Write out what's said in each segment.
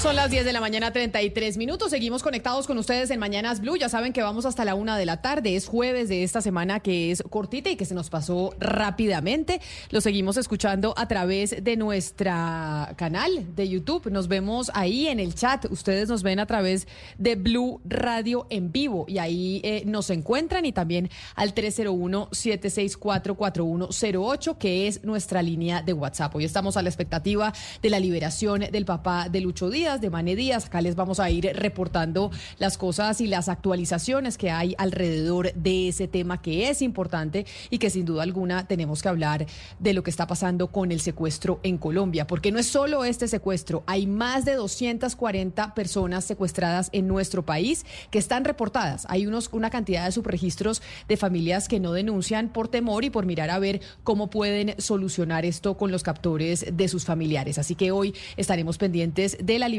Son las 10 de la mañana, 33 minutos. Seguimos conectados con ustedes en Mañanas Blue. Ya saben que vamos hasta la una de la tarde. Es jueves de esta semana que es cortita y que se nos pasó rápidamente. Lo seguimos escuchando a través de nuestra canal de YouTube. Nos vemos ahí en el chat. Ustedes nos ven a través de Blue Radio en vivo y ahí eh, nos encuentran y también al 301-764-4108, que es nuestra línea de WhatsApp. Hoy estamos a la expectativa de la liberación del papá de Lucho Díaz de Mane Díaz. Acá les vamos a ir reportando las cosas y las actualizaciones que hay alrededor de ese tema que es importante y que sin duda alguna tenemos que hablar de lo que está pasando con el secuestro en Colombia, porque no es solo este secuestro, hay más de 240 personas secuestradas en nuestro país que están reportadas. Hay unos, una cantidad de subregistros de familias que no denuncian por temor y por mirar a ver cómo pueden solucionar esto con los captores de sus familiares. Así que hoy estaremos pendientes de la liberación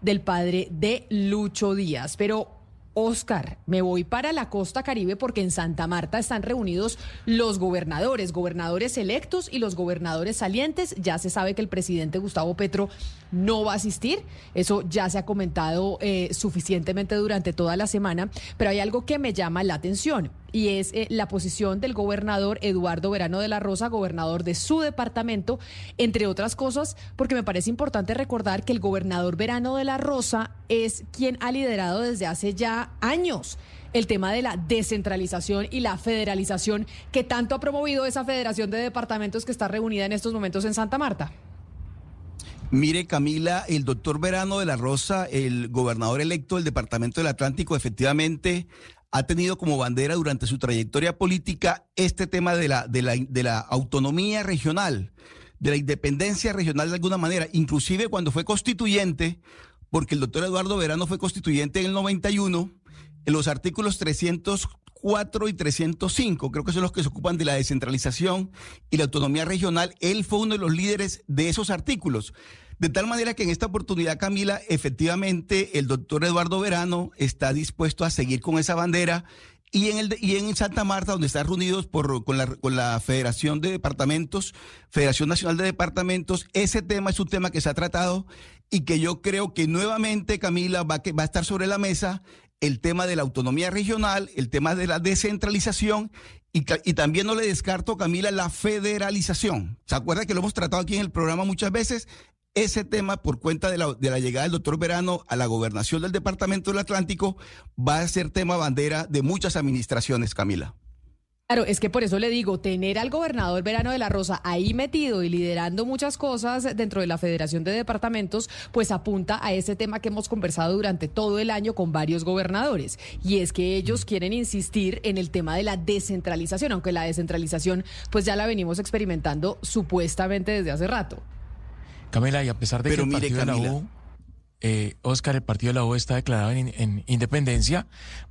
del padre de Lucho Díaz. Pero Oscar, me voy para la costa caribe porque en Santa Marta están reunidos los gobernadores, gobernadores electos y los gobernadores salientes. Ya se sabe que el presidente Gustavo Petro no va a asistir. Eso ya se ha comentado eh, suficientemente durante toda la semana. Pero hay algo que me llama la atención y es eh, la posición del gobernador Eduardo Verano de la Rosa, gobernador de su departamento, entre otras cosas, porque me parece importante recordar que el gobernador Verano de la Rosa es quien ha liderado desde hace ya años el tema de la descentralización y la federalización que tanto ha promovido esa federación de departamentos que está reunida en estos momentos en Santa Marta. Mire, Camila, el doctor Verano de la Rosa, el gobernador electo del Departamento del Atlántico, efectivamente ha tenido como bandera durante su trayectoria política este tema de la, de la, de la autonomía regional, de la independencia regional de alguna manera, inclusive cuando fue constituyente, porque el doctor Eduardo Verano fue constituyente en el 91, en los artículos 304 y 305, creo que son los que se ocupan de la descentralización y la autonomía regional, él fue uno de los líderes de esos artículos. De tal manera que en esta oportunidad, Camila, efectivamente el doctor Eduardo Verano está dispuesto a seguir con esa bandera y en, el, y en Santa Marta, donde están reunidos por, con, la, con la Federación de Departamentos, Federación Nacional de Departamentos, ese tema es un tema que se ha tratado y que yo creo que nuevamente, Camila, va, que, va a estar sobre la mesa el tema de la autonomía regional, el tema de la descentralización y, también no le descarto, Camila, la federalización. ¿Se acuerda que lo hemos tratado aquí en el programa muchas veces? ese tema, por cuenta de la, llegada del doctor Verano a la gobernación del Departamento del Atlántico, va a ser tema bandera de muchas administraciones, Camila. Claro, es que por eso le digo, tener al gobernador Verano de la Rosa ahí metido y liderando muchas cosas dentro de la Federación de Departamentos, pues apunta a ese tema que hemos conversado durante todo el año con varios gobernadores. Y es que ellos quieren insistir en el tema de la descentralización, aunque la descentralización pues ya la venimos experimentando supuestamente desde hace rato. Camila, y a pesar de que el partido de la U, eh, Oscar, el partido de la U está declarado en, en, independencia,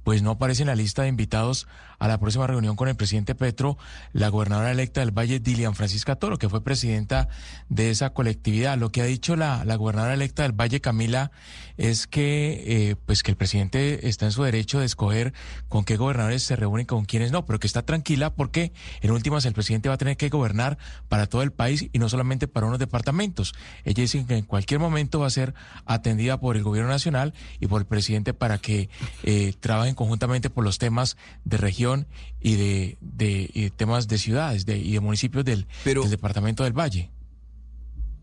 pues no aparece en la lista de invitados a la próxima reunión con el presidente Petro, la gobernadora electa del Valle, Dilian Francisca Toro, que fue presidenta de esa colectividad. Lo que ha dicho la, la gobernadora electa del Valle, Camila, es que, eh, pues que el presidente está en su derecho de escoger con qué gobernadores se reúnen y con quiénes no, pero que está tranquila porque en últimas el presidente va a tener que gobernar para todo el país y no solamente para unos departamentos. Ella dice que en cualquier momento va a ser atendida por el gobierno nacional y por el presidente para que eh, trabajen conjuntamente por los temas de región y de, de temas de ciudades de, y de municipios del, del departamento del Valle.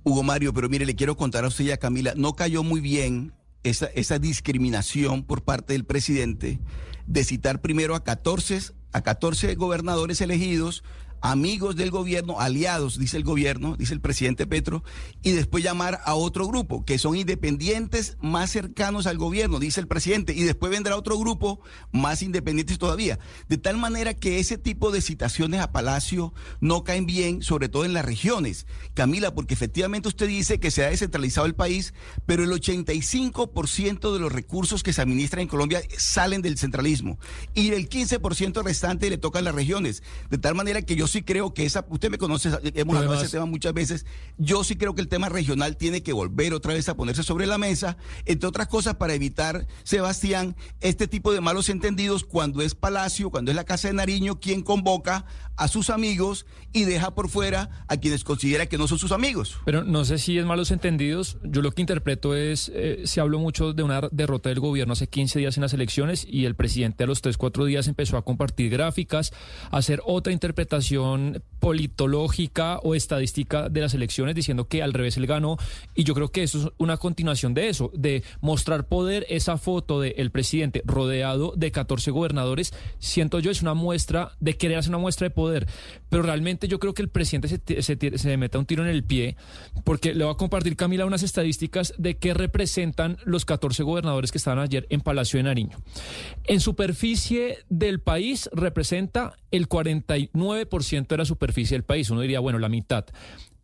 Hugo Mario, pero mire, le quiero contar a usted y a Camila, no cayó muy bien esa, esa discriminación por parte del presidente de citar primero a 14, a 14 gobernadores elegidos amigos del gobierno, aliados, dice el gobierno, dice el presidente Petro, y después llamar a otro grupo, que son independientes más cercanos al gobierno, dice el presidente, y después vendrá otro grupo más independientes todavía. De tal manera que ese tipo de citaciones a Palacio no caen bien, sobre todo en las regiones. Camila, porque efectivamente usted dice que se ha descentralizado el país, pero el 85% de los recursos que se administran en Colombia salen del centralismo, y el 15% restante le toca a las regiones. De tal manera que yo sí creo que esa, usted me conoce, hemos hablado de ese tema muchas veces, yo sí creo que el tema regional tiene que volver otra vez a ponerse sobre la mesa, entre otras cosas para evitar, Sebastián, este tipo de malos entendidos cuando es Palacio, cuando es la Casa de Nariño quien convoca a sus amigos y deja por fuera a quienes considera que no son sus amigos. Pero no sé si es malos entendidos, yo lo que interpreto es, eh, se habló mucho de una derrota del gobierno hace 15 días en las elecciones y el presidente a los 3, 4 días empezó a compartir gráficas, a hacer otra interpretación politológica o estadística de las elecciones diciendo que al revés él ganó y yo creo que eso es una continuación de eso, de mostrar poder, esa foto del presidente rodeado de 14 gobernadores, siento yo es una muestra de querer hacer una muestra de poder, pero realmente yo creo que el presidente se, se, se meta un tiro en el pie porque le va a compartir Camila unas estadísticas de qué representan los 14 gobernadores que estaban ayer en Palacio de Nariño. En superficie del país representa el 49% de la superficie del país. Uno diría, bueno, la mitad.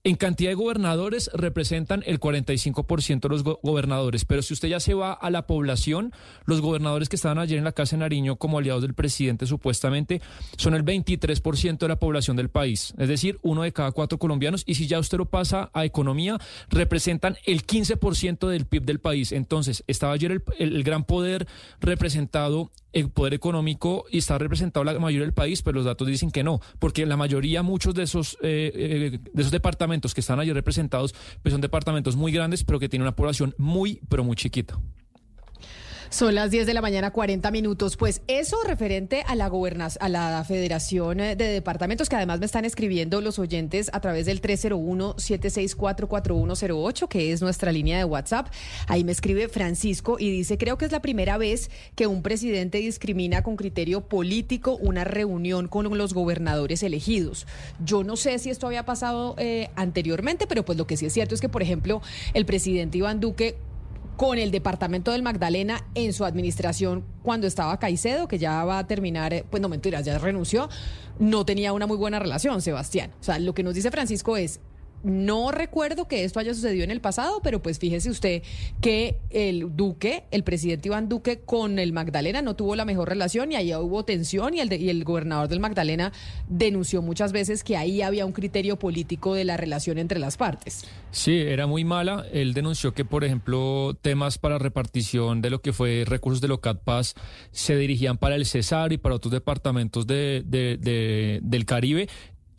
En cantidad de gobernadores representan el 45% de los gobernadores, pero si usted ya se va a la población, los gobernadores que estaban ayer en la Casa de Nariño como aliados del presidente supuestamente son el 23% de la población del país, es decir, uno de cada cuatro colombianos, y si ya usted lo pasa a economía, representan el 15% del PIB del país. Entonces, estaba ayer el, gran poder representado el poder económico y está representado la mayoría del país, pero los datos dicen que no, porque la mayoría, muchos de esos, eh, eh, de esos departamentos que están allí representados, pues son departamentos muy grandes, pero que tienen una población muy, pero muy chiquita. Son las 10 de la mañana, 40 minutos. Pues eso referente a la a la Federación de Departamentos, que además me están escribiendo los oyentes a través del 301-764-4108, que es nuestra línea de WhatsApp. Ahí me escribe Francisco y dice, creo que es la primera vez que un presidente discrimina con criterio político una reunión con los gobernadores elegidos. Yo no sé si esto había pasado eh, anteriormente, pero pues lo que sí es cierto es que, por ejemplo, el presidente Iván Duque con el departamento del Magdalena en su administración cuando estaba Caicedo, que ya va a terminar, eh, pues no mentiras, ya renunció, no tenía una muy buena relación, Sebastián. O sea, lo que nos dice Francisco es, no recuerdo que esto haya sucedido en el pasado, pero pues fíjese usted que el Duque, el presidente Iván Duque con el Magdalena no tuvo la mejor relación y ahí hubo tensión y el, gobernador del Magdalena denunció muchas veces que ahí había un criterio político de la relación entre las partes. Sí, era muy mala. Él denunció que, por ejemplo, temas para repartición de lo que fue recursos de Locat Paz se dirigían para el Cesar y para otros departamentos de, del Caribe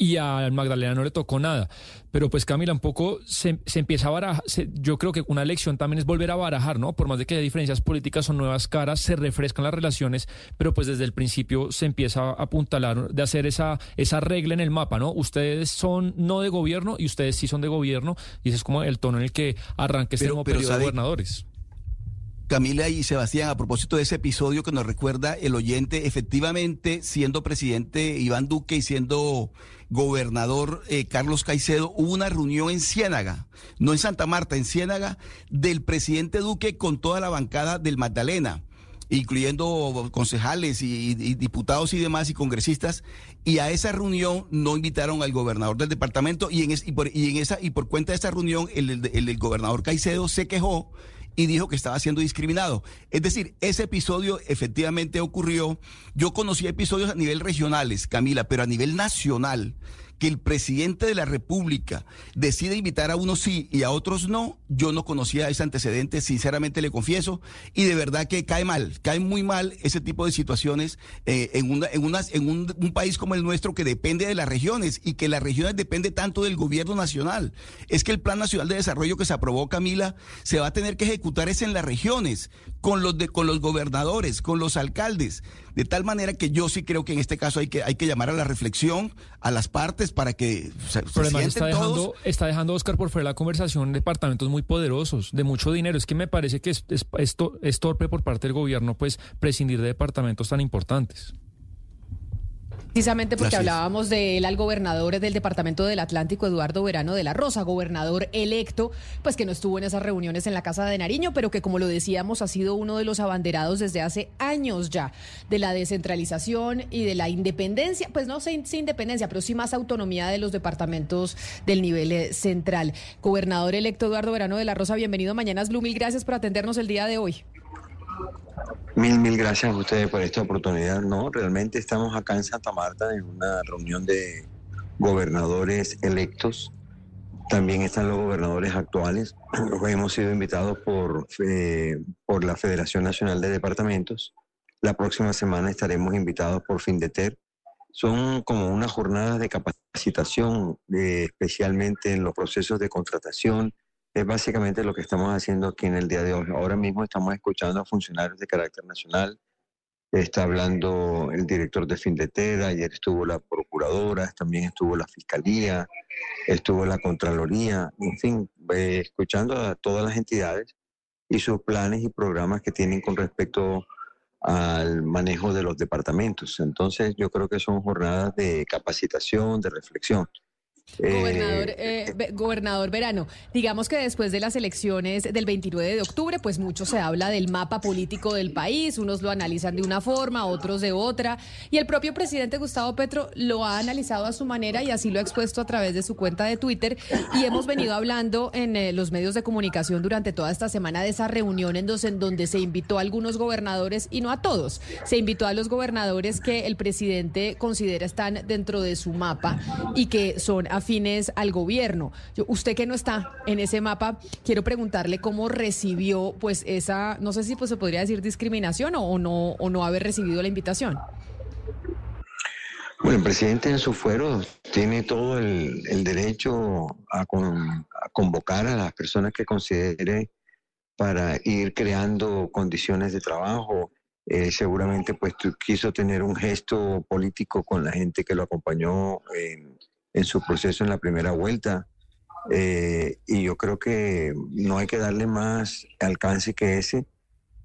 y al Magdalena no le tocó nada. Pero pues Camila, un poco se, empieza a barajar, yo creo que una elección también es volver a barajar, ¿no? Por más de que haya diferencias políticas o nuevas caras, se refrescan las relaciones, pero pues desde el principio se empieza a apuntalar de hacer esa, esa regla en el mapa, ¿no? Ustedes son no de gobierno y ustedes sí son de gobierno, y ese es como el tono en el que arranca este nuevo periodo de gobernadores. Camila y Sebastián, a propósito de ese episodio que nos recuerda el oyente, efectivamente, siendo presidente Iván Duque y siendo gobernador eh, Carlos Caicedo, hubo una reunión en Ciénaga, no en Santa Marta, en Ciénaga, del presidente Duque con toda la bancada del Magdalena incluyendo concejales y, diputados y demás y congresistas, y a esa reunión no invitaron al gobernador del departamento y en, y por, en esa y por cuenta de esa reunión el gobernador Caicedo se quejó y dijo que estaba siendo discriminado. Es decir, ese episodio efectivamente ocurrió. Yo conocí episodios a nivel regionales, Camila, pero a nivel nacional que el presidente de la República decide invitar a unos sí y a otros no, yo no conocía ese antecedente, sinceramente le confieso, y de verdad que cae mal, cae muy mal ese tipo de situaciones eh, en, una, en, en un, país como el nuestro que depende de las regiones y que las regiones depende tanto del gobierno nacional. Es que el Plan Nacional de Desarrollo que se aprobó, Camila, se va a tener que ejecutar es en las regiones, con los, de, con los gobernadores, con los alcaldes, de tal manera que yo sí creo que en este caso hay que, hay que llamar a la reflexión, a las partes, para que se, está dejando, está dejando Oscar por fuera la conversación departamentos muy poderosos, de mucho dinero. Es que me parece que es, esto es torpe por parte del gobierno, pues prescindir de departamentos tan importantes. Precisamente porque hablábamos de él al gobernador del Departamento del Atlántico, Eduardo Verano de la Rosa, gobernador electo, pues que no estuvo en esas reuniones en la Casa de Nariño, pero que como lo decíamos ha sido uno de los abanderados desde hace años ya de la descentralización y de la independencia, pues no sé si independencia, pero sí más autonomía de los departamentos del nivel eh, central. Gobernador electo Eduardo Verano de la Rosa, bienvenido a Mañanas Blue, mil gracias por atendernos el día de hoy. Mil, mil gracias a ustedes por esta oportunidad. No, realmente estamos acá en Santa Marta en una reunión de gobernadores electos, también están los gobernadores actuales. Hemos sido invitados por, eh, por la Federación Nacional de Departamentos. La próxima semana estaremos invitados por FINDETER. Son como unas jornadas de capacitación, especialmente en los procesos de contratación. Es básicamente lo que estamos haciendo aquí en el día de hoy. Ahora mismo estamos escuchando a funcionarios de carácter nacional, Está hablando el director de Findetera, ayer estuvo la procuradora, también estuvo la fiscalía, estuvo la Contraloría, en fin, escuchando a todas las entidades y sus planes y programas que tienen con respecto al manejo de los departamentos. Entonces yo creo que son jornadas de capacitación, de reflexión. Gobernador, eh, eh, gobernador Verano, digamos que después de las elecciones del 29 de octubre, pues mucho se habla del mapa político del país, unos lo analizan de una forma, otros de otra, y el propio presidente Gustavo Petro lo ha analizado a su manera y así lo ha expuesto a través de su cuenta de Twitter, y hemos venido hablando en eh, los medios de comunicación durante toda esta semana de esa reunión en donde, en donde se invitó a algunos gobernadores y no a todos, se invitó a los gobernadores que el presidente considera están dentro de su mapa y que son afines al gobierno. usted que no está en ese mapa, quiero preguntarle cómo recibió pues esa, no sé si pues se podría decir discriminación o, no, o no haber recibido la invitación. Bueno, el presidente en su fuero tiene todo el, derecho a, convocar a las personas que considere para ir creando condiciones de trabajo. Eh, seguramente pues quiso tener un gesto político con la gente que lo acompañó en, en su proceso en la primera vuelta. Eh, y yo creo que no hay que darle más alcance que ese,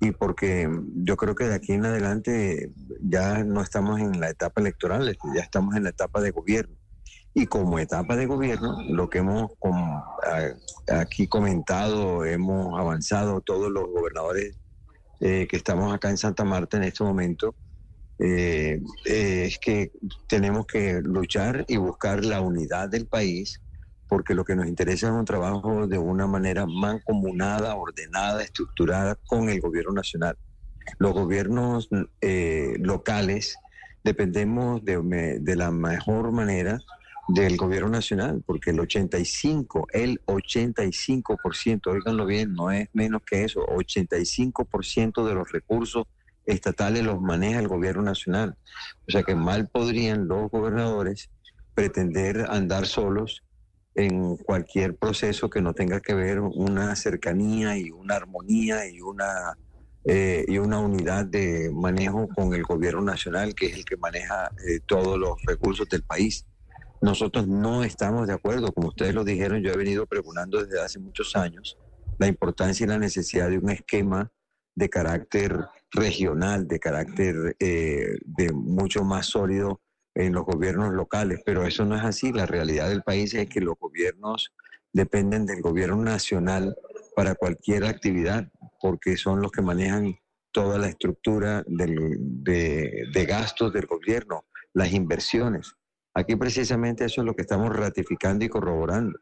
y porque yo creo que de aquí en adelante ya no estamos en la etapa electoral, ya estamos en la etapa de gobierno. Y como etapa de gobierno, lo que hemos aquí comentado, hemos avanzado todos los gobernadores eh, que estamos acá en Santa Marta en este momento, eh, es que tenemos que luchar y buscar la unidad del país, porque lo que nos interesa es un trabajo de una manera mancomunada, ordenada, estructurada con el gobierno nacional. Los gobiernos eh, locales dependemos de, de la mejor manera del gobierno nacional, porque el 85, el 85%, oiganlo bien, no es menos que eso, 85% de los recursos estatales los maneja el gobierno nacional. O sea que mal podrían los gobernadores pretender andar solos en cualquier proceso que no tenga que ver una cercanía y una armonía y una eh, y una unidad de manejo con el gobierno nacional, que es el que maneja eh, todos los recursos del país. Nosotros no estamos de acuerdo, como ustedes lo dijeron, yo he venido pregonando desde hace muchos años la importancia y la necesidad de un esquema de carácter regional, de carácter eh, de mucho más sólido en los gobiernos locales, pero eso no es así. La realidad del país es que los gobiernos dependen del gobierno nacional para cualquier actividad, porque son los que manejan toda la estructura de, de gastos del gobierno, las inversiones. Aquí precisamente eso es lo que estamos ratificando y corroborando.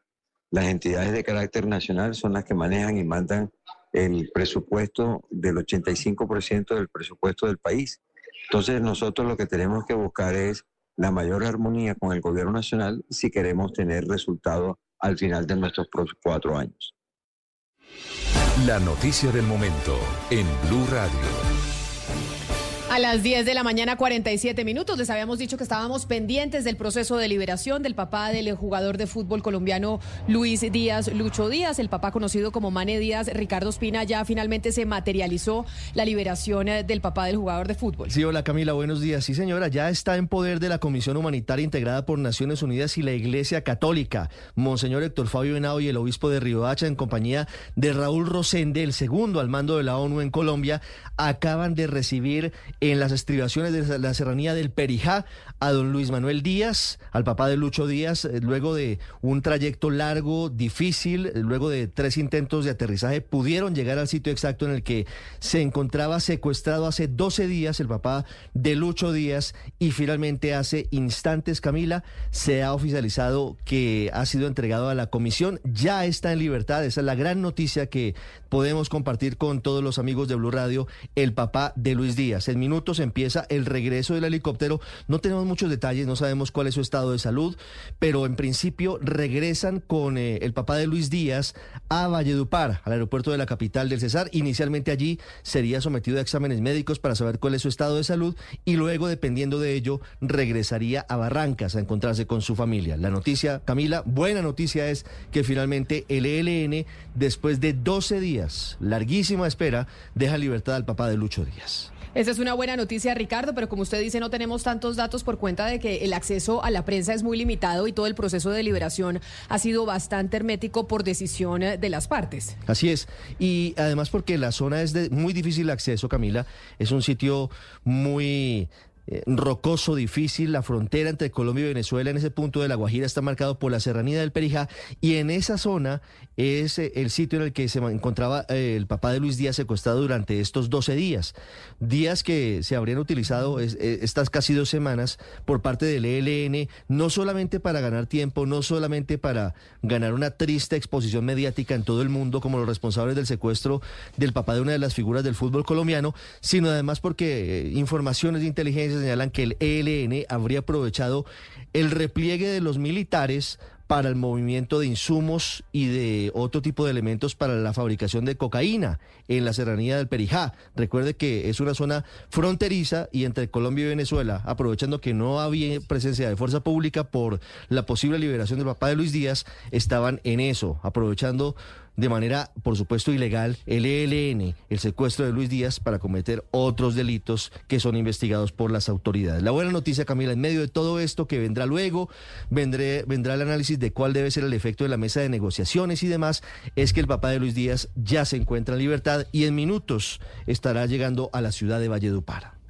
Las entidades de carácter nacional son las que manejan y mandan el presupuesto del 85% del presupuesto del país. Entonces nosotros lo que tenemos que buscar es la mayor armonía con el gobierno nacional si queremos tener resultados al final de nuestros cuatro años. La noticia del momento en Blue Radio. A las 10 de la mañana, 47 minutos, les habíamos dicho que estábamos pendientes del proceso de liberación del papá del jugador de fútbol colombiano Luis Díaz, Lucho Díaz, el papá conocido como Mane Díaz, Ricardo Espina, ya finalmente se materializó la liberación eh, del papá del jugador de fútbol. Sí, hola Camila, buenos días. Sí, señora, ya está en poder de la Comisión Humanitaria integrada por Naciones Unidas y la Iglesia Católica. Monseñor Héctor Fabio Henao y el obispo de Riohacha, en compañía de Raúl Rosende, el segundo al mando de la ONU en Colombia, acaban de recibir en las estribaciones de la serranía del Perijá a don Luis Manuel Díaz, al papá de Lucho Díaz, eh, luego de un trayecto largo, difícil, eh, luego de tres intentos de aterrizaje, pudieron llegar al sitio exacto en el que se encontraba secuestrado hace 12 días el papá de Lucho Díaz y finalmente hace instantes, Camila, se ha oficializado que ha sido entregado a la comisión, ya está en libertad, esa es la gran noticia que podemos compartir con todos los amigos de Blue Radio, el papá de Luis Díaz. Minutos empieza el regreso del helicóptero. No tenemos muchos detalles, no sabemos cuál es su estado de salud, pero en principio regresan con eh, el papá de Luis Díaz a Valledupar, al aeropuerto de la capital del Cesar. Inicialmente allí sería sometido a exámenes médicos para saber cuál es su estado de salud y luego, dependiendo de ello, regresaría a Barrancas a encontrarse con su familia. La noticia, Camila, buena noticia es que finalmente el ELN, después de 12 días, larguísima espera, deja libertad al papá de Lucho Díaz. Esa es una buena noticia, Ricardo, pero como usted dice, no tenemos tantos datos por cuenta de que el acceso a la prensa es muy limitado y todo el proceso de liberación ha sido bastante hermético por decisión de las partes. Así es. Y además porque la zona es de muy difícil acceso, Camila. Es un sitio muy eh, rocoso, difícil. La frontera entre Colombia y Venezuela en ese punto de la Guajira está marcado por la serranía del Perijá y en esa zona es eh, el sitio en el que se encontraba eh, el papá de Luis Díaz secuestrado durante estos 12 días. Días que se habrían utilizado estas casi dos semanas por parte del ELN, no solamente para ganar tiempo, no solamente para ganar una triste exposición mediática en todo el mundo como los responsables del secuestro del papá de una de las figuras del fútbol colombiano, sino además porque informaciones de inteligencia señalan que el ELN habría aprovechado el repliegue de los militares para el movimiento de insumos y de otro tipo de elementos para la fabricación de cocaína en la serranía del Perijá. Recuerde que es una zona fronteriza y entre Colombia y Venezuela, aprovechando que no había presencia de fuerza pública por la posible liberación del papá de Luis Díaz, estaban en eso, aprovechando de manera, por supuesto, ilegal el ELN, el secuestro de Luis Díaz, para cometer otros delitos que son investigados por las autoridades. La buena noticia, Camila, en medio de todo esto que vendrá luego, vendrá el análisis de cuál debe ser el efecto de la mesa de negociaciones y demás, es que el papá de Luis Díaz ya se encuentra en libertad y en minutos estará llegando a la ciudad de Valledupar.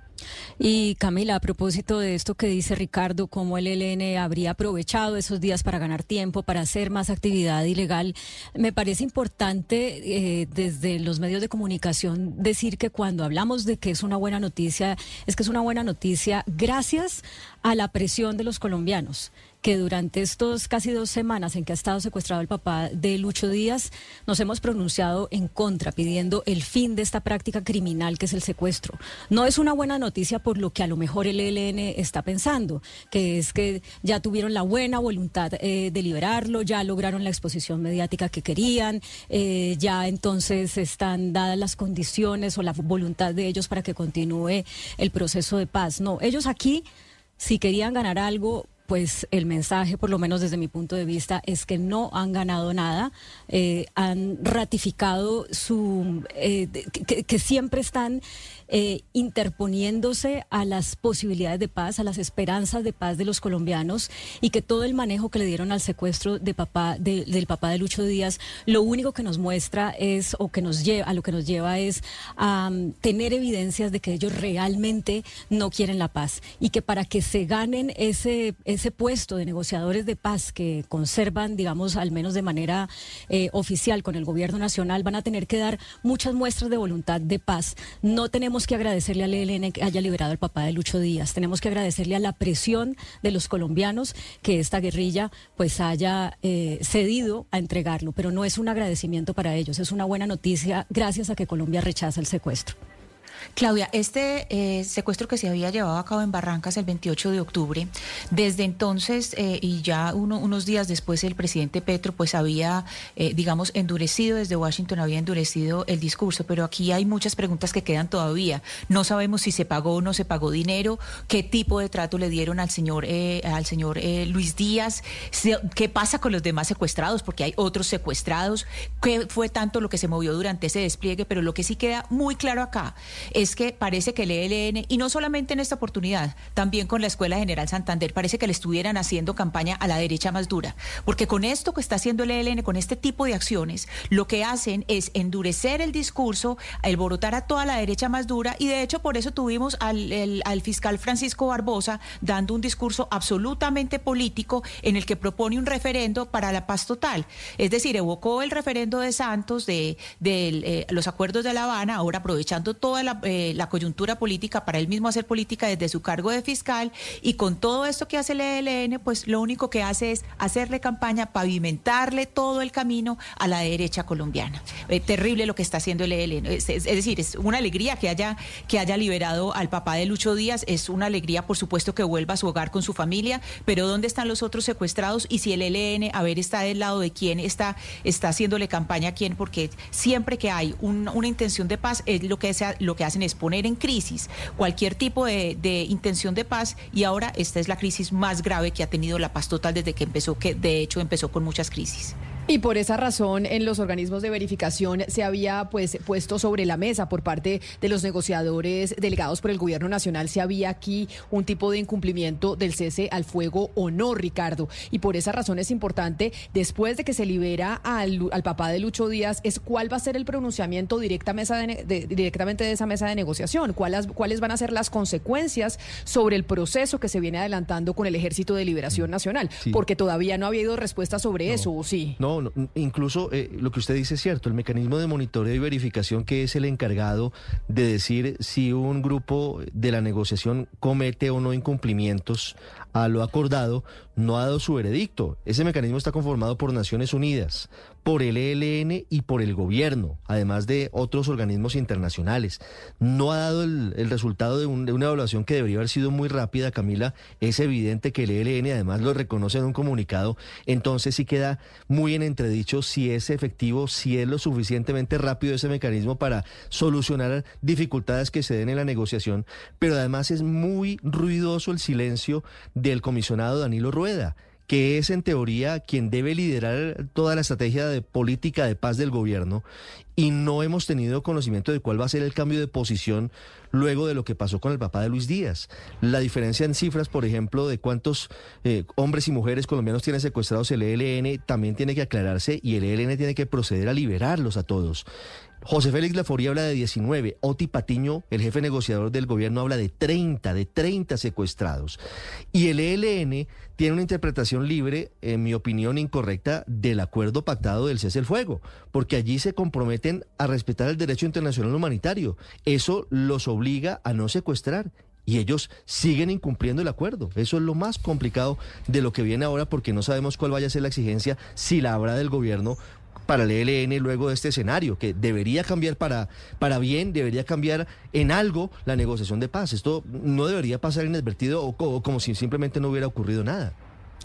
Y Camila, a propósito de esto que dice Ricardo, cómo el ELN habría aprovechado esos días para ganar tiempo, para hacer más actividad ilegal, me parece importante eh, desde los medios de comunicación decir que cuando hablamos de que es una buena noticia, es que es una buena noticia gracias a la presión de los colombianos que durante estos casi dos semanas en que ha estado secuestrado el papá de Lucho Díaz, nos hemos pronunciado en contra, pidiendo el fin de esta práctica criminal que es el secuestro. No es una buena noticia por lo que a lo mejor el ELN está pensando, que es que ya tuvieron la buena voluntad eh, de liberarlo, ya lograron la exposición mediática que querían, eh, ya entonces están dadas las condiciones o la voluntad de ellos para que continúe el proceso de paz. No, ellos aquí si querían ganar algo, pues el mensaje, por lo menos desde mi punto de vista, es que no han ganado nada, eh, han ratificado su eh, que, siempre están eh, interponiéndose a las posibilidades de paz, a las esperanzas de paz de los colombianos y que todo el manejo que le dieron al secuestro de papá del papá de Lucho Díaz, lo único que nos muestra es o que nos lleva a lo que nos lleva es a um, tener evidencias de que ellos realmente no quieren la paz y que para que se ganen ese ese puesto de negociadores de paz que conservan, digamos, al menos de manera eh, oficial con el gobierno nacional, van a tener que dar muchas muestras de voluntad de paz. No tenemos tenemos que agradecerle al ELN que haya liberado al papá de Lucho Díaz. Tenemos que agradecerle a la presión de los colombianos que esta guerrilla pues haya eh, cedido a entregarlo. Pero no es un agradecimiento para ellos, es una buena noticia gracias a que Colombia rechaza el secuestro. Claudia, este eh, secuestro que se había llevado a cabo en Barrancas el 28 de octubre, desde entonces eh, y ya unos días después el presidente Petro pues había, eh, digamos, endurecido desde Washington, había endurecido el discurso, pero aquí hay muchas preguntas que quedan todavía. No sabemos si se pagó o no se pagó dinero, qué tipo de trato le dieron al señor, al señor Luis Díaz, qué pasa con los demás secuestrados, porque hay otros secuestrados, qué fue tanto lo que se movió durante ese despliegue, pero lo que sí queda muy claro acá es que parece que el ELN, y no solamente en esta oportunidad, también con la Escuela General Santander, parece que le estuvieran haciendo campaña a la derecha más dura. Porque con esto que está haciendo el ELN, con este tipo de acciones, lo que hacen es endurecer el discurso, alborotar a toda la derecha más dura, y de hecho por eso tuvimos al, al fiscal Francisco Barbosa dando un discurso absolutamente político en el que propone un referendo para la paz total. Es decir, evocó el referendo de Santos de, de eh, los acuerdos de La Habana, ahora aprovechando toda la la, eh, la, coyuntura política para él mismo hacer política desde su cargo de fiscal y con todo esto que hace el ELN, pues lo único que hace es hacerle campaña, pavimentarle todo el camino a la derecha colombiana. Eh, terrible lo que está haciendo el ELN. Es, decir, es una alegría que haya, que haya liberado al papá de Lucho Díaz, es una alegría, por supuesto, que vuelva a su hogar con su familia, pero ¿dónde están los otros secuestrados? Y si el ELN, a ver, está del lado de quién está, está haciéndole campaña a quién, porque siempre que hay una intención de paz, es lo que, sea, lo que es poner en crisis cualquier tipo de, de intención de paz y ahora esta es la crisis más grave que ha tenido la paz total desde que empezó, que de hecho empezó con muchas crisis. Y por esa razón, en los organismos de verificación se había pues puesto sobre la mesa por parte de los negociadores delegados por el gobierno nacional si había aquí un tipo de incumplimiento del cese al fuego o no, Ricardo. Y por esa razón es importante, después de que se libera al, papá de Lucho Díaz, es cuál va a ser el pronunciamiento directa mesa de, directamente de esa mesa de negociación, cuáles, cuáles van a ser las consecuencias sobre el proceso que se viene adelantando con el Ejército de Liberación Nacional, porque todavía no ha habido respuesta sobre eso, ¿o sí? No, incluso eh, lo que usted dice es cierto, el mecanismo de monitoreo y verificación que es el encargado de decir si un grupo de la negociación comete o no incumplimientos a lo acordado, no ha dado su veredicto. Ese mecanismo está conformado por Naciones Unidas, por el ELN y por el gobierno, además de otros organismos internacionales. No ha dado el, resultado de, una evaluación que debería haber sido muy rápida, Camila. Es evidente que el ELN además lo reconoce en un comunicado. Entonces sí queda muy en entredicho si es efectivo, si es lo suficientemente rápido ese mecanismo para solucionar dificultades que se den en la negociación. Pero además es muy ruidoso el silencio del comisionado Danilo Rueda que es en teoría quien debe liderar toda la estrategia de política de paz del gobierno y no hemos tenido conocimiento de cuál va a ser el cambio de posición luego de lo que pasó con el papá de Luis Díaz. La diferencia en cifras, por ejemplo, de cuántos eh, hombres y mujeres colombianos tienen secuestrados el ELN también tiene que aclararse y el ELN tiene que proceder a liberarlos a todos. José Félix Laforía habla de 19, Oti Patiño, el jefe negociador del gobierno, habla de 30, de 30 secuestrados. Y el ELN tiene una interpretación libre, en mi opinión incorrecta, del acuerdo pactado del cese el fuego, porque allí se comprometen a respetar el derecho internacional humanitario. Eso los obliga a no secuestrar y ellos siguen incumpliendo el acuerdo. Eso es lo más complicado de lo que viene ahora porque no sabemos cuál vaya a ser la exigencia, si la habrá del gobierno para el ELN luego de este escenario, que debería cambiar para, para bien, debería cambiar en algo la negociación de paz. Esto no debería pasar inadvertido o como si simplemente no hubiera ocurrido nada.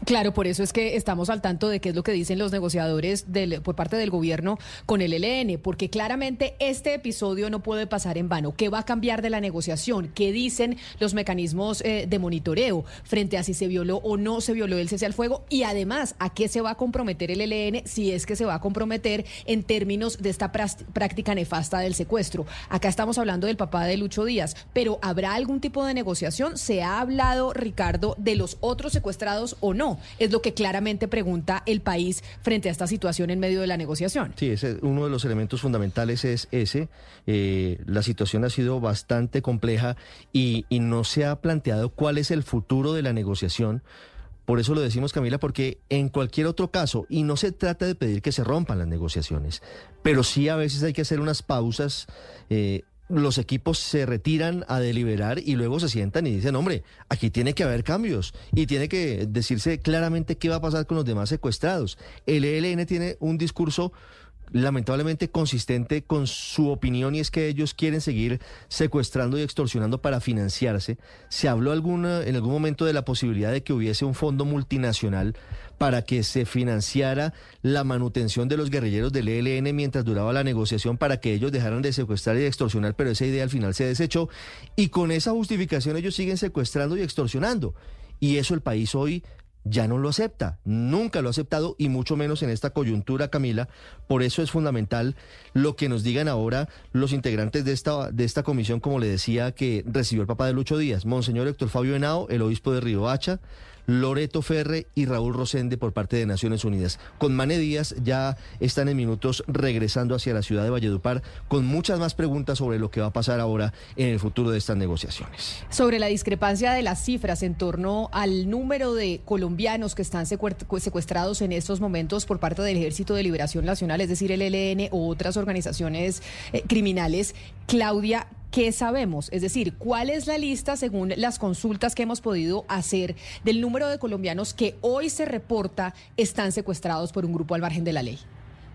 Claro, por eso es que estamos al tanto de qué es lo que dicen los negociadores del, por parte del gobierno con el ELN, porque claramente este episodio no puede pasar en vano. ¿Qué va a cambiar de la negociación? ¿Qué dicen los mecanismos eh, de monitoreo frente a si se violó o no se violó el cese al fuego? Y además, ¿a qué se va a comprometer el ELN si es que se va a comprometer en términos de esta práctica nefasta del secuestro? Acá estamos hablando del papá de Lucho Díaz, pero ¿habrá algún tipo de negociación? ¿Se ha hablado, Ricardo, de los otros secuestrados o no? Es lo que claramente pregunta el país frente a esta situación en medio de la negociación. Sí, ese, uno de los elementos fundamentales es ese. Eh, la situación ha sido bastante compleja y, no se ha planteado cuál es el futuro de la negociación. Por eso lo decimos, Camila, porque en cualquier otro caso, y no se trata de pedir que se rompan las negociaciones, pero sí a veces hay que hacer unas pausas eh, los equipos se retiran a deliberar y luego se sientan y dicen, hombre, aquí tiene que haber cambios y tiene que decirse claramente qué va a pasar con los demás secuestrados. El ELN tiene un discurso lamentablemente consistente con su opinión y es que ellos quieren seguir secuestrando y extorsionando para financiarse. Se habló alguna, en algún momento de la posibilidad de que hubiese un fondo multinacional para que se financiara la manutención de los guerrilleros del ELN mientras duraba la negociación para que ellos dejaran de secuestrar y extorsionar, pero esa idea al final se desechó y con esa justificación ellos siguen secuestrando y extorsionando. Y eso el país hoy ya no lo acepta, nunca lo ha aceptado y mucho menos en esta coyuntura, Camila. Por eso es fundamental lo que nos digan ahora los integrantes de esta, de esta comisión, como le decía, que recibió el papá de Lucho Díaz, Monseñor Héctor Fabio Henao, el obispo de Hacha, Loreto Ferre y Raúl Rosende por parte de Naciones Unidas. Con Mane Díaz ya están en minutos regresando hacia la ciudad de Valledupar con muchas más preguntas sobre lo que va a pasar ahora en el futuro de estas negociaciones. Sobre la discrepancia de las cifras en torno al número de colombianos que están secuestrados en estos momentos por parte del Ejército de Liberación Nacional, es decir, el ELN u otras organizaciones eh, criminales, Claudia, ¿qué sabemos? Es decir, ¿cuál es la lista según las consultas que hemos podido hacer del número de colombianos que hoy se reporta están secuestrados por un grupo al margen de la ley?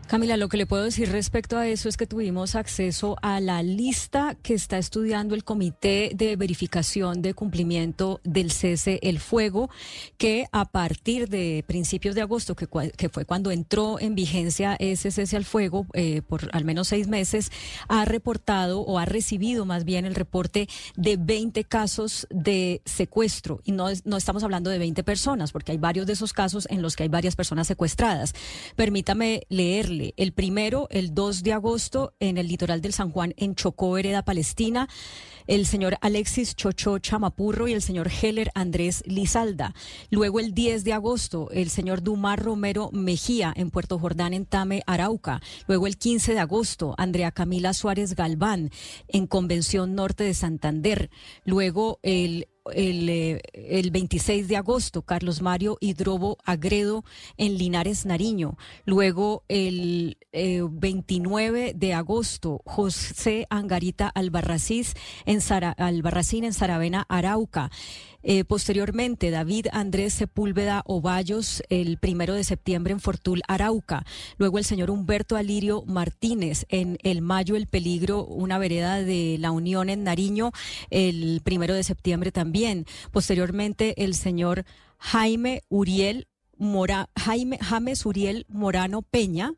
Camila, lo que le puedo decir respecto a eso es que tuvimos acceso a la lista que está estudiando el Comité de Verificación de Cumplimiento del Cese el Fuego, que a partir de principios de agosto, que, fue cuando entró en vigencia ese cese al fuego eh, por al menos seis meses, ha reportado o ha recibido más bien el reporte de 20 casos de secuestro. Y no, no estamos hablando de 20 personas, porque hay varios de esos casos en los que hay varias personas secuestradas. Permítame leerle el primero, el 2 de agosto, en el litoral del San Juan, en Chocó, Vereda Palestina, el señor Alexis Chocho Chamapurro y el señor Heller Andrés Lizalda. Luego, el 10 de agosto, el señor Dumar Romero Mejía, en Puerto Jordán, en Tame, Arauca. Luego, el 15 de agosto, Andrea Camila Suárez Galván, en Convención Norte de Santander. Luego, el el, 26 eh, de agosto, Carlos Mario Hidrobo Agredo en Linares, Nariño. Luego, el 29 eh, de agosto, José Angarita en Albarracín en Saravena, Arauca. Eh, posteriormente, David Andrés Sepúlveda Ovallos, el primero de septiembre en Fortul, Arauca. Luego el señor Humberto Alirio Martínez en El Mayo, El Peligro, una vereda de la Unión en Nariño, el primero de septiembre también. Posteriormente, el señor Jaime Uriel Mora, Jaime James Uriel Morano Peña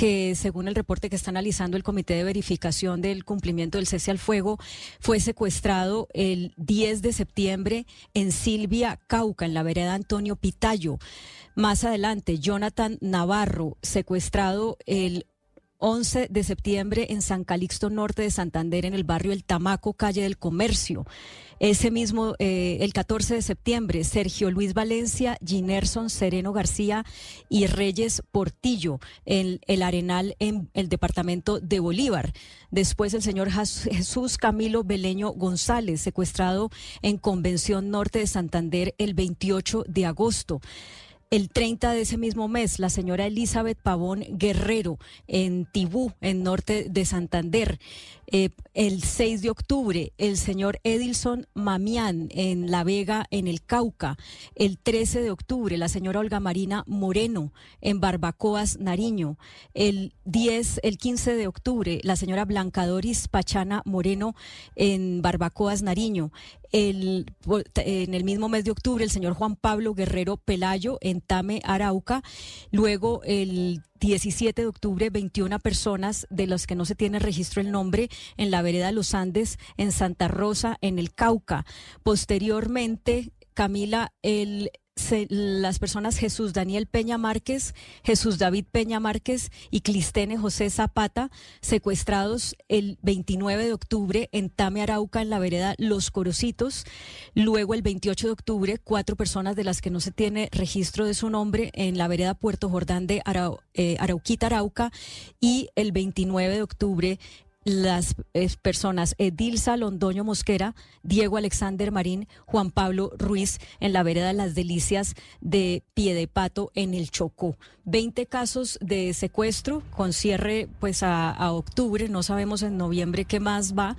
que según el reporte que está analizando el Comité de Verificación del Cumplimiento del Cese al Fuego, fue secuestrado el 10 de septiembre en Silvia, Cauca, en la vereda Antonio Pitayo. Más adelante, Jonathan Navarro, secuestrado el 11 de septiembre en San Calixto Norte de Santander, en el barrio El Tamaco, calle del Comercio. Ese mismo, eh, el 14 de septiembre, Sergio Luis Valencia, Ginerson Sereno García y Reyes Portillo, en el Arenal en el departamento de Bolívar. Después el señor Jesús Camilo Beleño González, secuestrado en Convención Norte de Santander el 28 de agosto. El 30 de ese mismo mes, la señora Elizabeth Pavón Guerrero en Tibú, en norte de Santander. Eh, el 6 de octubre, el señor Edilson Mamián en La Vega, en el Cauca. El 13 de octubre, la señora Olga Marina Moreno en Barbacoas, Nariño. El 10, el 15 de octubre, la señora Blanca Doris Pachana Moreno en Barbacoas, Nariño. El, en el mismo mes de octubre, el señor Juan Pablo Guerrero Pelayo en Tame, Arauca. Luego, el 17 de octubre, 21 personas de las que no se tiene registro el nombre en la vereda Los Andes, en Santa Rosa, en el Cauca. Posteriormente, Camila, el las personas Jesús Daniel Peña Márquez, Jesús David Peña Márquez y Clistene José Zapata, secuestrados el 29 de octubre en Tame Arauca, en la vereda Los Corocitos. Luego, el 28 de octubre, cuatro personas de las que no se tiene registro de su nombre en la vereda Puerto Jordán de eh, Arauquita, Arauca. Y el 29 de octubre, las personas Edilza Londoño Mosquera, Diego Alexander Marín, Juan Pablo Ruiz en la vereda Las Delicias de Piedepato en el Chocó. 20 casos de secuestro con cierre pues a, a octubre, no sabemos en noviembre qué más va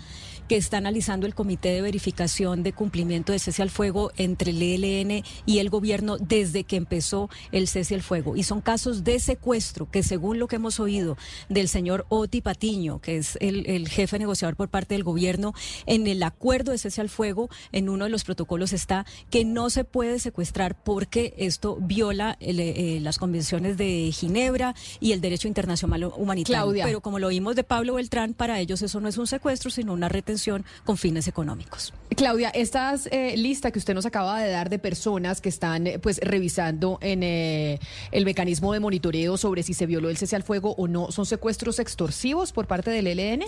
que está analizando el Comité de Verificación de Cumplimiento de Cese al Fuego entre el ELN y el gobierno desde que empezó el cese al fuego. Y son casos de secuestro que según lo que hemos oído del señor Oti Patiño, que es el, jefe negociador por parte del gobierno, en el acuerdo de cese al fuego, en uno de los protocolos está que no se puede secuestrar porque esto viola eh, las convenciones de Ginebra y el derecho internacional humanitario. Pero como lo vimos de Pablo Beltrán, para ellos eso no es un secuestro, sino una retención con fines económicos. Claudia, esta eh, lista que usted nos acaba de dar de personas que están eh, pues revisando en eh, el mecanismo de monitoreo sobre si se violó el cese al fuego o no, ¿son secuestros extorsivos por parte del ELN?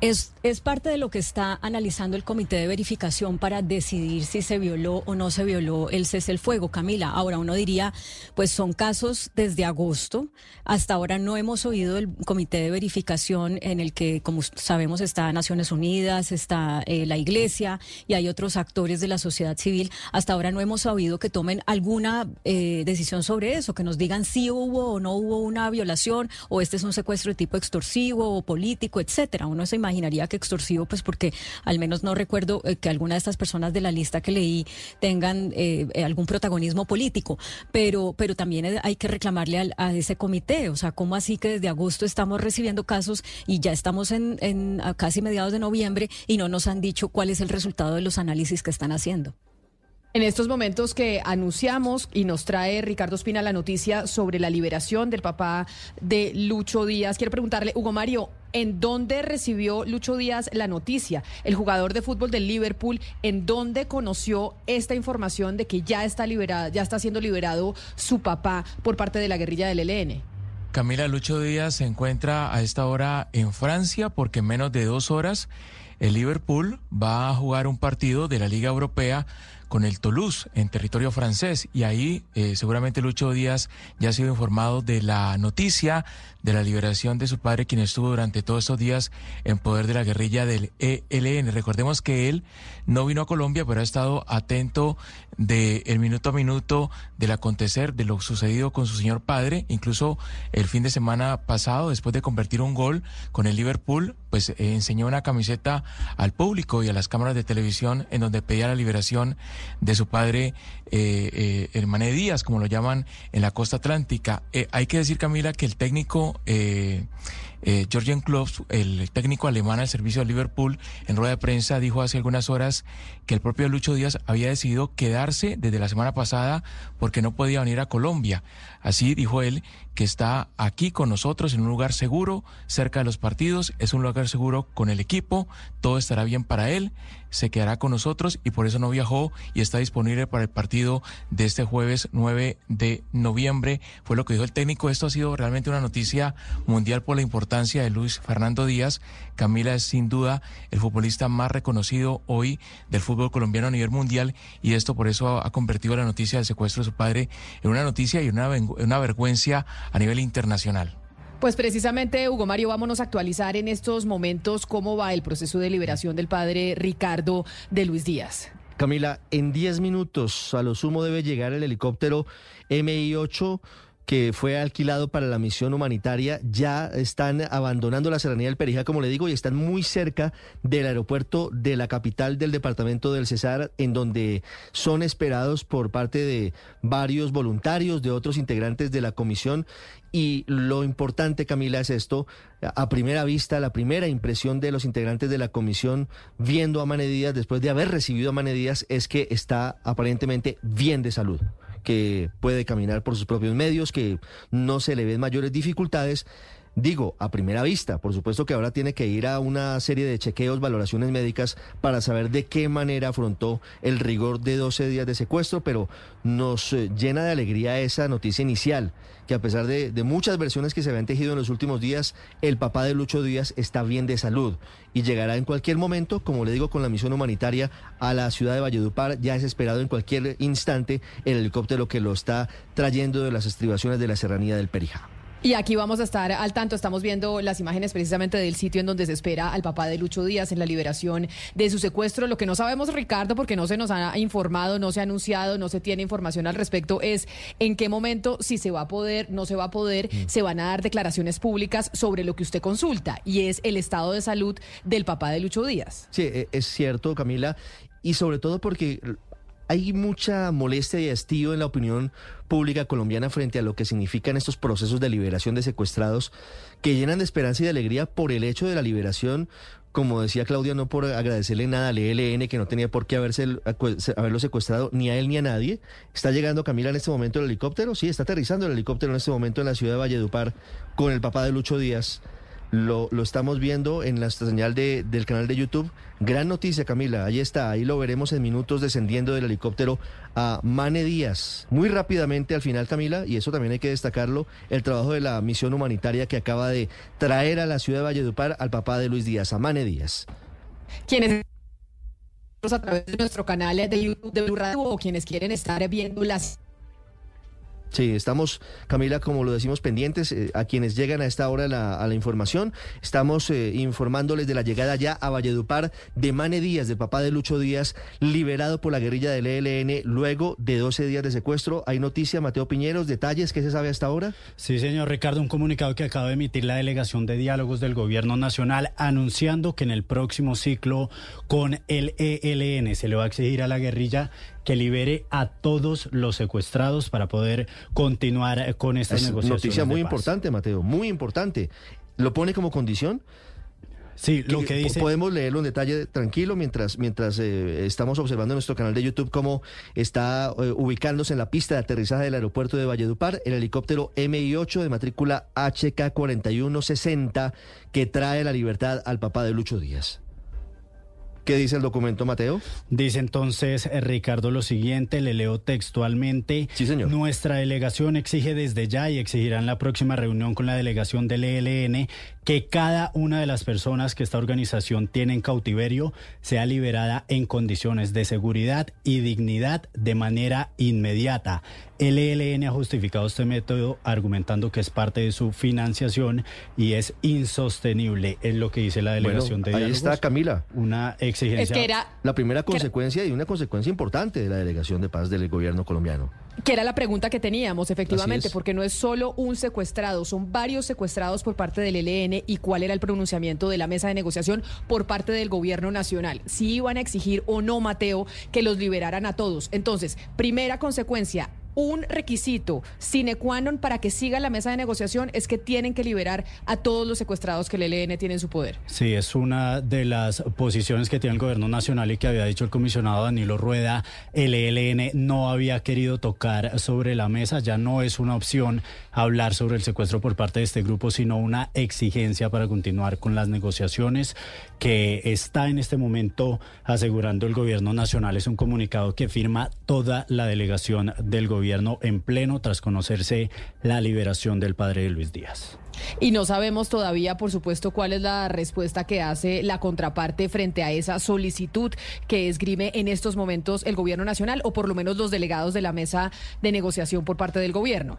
Es, es parte de lo que está analizando el comité de verificación para decidir si se violó o no se violó el cese el fuego, Camila. Ahora uno diría, pues son casos desde agosto. Hasta ahora no hemos oído el comité de verificación en el que, como sabemos, está Naciones Unidas, está eh, la Iglesia y hay otros actores de la sociedad civil. Hasta ahora no hemos oído que tomen alguna eh, decisión sobre eso, que nos digan si hubo o no hubo una violación o este es un secuestro de tipo extorsivo o político, etcétera. Uno se imagina imaginaría que extorsivo, pues porque al menos no recuerdo eh, que alguna de estas personas de la lista que leí tengan eh, algún protagonismo político, pero, pero también hay que reclamarle a ese comité, o sea, ¿cómo así que desde agosto estamos recibiendo casos y ya estamos en, en casi mediados de noviembre y no nos han dicho cuál es el resultado de los análisis que están haciendo? En estos momentos que anunciamos y nos trae Ricardo Espina la noticia sobre la liberación del papá de Lucho Díaz, quiero preguntarle, Hugo Mario, ¿en dónde recibió Lucho Díaz la noticia? El jugador de fútbol del Liverpool, ¿en dónde conoció esta información de que ya está liberada, ya está siendo liberado su papá por parte de la guerrilla del ELN? Camila Lucho Díaz se encuentra a esta hora en Francia porque en menos de dos horas el Liverpool va a jugar un partido de la Liga Europea con el Toulouse en territorio francés y ahí eh, seguramente Lucho Díaz ya ha sido informado de la noticia de la liberación de su padre quien estuvo durante todos estos días en poder de la guerrilla del ELN. Recordemos que él no vino a Colombia pero ha estado atento de el minuto a minuto del acontecer de lo sucedido con su señor padre, incluso el fin de semana pasado después de convertir un gol con el Liverpool, pues eh, enseñó una camiseta al público y a las cámaras de televisión en donde pedía la liberación de su padre, eh, eh, Díaz, como lo llaman en la costa atlántica. Eh, hay que decir, Camila, que el técnico... Eh, Georgian Klopp, el técnico alemán al servicio de Liverpool, en rueda de prensa dijo hace algunas horas que el propio Lucho Díaz había decidido quedarse desde la semana pasada porque no podía venir a Colombia. Así dijo él que está aquí con nosotros en un lugar seguro, cerca de los partidos, es un lugar seguro con el equipo, todo estará bien para él, se quedará con nosotros y por eso no viajó y está disponible para el partido de este jueves 9 de noviembre. Fue lo que dijo el técnico. Esto ha sido realmente una noticia mundial por la importancia de Luis Fernando Díaz. Camila es sin duda el futbolista más reconocido hoy del fútbol colombiano a nivel mundial y esto por eso ha convertido la noticia del secuestro de su padre en una noticia y una, una vergüenza a nivel internacional. Pues precisamente, Hugo Mario, vámonos a actualizar en estos momentos cómo va el proceso de liberación del padre Ricardo de Luis Díaz. Camila, en 10 minutos a lo sumo debe llegar el helicóptero MI-8 que fue alquilado para la misión humanitaria, ya están abandonando la serranía del Perijá, como le digo, y están muy cerca del aeropuerto de la capital del departamento del Cesar, en donde son esperados por parte de varios voluntarios, de otros integrantes de la comisión. Y lo importante, Camila, es esto. A primera vista, la primera impresión de los integrantes de la comisión viendo a Manedías, después de haber recibido a Manedías, es que está aparentemente bien de salud que puede caminar por sus propios medios, que no se le ven mayores dificultades. Digo, a primera vista, por supuesto que ahora tiene que ir a una serie de chequeos, valoraciones médicas para saber de qué manera afrontó el rigor de 12 días de secuestro, pero nos eh, llena de alegría esa noticia inicial, que a pesar de, muchas versiones que se habían tejido en los últimos días, el papá de Lucho Díaz está bien de salud y llegará en cualquier momento, como le digo, con la misión humanitaria a la ciudad de Valledupar. Ya es esperado en cualquier instante el helicóptero que lo está trayendo de las estribaciones de la serranía del Perijá. Y aquí vamos a estar al tanto. Estamos viendo las imágenes precisamente del sitio en donde se espera al papá de Lucho Díaz en la liberación de su secuestro. Lo que no sabemos, Ricardo, porque no se nos ha informado, no se ha anunciado, no se tiene información al respecto, es en qué momento, si se va a poder, no se va a poder, mm. se van a dar declaraciones públicas sobre lo que usted consulta y es el estado de salud del papá de Lucho Díaz. Sí, e, es cierto, Camila. Y sobre todo porque hay mucha molestia y hastío en la opinión pública colombiana frente a lo que significan estos procesos de liberación de secuestrados que llenan de esperanza y de alegría por el hecho de la liberación, como decía Claudia, no por agradecerle nada al ELN, que no tenía por qué haberse, haberlo secuestrado ni a él ni a nadie. Está llegando Camila en este momento el helicóptero, sí, está aterrizando el helicóptero en este momento en la ciudad de Valledupar con el papá de Lucho Díaz. Lo, lo, estamos viendo en la señal de, del canal de YouTube. Gran noticia, Camila. Ahí está, ahí lo veremos en minutos descendiendo del helicóptero a Mane Díaz. Muy rápidamente al final, Camila, y eso también hay que destacarlo, el trabajo de la misión humanitaria que acaba de traer a la ciudad de Valledupar al papá de Luis Díaz, a Mane Díaz. Quienes a través de nuestro canal de YouTube de Blue Radio o quienes quieren estar viendo las Sí, estamos, Camila, como lo decimos, pendientes eh, a quienes llegan a esta hora a la información. Estamos eh, informándoles de la llegada ya a Valledupar de Mane Díaz, del papá de Lucho Díaz, liberado por la guerrilla del ELN luego de 12 días de secuestro. ¿Hay noticia, Mateo Piñeros, detalles? ¿Qué se sabe hasta ahora? Sí, señor Ricardo, un comunicado que acaba de emitir la Delegación de Diálogos del Gobierno Nacional anunciando que en el próximo ciclo con el ELN se le va a exigir a la guerrilla que libere a todos los secuestrados para poder continuar con estas es negociaciones. Noticia muy importante, Mateo, muy importante. ¿Lo pone como condición? Sí, lo que dice. Podemos leerlo en detalle tranquilo mientras, mientras eh, estamos observando en nuestro canal de YouTube cómo está eh, ubicándose en la pista de aterrizaje del aeropuerto de Valledupar el helicóptero MI-8 de matrícula HK4160 que trae la libertad al papá de Lucho Díaz. ¿Qué dice el documento, Mateo? Dice entonces eh, Ricardo lo siguiente, le leo textualmente. Sí, señor. Nuestra delegación exige desde ya y exigirá en la próxima reunión con la delegación del ELN que cada una de las personas que esta organización tiene en cautiverio sea liberada en condiciones de seguridad y dignidad de manera inmediata. El ELN ha justificado este método argumentando que es parte de su financiación y es insostenible, es lo que dice la delegación de Ahí está Camila. Una exigencia. Es que era, la primera consecuencia y una consecuencia importante de la delegación de paz del gobierno colombiano. Que era la pregunta que teníamos, efectivamente, porque no es solo un secuestrado, son varios secuestrados por parte del ELN y cuál era el pronunciamiento de la mesa de negociación por parte del gobierno nacional. Si iban a exigir o no, Mateo, que los liberaran a todos. Entonces, primera consecuencia, un requisito sine qua non para que siga la mesa de negociación es que tienen que liberar a todos los secuestrados que el ELN tiene en su poder. Sí, es una de las posiciones que tiene el gobierno nacional y que había dicho el comisionado Danilo Rueda. El ELN no había querido tocar sobre la mesa, ya no es una opción hablar sobre el secuestro por parte de este grupo, sino una exigencia para continuar con las negociaciones que está en este momento asegurando el gobierno nacional. Es un comunicado que firma toda la delegación del gobierno en pleno tras conocerse la liberación del padre de Luis Díaz. Y no sabemos todavía, por supuesto, cuál es la respuesta que hace la contraparte frente a esa solicitud que esgrime en estos momentos el gobierno nacional o por lo menos los delegados de la mesa de negociación por parte del gobierno.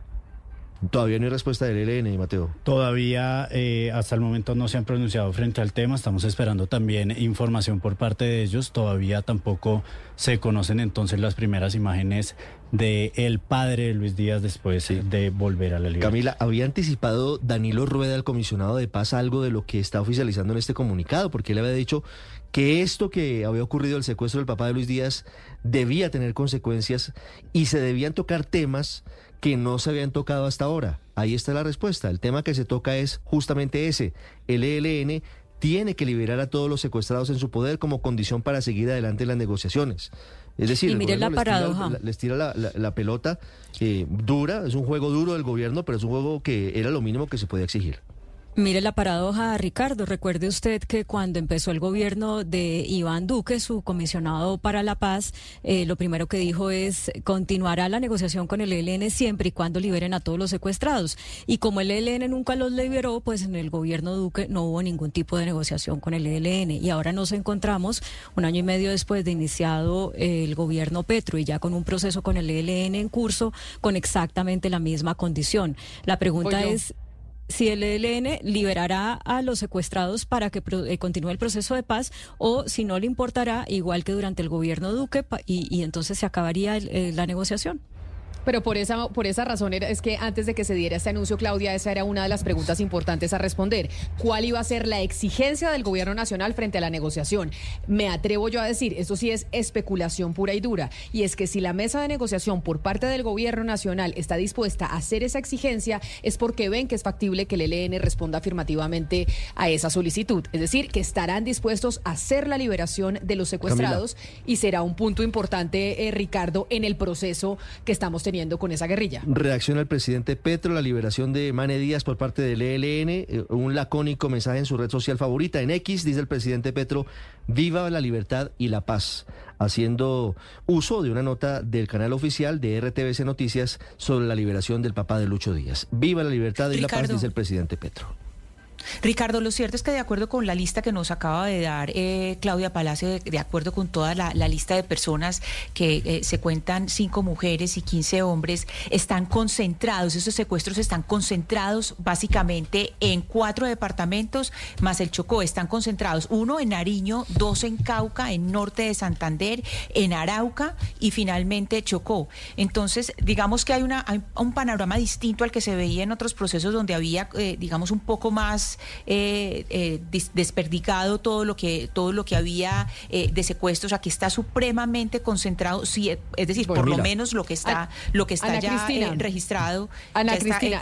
Todavía no hay respuesta del ELN, Mateo. Todavía eh, hasta el momento no se han pronunciado frente al tema. Estamos esperando también información por parte de ellos. Todavía tampoco se conocen entonces las primeras imágenes de el padre de Luis Díaz después de volver a la libertad. Camila, ¿había anticipado Danilo Rueda, el comisionado de paz, algo de lo que está oficializando en este comunicado? Porque él había dicho que esto que había ocurrido, el secuestro del papá de Luis Díaz, debía tener consecuencias y se debían tocar temas que no se habían tocado hasta ahora. Ahí está la respuesta. El tema que se toca es justamente ese. El ELN tiene que liberar a todos los secuestrados en su poder como condición para seguir adelante las negociaciones. Es decir, la les tira, la, pelota eh, dura, es un juego duro del gobierno, pero es un juego que era lo mínimo que se podía exigir. Mire la paradoja, Ricardo. Recuerde usted que cuando empezó el gobierno de Iván Duque, su comisionado para la paz, eh, lo primero que dijo es continuará la negociación con el ELN siempre y cuando liberen a todos los secuestrados. Y como el ELN nunca los liberó, pues en el gobierno Duque no hubo ningún tipo de negociación con el ELN. Y ahora nos encontramos un año y medio después de iniciado el gobierno Petro y ya con un proceso con el ELN en curso con exactamente la misma condición. La pregunta es si el ELN liberará a los secuestrados para que eh, continúe el proceso de paz o si no le importará, igual que durante el gobierno Duque, y, entonces se acabaría eh, la negociación. Pero por esa, por esa razón era, es que antes de que se diera este anuncio, Claudia, esa era una de las preguntas importantes a responder. ¿Cuál iba a ser la exigencia del gobierno nacional frente a la negociación? Me atrevo yo a decir, esto sí es especulación pura y dura, y es que si la mesa de negociación por parte del gobierno nacional está dispuesta a hacer esa exigencia, es porque ven que es factible que el ELN responda afirmativamente a esa solicitud. Es decir, que estarán dispuestos a hacer la liberación de los secuestrados y será un punto importante, eh, Ricardo, en el proceso que estamos teniendo con esa guerrilla. Reacciona el presidente Petro, la liberación de Mane Díaz por parte del ELN, eh, un lacónico mensaje en su red social favorita. En X dice el presidente Petro, viva la libertad y la paz, haciendo uso de una nota del canal oficial de RTBC Noticias sobre la liberación del papá de Lucho Díaz. Viva la libertad y la paz, dice el presidente Petro. Ricardo, lo cierto es que de acuerdo con la lista que nos acaba de dar eh, Claudia Palacio, de, acuerdo con toda la, lista de personas que eh, se cuentan cinco mujeres y 15 hombres, están concentrados, esos secuestros están concentrados básicamente en cuatro departamentos más el Chocó, están concentrados uno en Nariño, dos en Cauca, en norte de Santander, en Arauca y finalmente Chocó. Entonces, digamos que hay, una, un panorama distinto al que se veía en otros procesos donde había, eh, digamos, un poco más eh, eh, desperdigado todo lo que todo lo que había eh, de secuestros. Aquí está supremamente concentrado, sí, es decir, por lo menos lo que está lo que está ya registrado. Ana Cristina,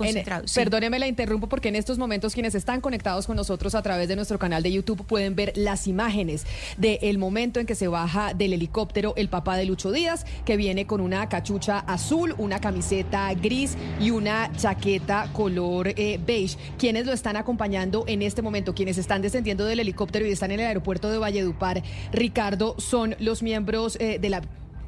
perdóneme la interrumpo porque en estos momentos quienes están conectados con nosotros a través de nuestro canal de YouTube pueden ver las imágenes del momento en que se baja del helicóptero el papá de Lucho Díaz, que viene con una cachucha azul, una camiseta gris y una chaqueta color beige. Quienes lo están acompañando en este momento, quienes están descendiendo del helicóptero y están en el aeropuerto de Valledupar, Ricardo, son los miembros eh, de la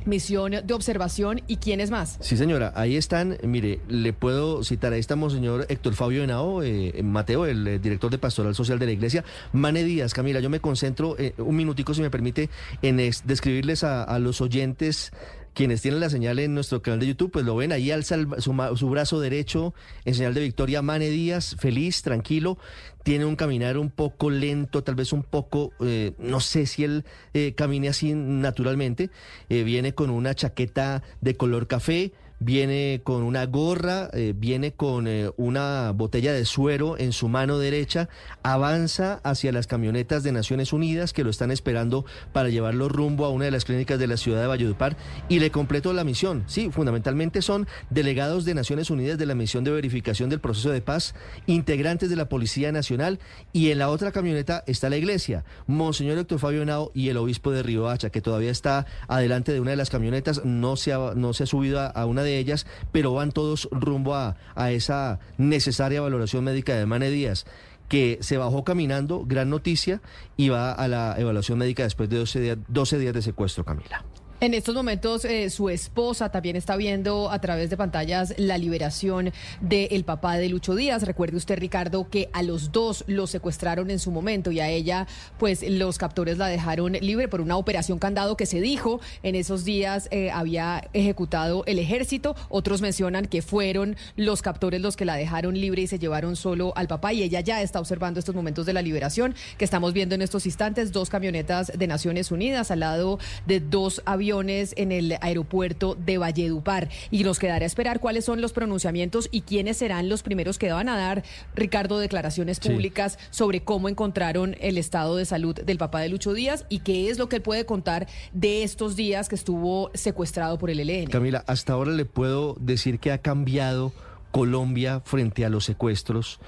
misión de observación y quiénes más. Sí, señora, ahí están, mire, le puedo citar, ahí estamos, señor Héctor Fabio Henao, eh, Mateo, el eh, director de Pastoral Social de la Iglesia, Mane Díaz, Camila, yo me concentro un minutico, si me permite, en describirles a los oyentes quienes tienen la señal en nuestro canal de YouTube, pues lo ven, ahí alza su, brazo derecho en señal de victoria. Mane Díaz, feliz, tranquilo, tiene un caminar un poco lento, tal vez un poco, eh, no sé si él eh, camine así naturalmente, eh, viene con una chaqueta de color café viene con una gorra, eh, viene con eh, una botella de suero en su mano derecha, avanza hacia las camionetas de Naciones Unidas que lo están esperando para llevarlo rumbo a una de las clínicas de la ciudad de Valledupar y le completó la misión. Sí, fundamentalmente son delegados de Naciones Unidas de la misión de verificación del proceso de paz, integrantes de la Policía Nacional y en la otra camioneta está la iglesia, Monseñor Héctor Fabio Nao y el obispo de Riohacha, que todavía está adelante de una de las camionetas, no se ha, no se ha subido a una de ellas, pero van todos rumbo a, esa necesaria valoración médica de Mane Díaz que se bajó caminando, gran noticia, y va a la evaluación médica después de 12 días, 12 días de secuestro, Camila. En estos momentos, eh, su esposa también está viendo a través de pantallas la liberación del papá de Lucho Díaz. Recuerde usted, Ricardo, que a los dos los secuestraron en su momento y a ella, pues los captores la dejaron libre por una operación candado que se dijo en esos días eh, había ejecutado el ejército. Otros mencionan que fueron los captores los que la dejaron libre y se llevaron solo al papá. Y ella ya está observando estos momentos de la liberación que estamos viendo en estos instantes. Dos camionetas de Naciones Unidas al lado de dos aviones en el aeropuerto de Valledupar. Y nos quedará a esperar cuáles son los pronunciamientos y quiénes serán los primeros que van a dar, Ricardo, declaraciones públicas sobre cómo encontraron el estado de salud del papá de Lucho Díaz y qué es lo que él puede contar de estos días que estuvo secuestrado por el ELN. Camila, hasta ahora le puedo decir que ha cambiado Colombia frente a los secuestros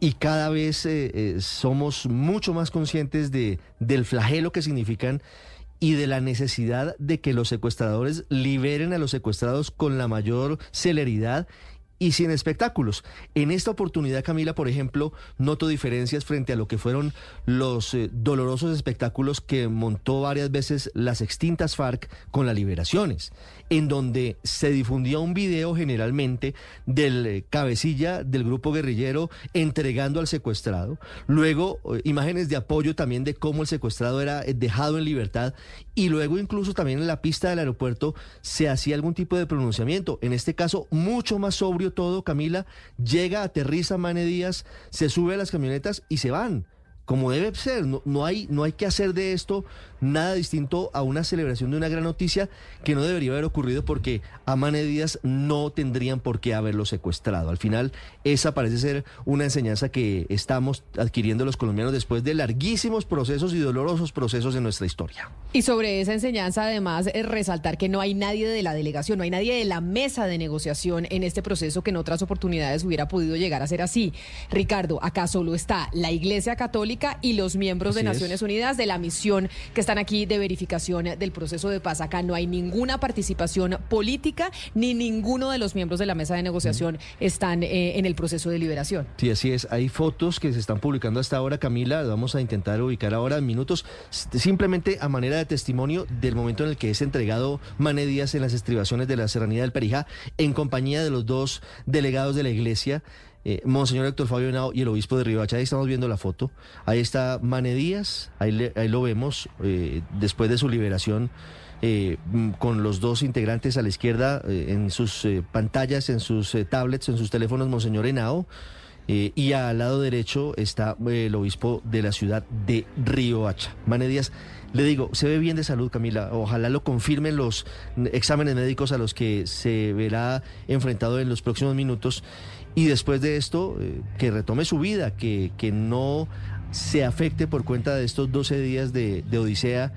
y cada vez eh, eh, somos mucho más conscientes de, del flagelo que significan y de la necesidad de que los secuestradores liberen a los secuestrados con la mayor celeridad y sin espectáculos. En esta oportunidad, Camila, por ejemplo, noto diferencias frente a lo que fueron los eh, dolorosos espectáculos que montó varias veces las extintas FARC con las liberaciones en donde se difundía un video generalmente del eh, cabecilla del grupo guerrillero entregando al secuestrado, luego eh, imágenes de apoyo también de cómo el secuestrado era dejado en libertad y luego incluso también en la pista del aeropuerto se hacía algún tipo de pronunciamiento, en este caso mucho más sobrio todo, Camila, llega, aterriza Mane Díaz, se sube a las camionetas y se van como debe ser. No, no, hay, no hay que hacer de esto nada distinto a una celebración de una gran noticia que no debería haber ocurrido porque a Mane Díaz no tendrían por qué haberlo secuestrado. Al final, esa parece ser una enseñanza que estamos adquiriendo los colombianos después de larguísimos procesos y dolorosos procesos en nuestra historia. Y sobre esa enseñanza, además, es resaltar que no hay nadie de la delegación, no hay nadie de la mesa de negociación en este proceso que en otras oportunidades hubiera podido llegar a ser así. Ricardo, acá solo está la Iglesia Católica y los miembros de Naciones Unidas de la misión que están aquí de verificación del proceso de paz. Acá no hay ninguna participación política ni ninguno de los miembros de la mesa de negociación están eh, en el proceso de liberación. Sí, así es. Hay fotos que se están publicando hasta ahora, Camila. Vamos a intentar ubicar ahora en minutos, simplemente a manera de testimonio del momento en el que es entregado Mané Díaz en las estribaciones de la Serranía del Perijá en compañía de los dos delegados de la iglesia. Eh, Monseñor Héctor Fabio Henao y el obispo de Riohacha. Ahí estamos viendo la foto. Ahí está Mane Díaz, ahí, lo vemos, eh, después de su liberación. Eh, mm, con los dos integrantes a la izquierda en sus pantallas, en sus tablets, en sus teléfonos, Monseñor Henao. y al lado derecho está el obispo de la ciudad de Riohacha. Mane Díaz, le digo, se ve bien de salud, Camila. Ojalá lo confirmen los exámenes médicos a los que se verá enfrentado en los próximos minutos. Y después de esto, eh, que retome su vida, que, que no se afecte por cuenta de estos 12 días de, de Odisea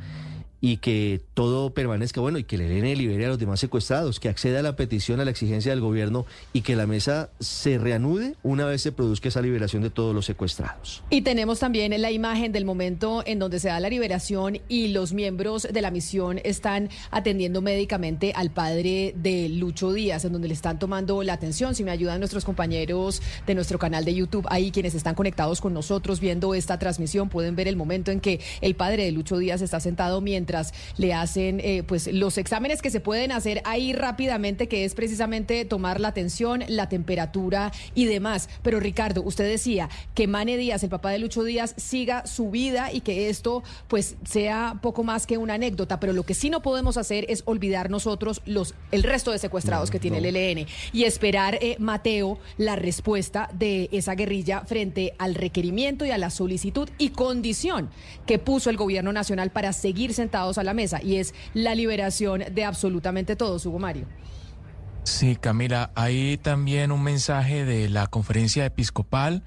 y que todo permanezca bueno y que el ELN libere a los demás secuestrados, que acceda a la petición, a la exigencia del gobierno y que la mesa se reanude una vez se produzca esa liberación de todos los secuestrados. Y tenemos también la imagen del momento en donde se da la liberación y los miembros de la misión están atendiendo médicamente al padre de Lucho Díaz, en donde le están tomando la atención. Si me ayudan nuestros compañeros de nuestro canal de YouTube, ahí quienes están conectados con nosotros viendo esta transmisión, pueden ver el momento en que el padre de Lucho Díaz está sentado mientras le hacen eh, pues los exámenes que se pueden hacer ahí rápidamente, que es precisamente tomar la tensión, la temperatura y demás. Pero Ricardo, usted decía que Mane Díaz, el papá de Lucho Díaz, siga su vida y que esto pues sea poco más que una anécdota, pero lo que sí no podemos hacer es olvidar nosotros los el resto de secuestrados que tiene el ELN y esperar eh, Mateo la respuesta de esa guerrilla frente al requerimiento y a la solicitud y condición que puso el gobierno nacional para seguir sentado a la mesa y es la liberación de absolutamente todos, Hugo Mario. Sí, Camila, hay también un mensaje de la conferencia episcopal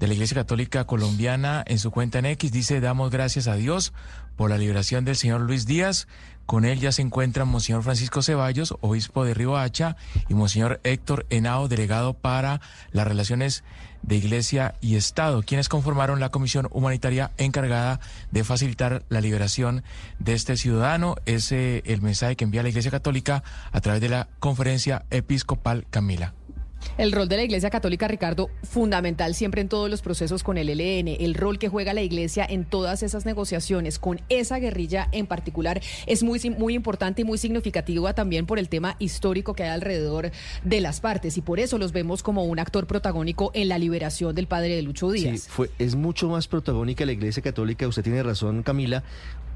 de la Iglesia Católica Colombiana en su cuenta en X. Dice, damos gracias a Dios por la liberación del señor Luis Díaz. Con él ya se encuentran Monseñor Francisco Ceballos, obispo de Hacha, y Monseñor Héctor Henao, delegado para las relaciones de Iglesia y Estado, quienes conformaron la comisión humanitaria encargada de facilitar la liberación de este ciudadano. Es el mensaje que envía la Iglesia Católica a través de la conferencia episcopal Camila. El rol de la Iglesia Católica, Ricardo, fundamental siempre en todos los procesos con el ELN, el rol que juega la Iglesia en todas esas negociaciones con esa guerrilla en particular es muy, muy importante y muy significativa también por el tema histórico que hay alrededor de las partes y por eso los vemos como un actor protagónico en la liberación del padre de Lucho Díaz. Sí, fue, es mucho más protagónica la Iglesia Católica, usted tiene razón Camila,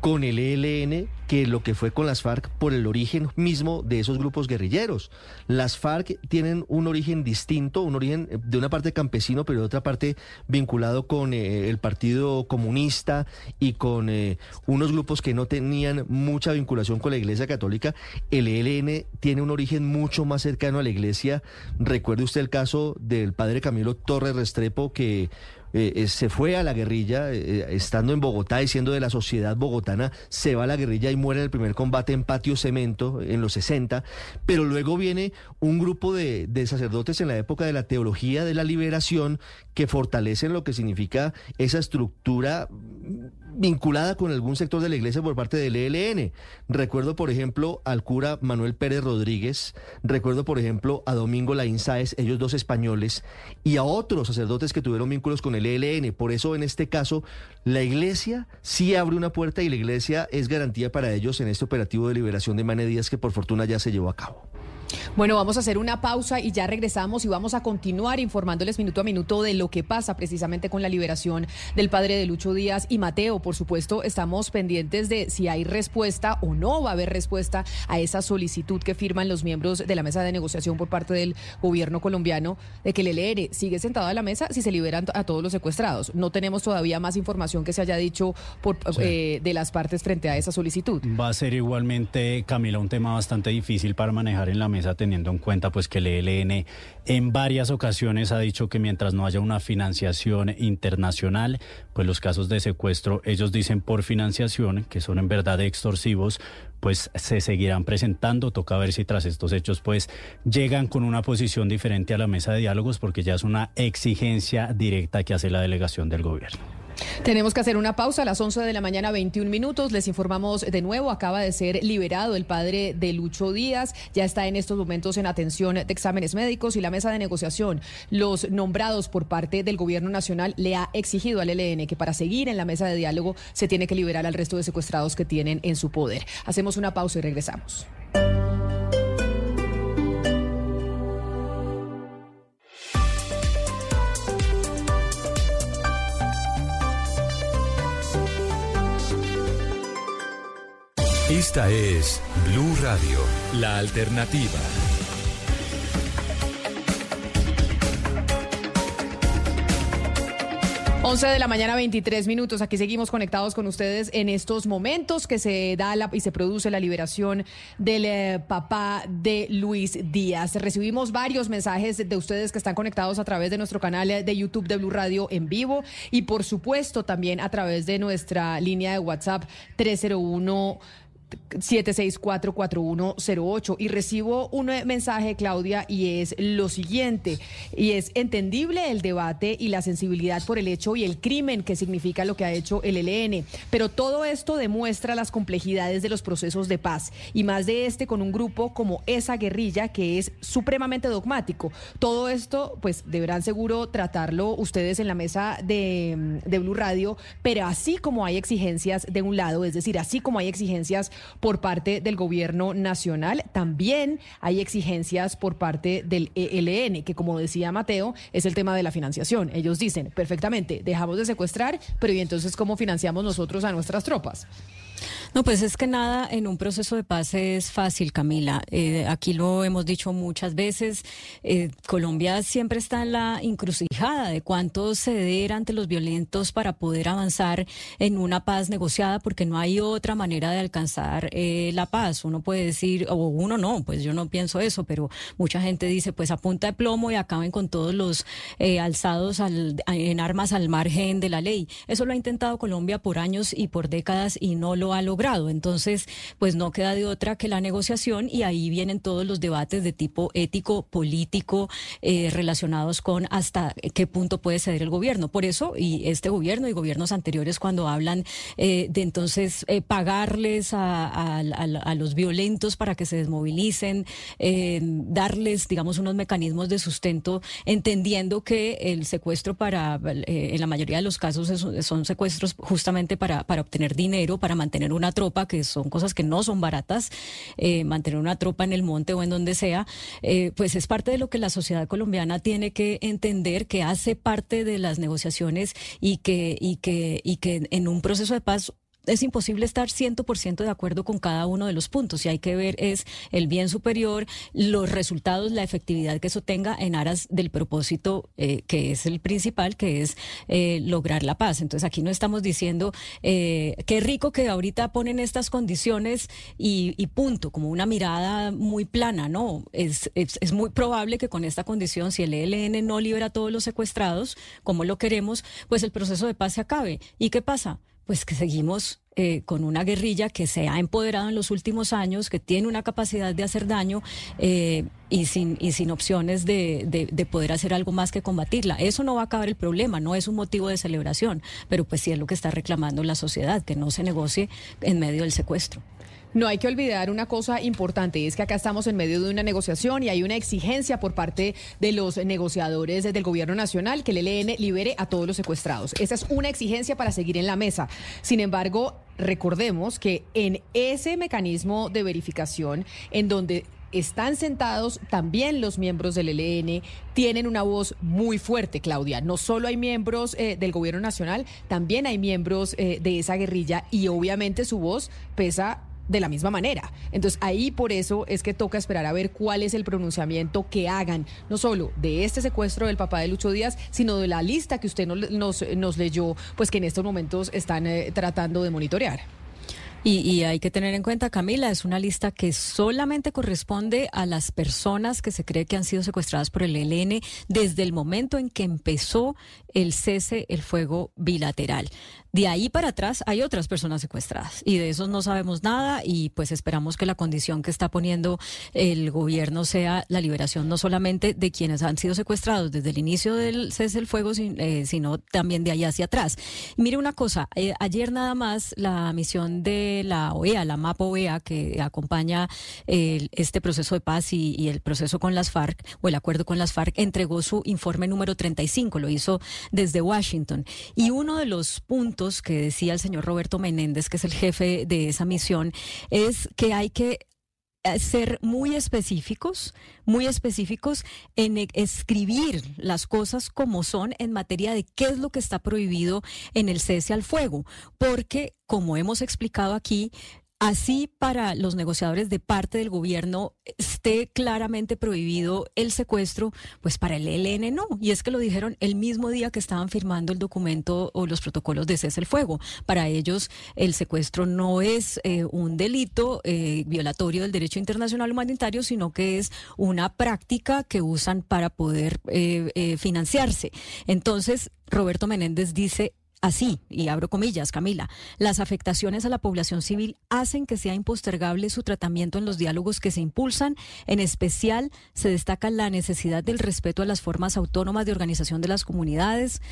con el ELN que lo que fue con las FARC por el origen mismo de esos grupos guerrilleros. Las FARC tienen un origen distinto, un origen eh, de una parte campesino, pero de otra parte vinculado con eh, el Partido Comunista y con eh, unos grupos que no tenían mucha vinculación con la Iglesia Católica. El ELN tiene un origen mucho más cercano a la Iglesia. Recuerde usted el caso del padre Camilo Torres Restrepo que eh, eh, se fue a la guerrilla, eh, estando en Bogotá y siendo de la sociedad bogotana, se va a la guerrilla y muere en el primer combate en Patio Cemento en los 60, pero luego viene un grupo de, de sacerdotes en la época de la teología de la liberación que fortalecen lo que significa esa estructura vinculada con algún sector de la iglesia por parte del ELN. Recuerdo, por ejemplo, al cura Manuel Pérez Rodríguez, recuerdo, por ejemplo, a Domingo Laín Sáez, ellos dos españoles, y a otros sacerdotes que tuvieron vínculos con el ELN. Por eso, en este caso, la iglesia sí abre una puerta y la iglesia es garantía para ellos en este operativo de liberación de Mane Díaz que por fortuna ya se llevó a cabo. Bueno, vamos a hacer una pausa y ya regresamos y vamos a continuar informándoles minuto a minuto de lo que pasa precisamente con la liberación del padre de Lucho Díaz y Mateo. Por supuesto, estamos pendientes de si hay respuesta o no va a haber respuesta a esa solicitud que firman los miembros de la mesa de negociación por parte del gobierno colombiano de que el LR sigue sentado a la mesa si se liberan a todos los secuestrados. No tenemos todavía más información que se haya dicho por, eh, de las partes frente a esa solicitud. Va a ser igualmente, Camila, un tema bastante difícil para manejar en la mesa teniendo en cuenta pues que el ELN en varias ocasiones ha dicho que mientras no haya una financiación internacional, pues los casos de secuestro, ellos dicen por financiación, que son en verdad extorsivos, pues se seguirán presentando. Toca ver si tras estos hechos pues llegan con una posición diferente a la mesa de diálogos porque ya es una exigencia directa que hace la delegación del gobierno. Tenemos que hacer una pausa a las 11 de la mañana, 21 minutos. Les informamos de nuevo, acaba de ser liberado el padre de Lucho Díaz. Ya está en estos momentos en atención de exámenes médicos y la mesa de negociación, los nombrados por parte del gobierno nacional, le ha exigido al ELN que para seguir en la mesa de diálogo se tiene que liberar al resto de secuestrados que tienen en su poder. Hacemos una pausa y regresamos. Esta es Blue Radio, la alternativa. 11 de la mañana, 23 minutos. Aquí seguimos conectados con ustedes en estos momentos que se da y se produce la liberación del eh, papá de Luis Díaz. Recibimos varios mensajes de ustedes que están conectados a través de nuestro canal de YouTube de Blue Radio en vivo y por supuesto también a través de nuestra línea de WhatsApp 301 7644108 y recibo un mensaje, Claudia, y es lo siguiente, y es entendible el debate y la sensibilidad por el hecho y el crimen que significa lo que ha hecho el ELN, pero todo esto demuestra las complejidades de los procesos de paz. Y más de este con un grupo como esa guerrilla que es supremamente dogmático. Todo esto, pues deberán seguro tratarlo ustedes en la mesa de, de Blue Radio, pero así como hay exigencias de un lado, es decir, así como hay exigencias por parte del gobierno nacional. También hay exigencias por parte del ELN, que como decía Mateo, es el tema de la financiación. Ellos dicen, perfectamente, dejamos de secuestrar, pero ¿y entonces cómo financiamos nosotros a nuestras tropas? No, pues es que nada en un proceso de paz es fácil, Camila. Eh, aquí lo hemos dicho muchas veces. Eh, Colombia siempre está en la encrucijada de cuánto ceder ante los violentos para poder avanzar en una paz negociada, porque no hay otra manera de alcanzar eh, la paz. Uno puede decir, o uno no, pues yo no pienso eso, pero mucha gente dice, pues a punta de plomo y acaben con todos los alzados en armas al margen de la ley. Eso lo ha intentado Colombia por años y por décadas y no lo ha logrado. Entonces, pues no queda de otra que la negociación y ahí vienen todos los debates de tipo ético, político, eh, relacionados con hasta qué punto puede ceder el gobierno. Por eso, y este gobierno y gobiernos anteriores cuando hablan eh, de entonces eh, pagarles a, los violentos para que se desmovilicen, darles, digamos, unos mecanismos de sustento, entendiendo que el secuestro para, en la mayoría de los casos, son secuestros justamente para, para obtener dinero, para mantener mantener una tropa, que son cosas que no son baratas, eh, mantener una tropa en el monte o en donde sea, eh, pues es parte de lo que la sociedad colombiana tiene que entender que hace parte de las negociaciones y que, y que, y que en un proceso de paz es imposible estar 100% de acuerdo con cada uno de los puntos y hay que ver es el bien superior, los resultados, la efectividad que eso tenga en aras del propósito eh, que es el principal, que es eh, lograr la paz. Entonces aquí no estamos diciendo eh, qué rico que ahorita ponen estas condiciones y, punto, como una mirada muy plana, ¿no? Es, es, es muy probable que con esta condición, si el ELN no libera a todos los secuestrados, como lo queremos, pues el proceso de paz se acabe. ¿Y qué pasa? Pues que seguimos eh, con una guerrilla que se ha empoderado en los últimos años, que tiene una capacidad de hacer daño eh, y, sin, y sin opciones de, de, de, poder hacer algo más que combatirla. Eso no va a acabar el problema, no es un motivo de celebración, pero pues sí es lo que está reclamando la sociedad, que no se negocie en medio del secuestro. No hay que olvidar una cosa importante, es que acá estamos en medio de una negociación y hay una exigencia por parte de los negociadores del gobierno nacional que el ELN libere a todos los secuestrados. Esa es una exigencia para seguir en la mesa. Sin embargo, recordemos que en ese mecanismo de verificación, en donde están sentados también los miembros del ELN, tienen una voz muy fuerte, Claudia. No solo hay miembros eh, del gobierno nacional, también hay miembros eh, de esa guerrilla y obviamente su voz pesa de la misma manera. Entonces ahí por eso es que toca esperar a ver cuál es el pronunciamiento que hagan, no solo de este secuestro del papá de Lucho Díaz, sino de la lista que usted nos, nos, leyó, pues que en estos momentos están eh, tratando de monitorear. Y, hay que tener en cuenta, Camila, es una lista que solamente corresponde a las personas que se cree que han sido secuestradas por el ELN desde el momento en que empezó el cese, el fuego bilateral. De ahí para atrás hay otras personas secuestradas y de esos no sabemos nada y pues esperamos que la condición que está poniendo el gobierno sea la liberación no solamente de quienes han sido secuestrados desde el inicio del cese del fuego, eh, sino también de ahí hacia atrás. mire una cosa, eh, ayer nada más la misión de la OEA, la MAP OEA, que acompaña este proceso de paz y, y el proceso con las FARC o el acuerdo con las FARC, entregó su informe número 35, lo hizo desde Washington. Y uno de los puntos que decía el señor Roberto Menéndez, que es el jefe de esa misión, es que hay que eh, ser muy específicos, muy específicos en e, escribir las cosas como son en materia de qué es lo que está prohibido en el cese al fuego, porque como hemos explicado aquí, así para los negociadores de parte del gobierno esté claramente prohibido el secuestro, pues para el ELN no. Y es que lo dijeron el mismo día que estaban firmando el documento o los protocolos de cese el fuego. Para ellos el secuestro no es eh, un delito eh, violatorio del derecho internacional humanitario, sino que es una práctica que usan para poder eh, financiarse. Entonces, Roberto Menéndez dice, Así, y abro comillas, Camila, las afectaciones a la población civil hacen que sea impostergable su tratamiento en los diálogos que se impulsan. En especial, se destaca la necesidad del respeto a las formas autónomas de organización de las comunidades,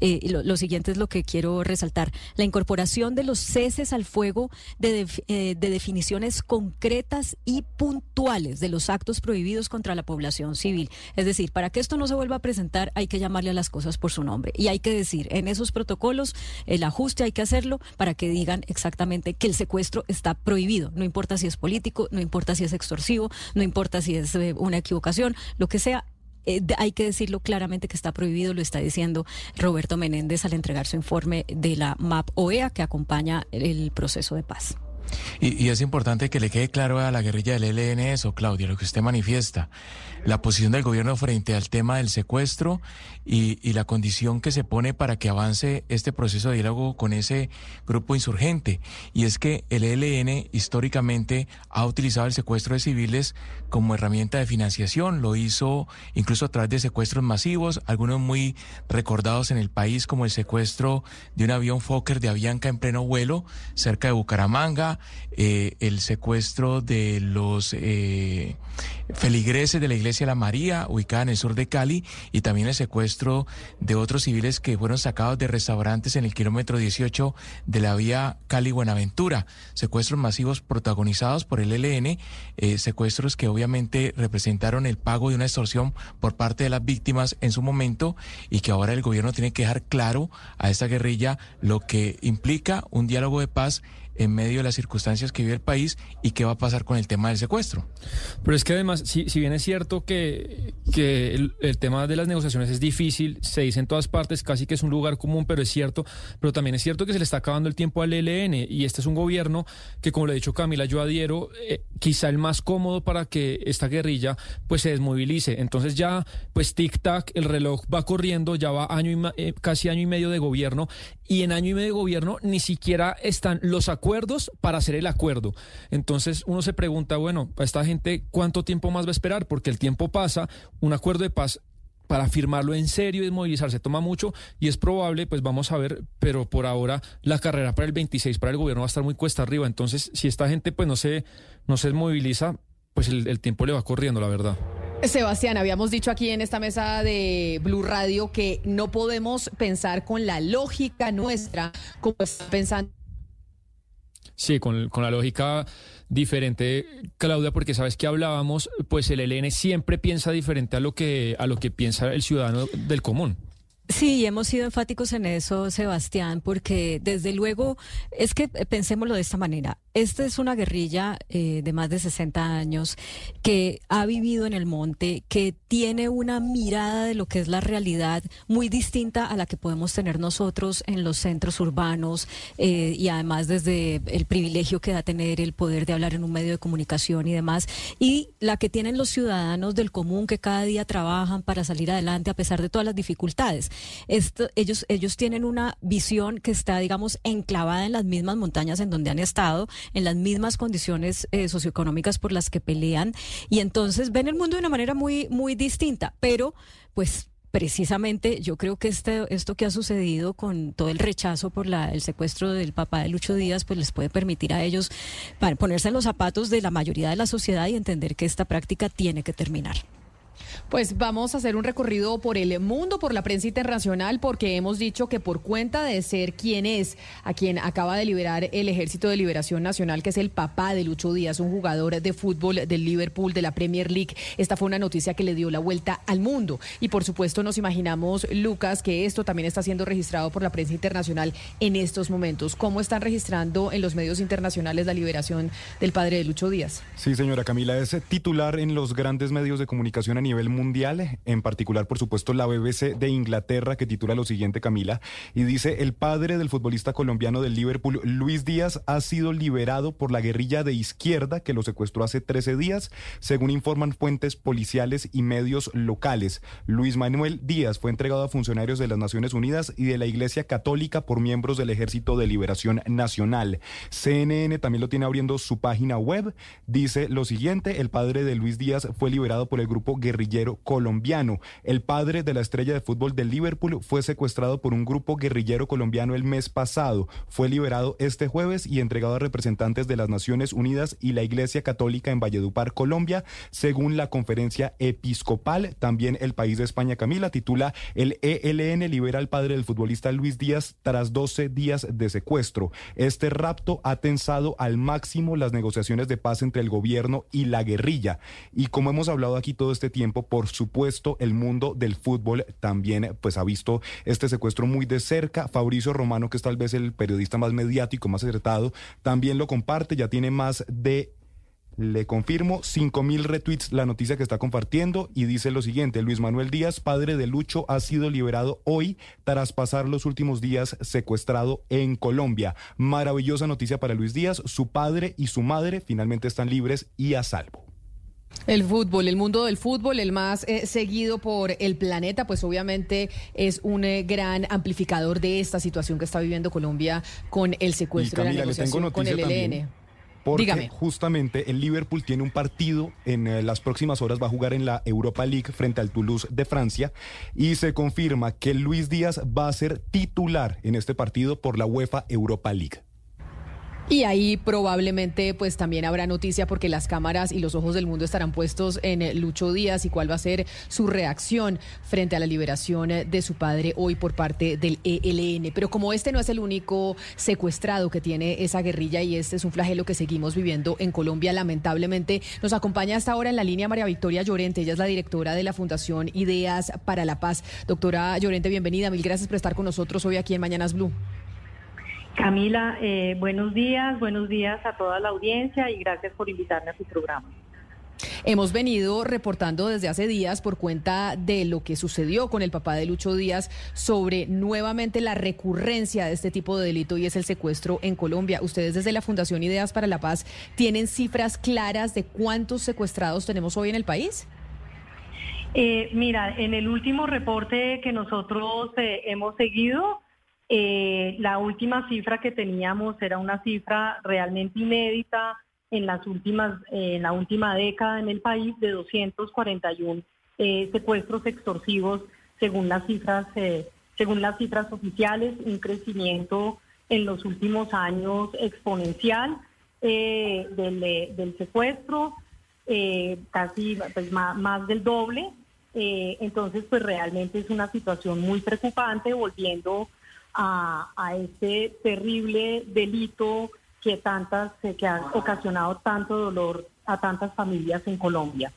eh, lo, siguiente es lo que quiero resaltar, la incorporación de los ceses al fuego de, eh, de, definiciones concretas y puntuales de los actos prohibidos contra la población civil. Es decir, para que esto no se vuelva a presentar hay que llamarle a las cosas por su nombre. Y hay que decir en esos protocolos el ajuste hay que hacerlo para que digan exactamente que el secuestro está prohibido, no importa si es político, no importa si es extorsivo, no importa si es eh, una equivocación, lo que sea, eh, hay que decirlo claramente que está prohibido, lo está diciendo Roberto Menéndez al entregar su informe de la MAP OEA que acompaña el proceso de paz. Y, es importante que le quede claro a la guerrilla del ELN eso, Claudia, lo que usted manifiesta, la posición del gobierno frente al tema del secuestro y, y, la condición que se pone para que avance este proceso de diálogo con ese grupo insurgente. Y es que el ELN históricamente ha utilizado el secuestro de civiles como herramienta de financiación, lo hizo incluso a través de secuestros masivos, algunos muy recordados en el país como el secuestro de un avión Fokker de Avianca en pleno vuelo cerca de Bucaramanga, eh, el secuestro de los eh, feligreses de la iglesia La María, ubicada en el sur de Cali, y también el secuestro de otros civiles que fueron sacados de restaurantes en el kilómetro 18 de la vía Cali-Buenaventura. Secuestros masivos protagonizados por el LN, eh, secuestros que obviamente representaron el pago de una extorsión por parte de las víctimas en su momento y que ahora el gobierno tiene que dejar claro a esta guerrilla lo que implica un diálogo de paz en medio de las circunstancias que vive el país y qué va a pasar con el tema del secuestro. Pero es que además, si, bien es cierto que, que el, tema de las negociaciones es difícil, se dice en todas partes, casi que es un lugar común, pero es cierto, pero también es cierto que se le está acabando el tiempo al ELN y este es un gobierno que, como le ha dicho Camila, yo adhiero, eh, quizá el más cómodo para que esta guerrilla pues se desmovilice. Entonces ya, pues tic-tac, el reloj va corriendo, ya va año y, eh, casi año y medio de gobierno y en año y medio de gobierno ni siquiera están los acuerdos acuerdos para hacer el acuerdo. Entonces uno se pregunta, bueno, a esta gente, ¿cuánto tiempo más va a esperar? Porque el tiempo pasa, un acuerdo de paz para firmarlo en serio y movilizarse toma mucho y es probable, pues vamos a ver, pero por ahora la carrera para el 26 para el gobierno va a estar muy cuesta arriba. Entonces, si esta gente pues no se, no se moviliza, pues el, el tiempo le va corriendo, la verdad. Sebastián, habíamos dicho aquí en esta mesa de Blue Radio que no podemos pensar con la lógica nuestra como está pensando Sí, con, con la lógica diferente, Claudia, porque sabes que hablábamos, pues el ELN siempre piensa diferente a lo que a lo que piensa el ciudadano del común. Sí, hemos sido enfáticos en eso, Sebastián, porque desde luego es que pensémoslo de esta manera. Esta es una guerrilla eh, de más de 60 años que ha vivido en el monte, que tiene una mirada de lo que es la realidad muy distinta a la que podemos tener nosotros en los centros urbanos eh, y además desde el privilegio que da tener el poder de hablar en un medio de comunicación y demás, y la que tienen los ciudadanos del común que cada día trabajan para salir adelante a pesar de todas las dificultades. Ellos, ellos tienen una visión que está, digamos, enclavada en las mismas montañas en donde han estado en las mismas condiciones eh, socioeconómicas por las que pelean y entonces ven el mundo de una manera muy, muy distinta, pero pues precisamente yo creo que este, esto que ha sucedido con todo el rechazo por la, el secuestro del papá de Lucho Díaz, pues les puede permitir a ellos ponerse en los zapatos de la mayoría de la sociedad y entender que esta práctica tiene que terminar. Pues vamos a hacer un recorrido por el mundo, por la prensa internacional, porque hemos dicho que por cuenta de ser quien es, a quien acaba de liberar el Ejército de Liberación Nacional, que es el papá de Lucho Díaz, un jugador de fútbol del Liverpool, de la Premier League, esta fue una noticia que le dio la vuelta al mundo. Y por supuesto nos imaginamos, Lucas, que esto también está siendo registrado por la prensa internacional en estos momentos. ¿Cómo están registrando en los medios internacionales la liberación del padre de Lucho Díaz? Sí, señora Camila, es titular en los grandes medios de comunicación a nivel mundial, en particular, por supuesto, la BBC de Inglaterra, que titula lo siguiente, Camila, y dice, el padre del futbolista colombiano del Liverpool, Luis Díaz, ha sido liberado por la guerrilla de izquierda que lo secuestró hace 13 días, según informan fuentes policiales y medios locales. Luis Manuel Díaz fue entregado a funcionarios de las Naciones Unidas y de la Iglesia Católica por miembros del Ejército de Liberación Nacional. CNN también lo tiene abriendo su página web. Dice lo siguiente, el padre de Luis Díaz fue liberado por el grupo guerrillero colombiano. El padre de la estrella de fútbol del Liverpool fue secuestrado por un grupo guerrillero colombiano el mes pasado. Fue liberado este jueves y entregado a representantes de las Naciones Unidas y la Iglesia Católica en Valledupar, Colombia, según la conferencia episcopal. También el país de España, Camila, titula El ELN libera al padre del futbolista Luis Díaz tras 12 días de secuestro. Este rapto ha tensado al máximo las negociaciones de paz entre el gobierno y la guerrilla. Y como hemos hablado aquí todo este tiempo, por supuesto, el mundo del fútbol también pues ha visto este secuestro muy de cerca. Fabricio Romano, que es tal vez el periodista más mediático, más acertado, también lo comparte, ya tiene más de le confirmo, 5.000 retweets la noticia que está compartiendo y dice lo siguiente, Luis Manuel Díaz, padre de Lucho, ha sido liberado hoy tras pasar los últimos días secuestrado en Colombia. Maravillosa noticia para Luis Díaz, su padre y su madre finalmente están libres y a salvo. El fútbol, el mundo del fútbol, el más eh, seguido por el planeta, pues obviamente es un eh, gran amplificador de esta situación que está viviendo Colombia con el secuestro de la negociación con el ELN. Porque justamente el Liverpool tiene un partido en eh, las próximas horas, va a jugar en la Europa League frente al Toulouse de Francia y se confirma que Luis Díaz va a ser titular en este partido por la UEFA Europa League. Y ahí probablemente pues también habrá noticia porque las cámaras y los ojos del mundo estarán puestos en Lucho Díaz y cuál va a ser su reacción frente a la liberación de su padre hoy por parte del ELN. Pero como este no es el único secuestrado que tiene esa guerrilla y este es un flagelo que seguimos viviendo en Colombia, lamentablemente nos acompaña hasta ahora en la línea María Victoria Llorente. Ella es la directora de la Fundación Ideas para la Paz. Doctora Llorente, bienvenida. Mil gracias por estar con nosotros hoy aquí en Mañanas Blue. Camila, eh, buenos días, buenos días a toda la audiencia y gracias por invitarme a su programa. Hemos venido reportando desde hace días por cuenta de lo que sucedió con el papá de Lucho Díaz sobre nuevamente la recurrencia de este tipo de delito y es el secuestro en Colombia. Ustedes desde la Fundación Ideas para la Paz tienen cifras claras de cuántos secuestrados tenemos hoy en el país. Eh, mira, en el último reporte que nosotros eh, hemos seguido, eh, la última cifra que teníamos era una cifra realmente inédita en las últimas, eh, en la última década en el país de 241 eh, secuestros extorsivos según las cifras, según las cifras oficiales, un crecimiento en los últimos años exponencial del, secuestro, casi pues, más del doble. entonces, pues realmente es una situación muy preocupante, volviendo a, a este terrible delito que tantas que ha ocasionado tanto dolor a tantas familias en Colombia.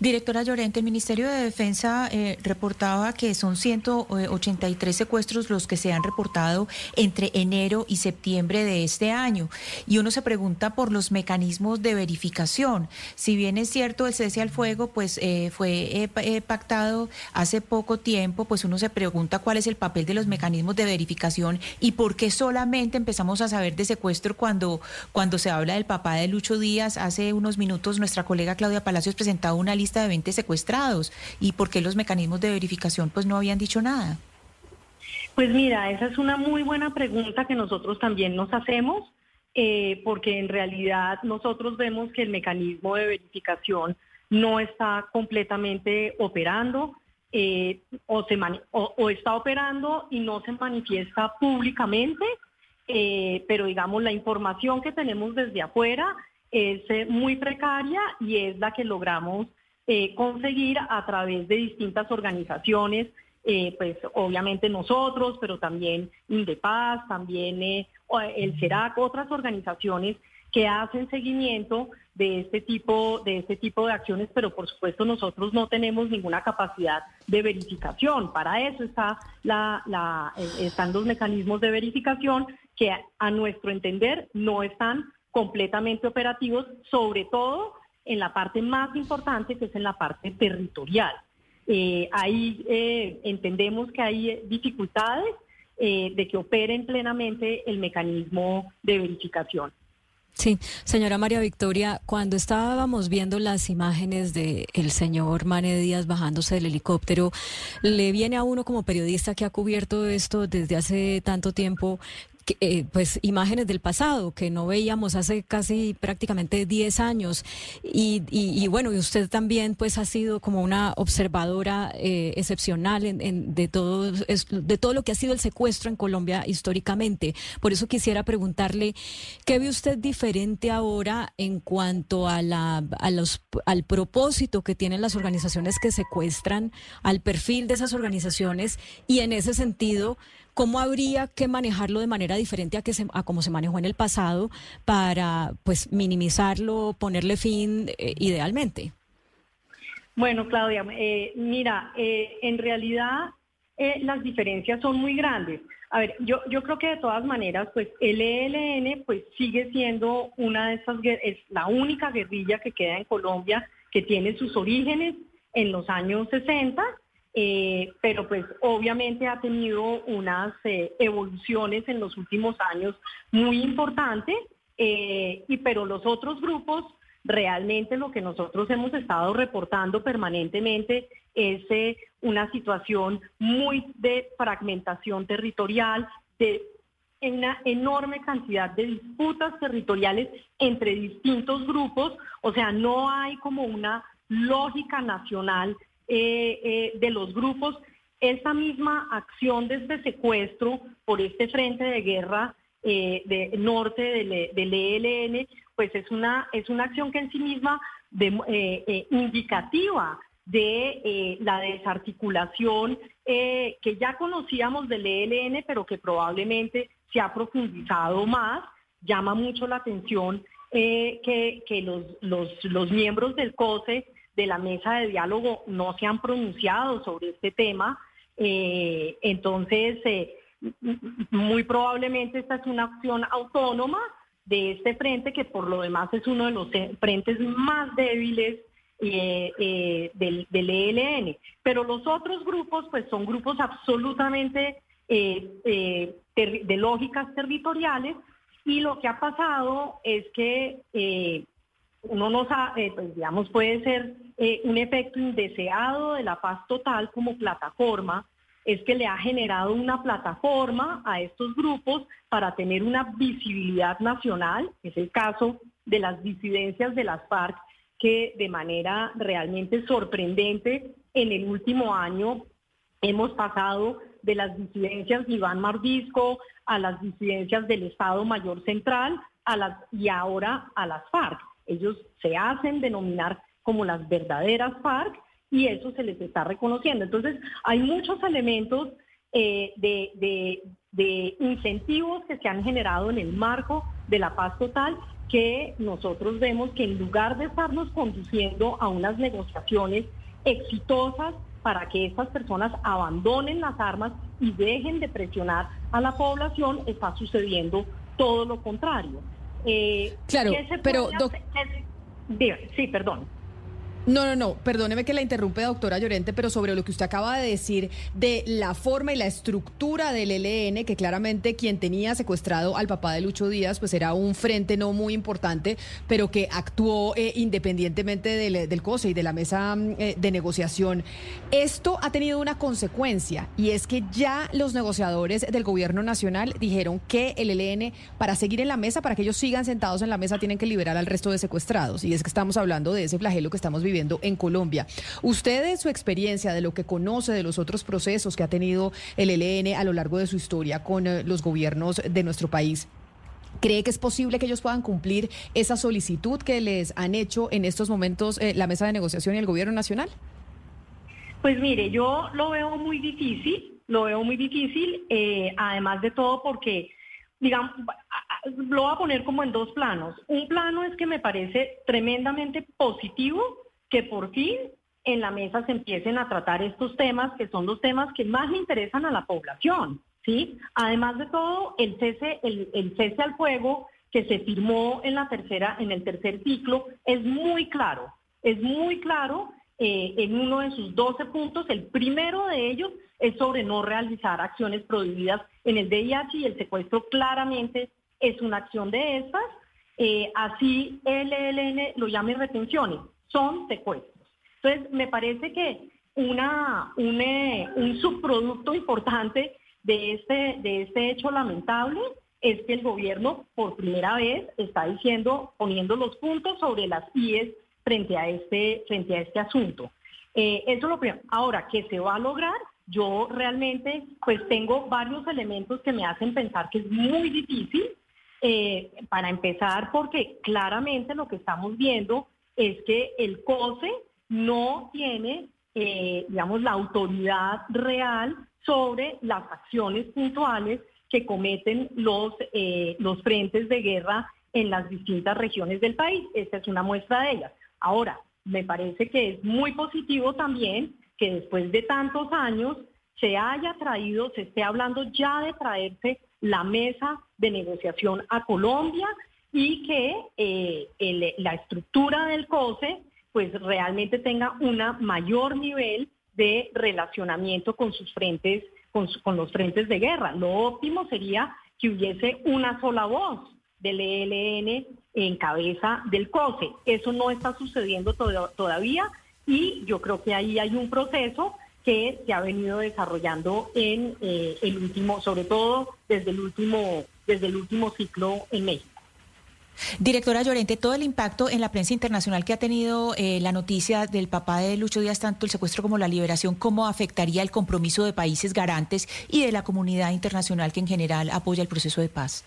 Directora Llorente, el Ministerio de Defensa eh, reportaba que son 183 secuestros los que se han reportado entre enero y septiembre de este año. Y uno se pregunta por los mecanismos de verificación. Si bien es cierto el cese al fuego, pues eh, fue eh, pactado hace poco tiempo, pues uno se pregunta cuál es el papel de los mecanismos de verificación y por qué solamente empezamos a saber de secuestro cuando, cuando se habla del papá de Lucho Díaz. Hace unos minutos nuestra colega Claudia Palacios presentaba una lista de 20 secuestrados y por qué los mecanismos de verificación pues no habían dicho nada. Pues mira, esa es una muy buena pregunta que nosotros también nos hacemos, eh, porque en realidad nosotros vemos que el mecanismo de verificación no está completamente operando eh, o, se o, está operando y no se manifiesta públicamente, eh, pero digamos la información que tenemos desde afuera es muy precaria y es la que logramos eh, conseguir a través de distintas organizaciones, eh, pues obviamente nosotros, pero también Indepaz, también eh, el CERAC, otras organizaciones que hacen seguimiento de este tipo de este tipo de acciones, pero por supuesto nosotros no tenemos ninguna capacidad de verificación. Para eso está la, están los mecanismos de verificación que a nuestro entender no están completamente operativos, sobre todo en la parte más importante, que es en la parte territorial. Eh, ahí eh, entendemos que hay dificultades eh, de que operen plenamente el mecanismo de verificación. Sí, señora María Victoria, cuando estábamos viendo las imágenes del el señor Mane Díaz bajándose del helicóptero, le viene a uno como periodista que ha cubierto esto desde hace tanto tiempo, eh, pues imágenes del pasado que no veíamos hace casi prácticamente 10 años. Y, y, bueno y usted también pues ha sido como una observadora eh, excepcional en, de todo de todo lo que ha sido el secuestro en Colombia históricamente. Por eso quisiera preguntarle qué ve usted diferente ahora en cuanto a la los al propósito que tienen las organizaciones que secuestran al perfil de esas organizaciones y en ese sentido ¿Cómo habría que manejarlo de manera diferente a, que se, a como se manejó en el pasado para pues minimizarlo, ponerle fin eh, idealmente? Bueno, Claudia, eh, mira, eh, en realidad las diferencias son muy grandes. A ver, yo, yo creo que de todas maneras, pues el ELN pues sigue siendo una de esas, es la única guerrilla que queda en Colombia que tiene sus orígenes en los años 60 eh, pero pues obviamente ha tenido unas eh, evoluciones en los últimos años muy importantes, eh, y pero los otros grupos realmente lo que nosotros hemos estado reportando permanentemente es una situación muy de fragmentación territorial, de una enorme cantidad de disputas territoriales entre distintos grupos, o sea, no hay como una lógica nacional eh, eh, de los grupos, esa misma acción de este secuestro por este frente de guerra eh, de norte del, ELN, pues es una, es una acción que en sí misma de, indicativa de la desarticulación que ya conocíamos del ELN, pero que probablemente se ha profundizado más. Llama mucho la atención que, que los, los, los miembros del COSE de la mesa de diálogo no se han pronunciado sobre este tema. Eh, entonces, eh, muy probablemente esta es una acción autónoma de este frente, que por lo demás es uno de los frentes más débiles eh, del, del, ELN. Pero los otros grupos, pues son grupos absolutamente de lógicas territoriales y lo que ha pasado es que uno no sabe, pues digamos, puede ser eh, un efecto indeseado de la paz total como plataforma, es que le ha generado una plataforma a estos grupos para tener una visibilidad nacional, es el caso de las disidencias de las FARC, que de manera realmente sorprendente en el último año hemos pasado de las disidencias de Iván Mardisco a las disidencias del Estado Mayor Central a las, y ahora a las FARC. Ellos se hacen denominar como las verdaderas FARC y eso se les está reconociendo. Entonces, hay muchos elementos eh, de, incentivos que se han generado en el marco de la paz total que nosotros vemos que en lugar de estarnos conduciendo a unas negociaciones exitosas para que estas personas abandonen las armas y dejen de presionar a la población, está sucediendo todo lo contrario. Eh, claro, pero... sí, perdón. No, no, no, perdóneme que la interrumpe, doctora Llorente, pero sobre lo que usted acaba de decir de la forma y la estructura del ELN, que claramente quien tenía secuestrado al papá de Lucho Díaz, pues era un frente no muy importante, pero que actuó eh, independientemente del, del, COSE y de la mesa mm, eh, de negociación. Esto ha tenido una consecuencia y es que ya los negociadores del gobierno nacional dijeron que el ELN, para seguir en la mesa, para que ellos sigan sentados en la mesa, tienen que liberar al resto de secuestrados. Y es que estamos hablando de ese flagelo que estamos viviendo en Colombia. Usted de su experiencia, de lo que conoce de los otros procesos que ha tenido el ELN a lo largo de su historia con eh, los gobiernos de nuestro país, ¿Cree que es posible que ellos puedan cumplir esa solicitud que les han hecho en estos momentos eh, la mesa de negociación y el gobierno nacional? Pues mire, yo lo veo muy difícil, lo veo muy difícil, eh, además de todo porque, digamos, lo voy a poner como en dos planos. Un plano es que me parece tremendamente positivo que por fin en la mesa se empiecen a tratar estos temas, que son los temas que más le interesan a la población, ¿sí? Además de todo, el cese, el, cese al fuego que se firmó en la tercera, en el tercer ciclo, es muy claro, es muy claro eh, en uno de sus 12 puntos. El primero de ellos es sobre no realizar acciones prohibidas en el VIH y el secuestro claramente es una acción de estas. Eh, así el ELN lo llame retenciones, son secuestros. Entonces, me parece que una, un, eh, un subproducto importante de este, de este hecho lamentable es que el gobierno por primera vez está diciendo, poniendo los puntos sobre las IES frente a este, frente a este asunto. Eh, eso es lo primero. Ahora, ¿qué se va a lograr? Yo realmente pues tengo varios elementos que me hacen pensar que es muy difícil. Eh, para empezar, porque claramente lo que estamos viendo es que el COSE no tiene, eh, digamos, la autoridad real sobre las acciones puntuales que cometen los, eh, los frentes de guerra en las distintas regiones del país. Esta es una muestra de ellas. Ahora, me parece que es muy positivo también que después de tantos años se haya traído, se esté hablando ya de traerse la mesa de negociación a Colombia y que eh, la estructura del COSE pues realmente tenga un mayor nivel de relacionamiento con sus frentes con, los frentes de guerra. Lo óptimo sería que hubiese una sola voz del ELN en cabeza del COSE. Eso no está sucediendo todavía y yo creo que ahí hay un proceso que se ha venido desarrollando en eh, el último, sobre todo desde el último, desde el último ciclo en México. Directora Llorente, todo el impacto en la prensa internacional que ha tenido eh, la noticia del papá de Lucho Díaz, tanto el secuestro como la liberación, ¿cómo afectaría el compromiso de países garantes y de la comunidad internacional que en general apoya el proceso de paz?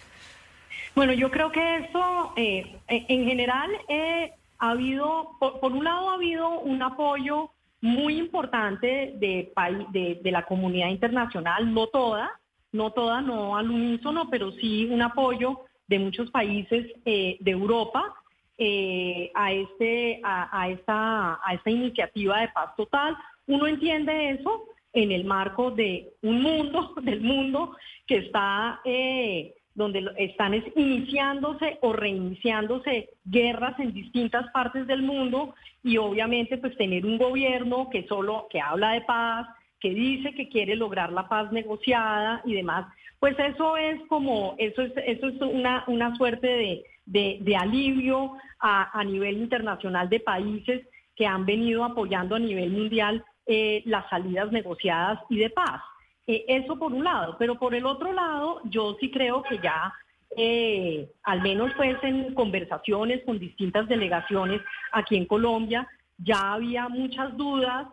Bueno, yo creo que eso, eh, en general, eh, ha habido, por, un lado, ha habido un apoyo muy importante de, de, de la comunidad internacional, no toda, no toda, no al unísono, pero sí un apoyo de muchos países eh, de Europa eh, a, este, a, esta, a esta iniciativa de paz total. Uno entiende eso en el marco de un mundo, del mundo que está, eh, donde están iniciándose o reiniciándose guerras en distintas partes del mundo y obviamente pues tener un gobierno que solo, que habla de paz, que dice que quiere lograr la paz negociada y demás, pues eso es como, eso es, eso es una, una suerte de, alivio a, nivel internacional de países que han venido apoyando a nivel mundial eh, las salidas negociadas y de paz. Eh, eso por un lado, pero por el otro lado, yo sí creo que ya, eh, al menos pues en conversaciones con distintas delegaciones aquí en Colombia, ya había muchas dudas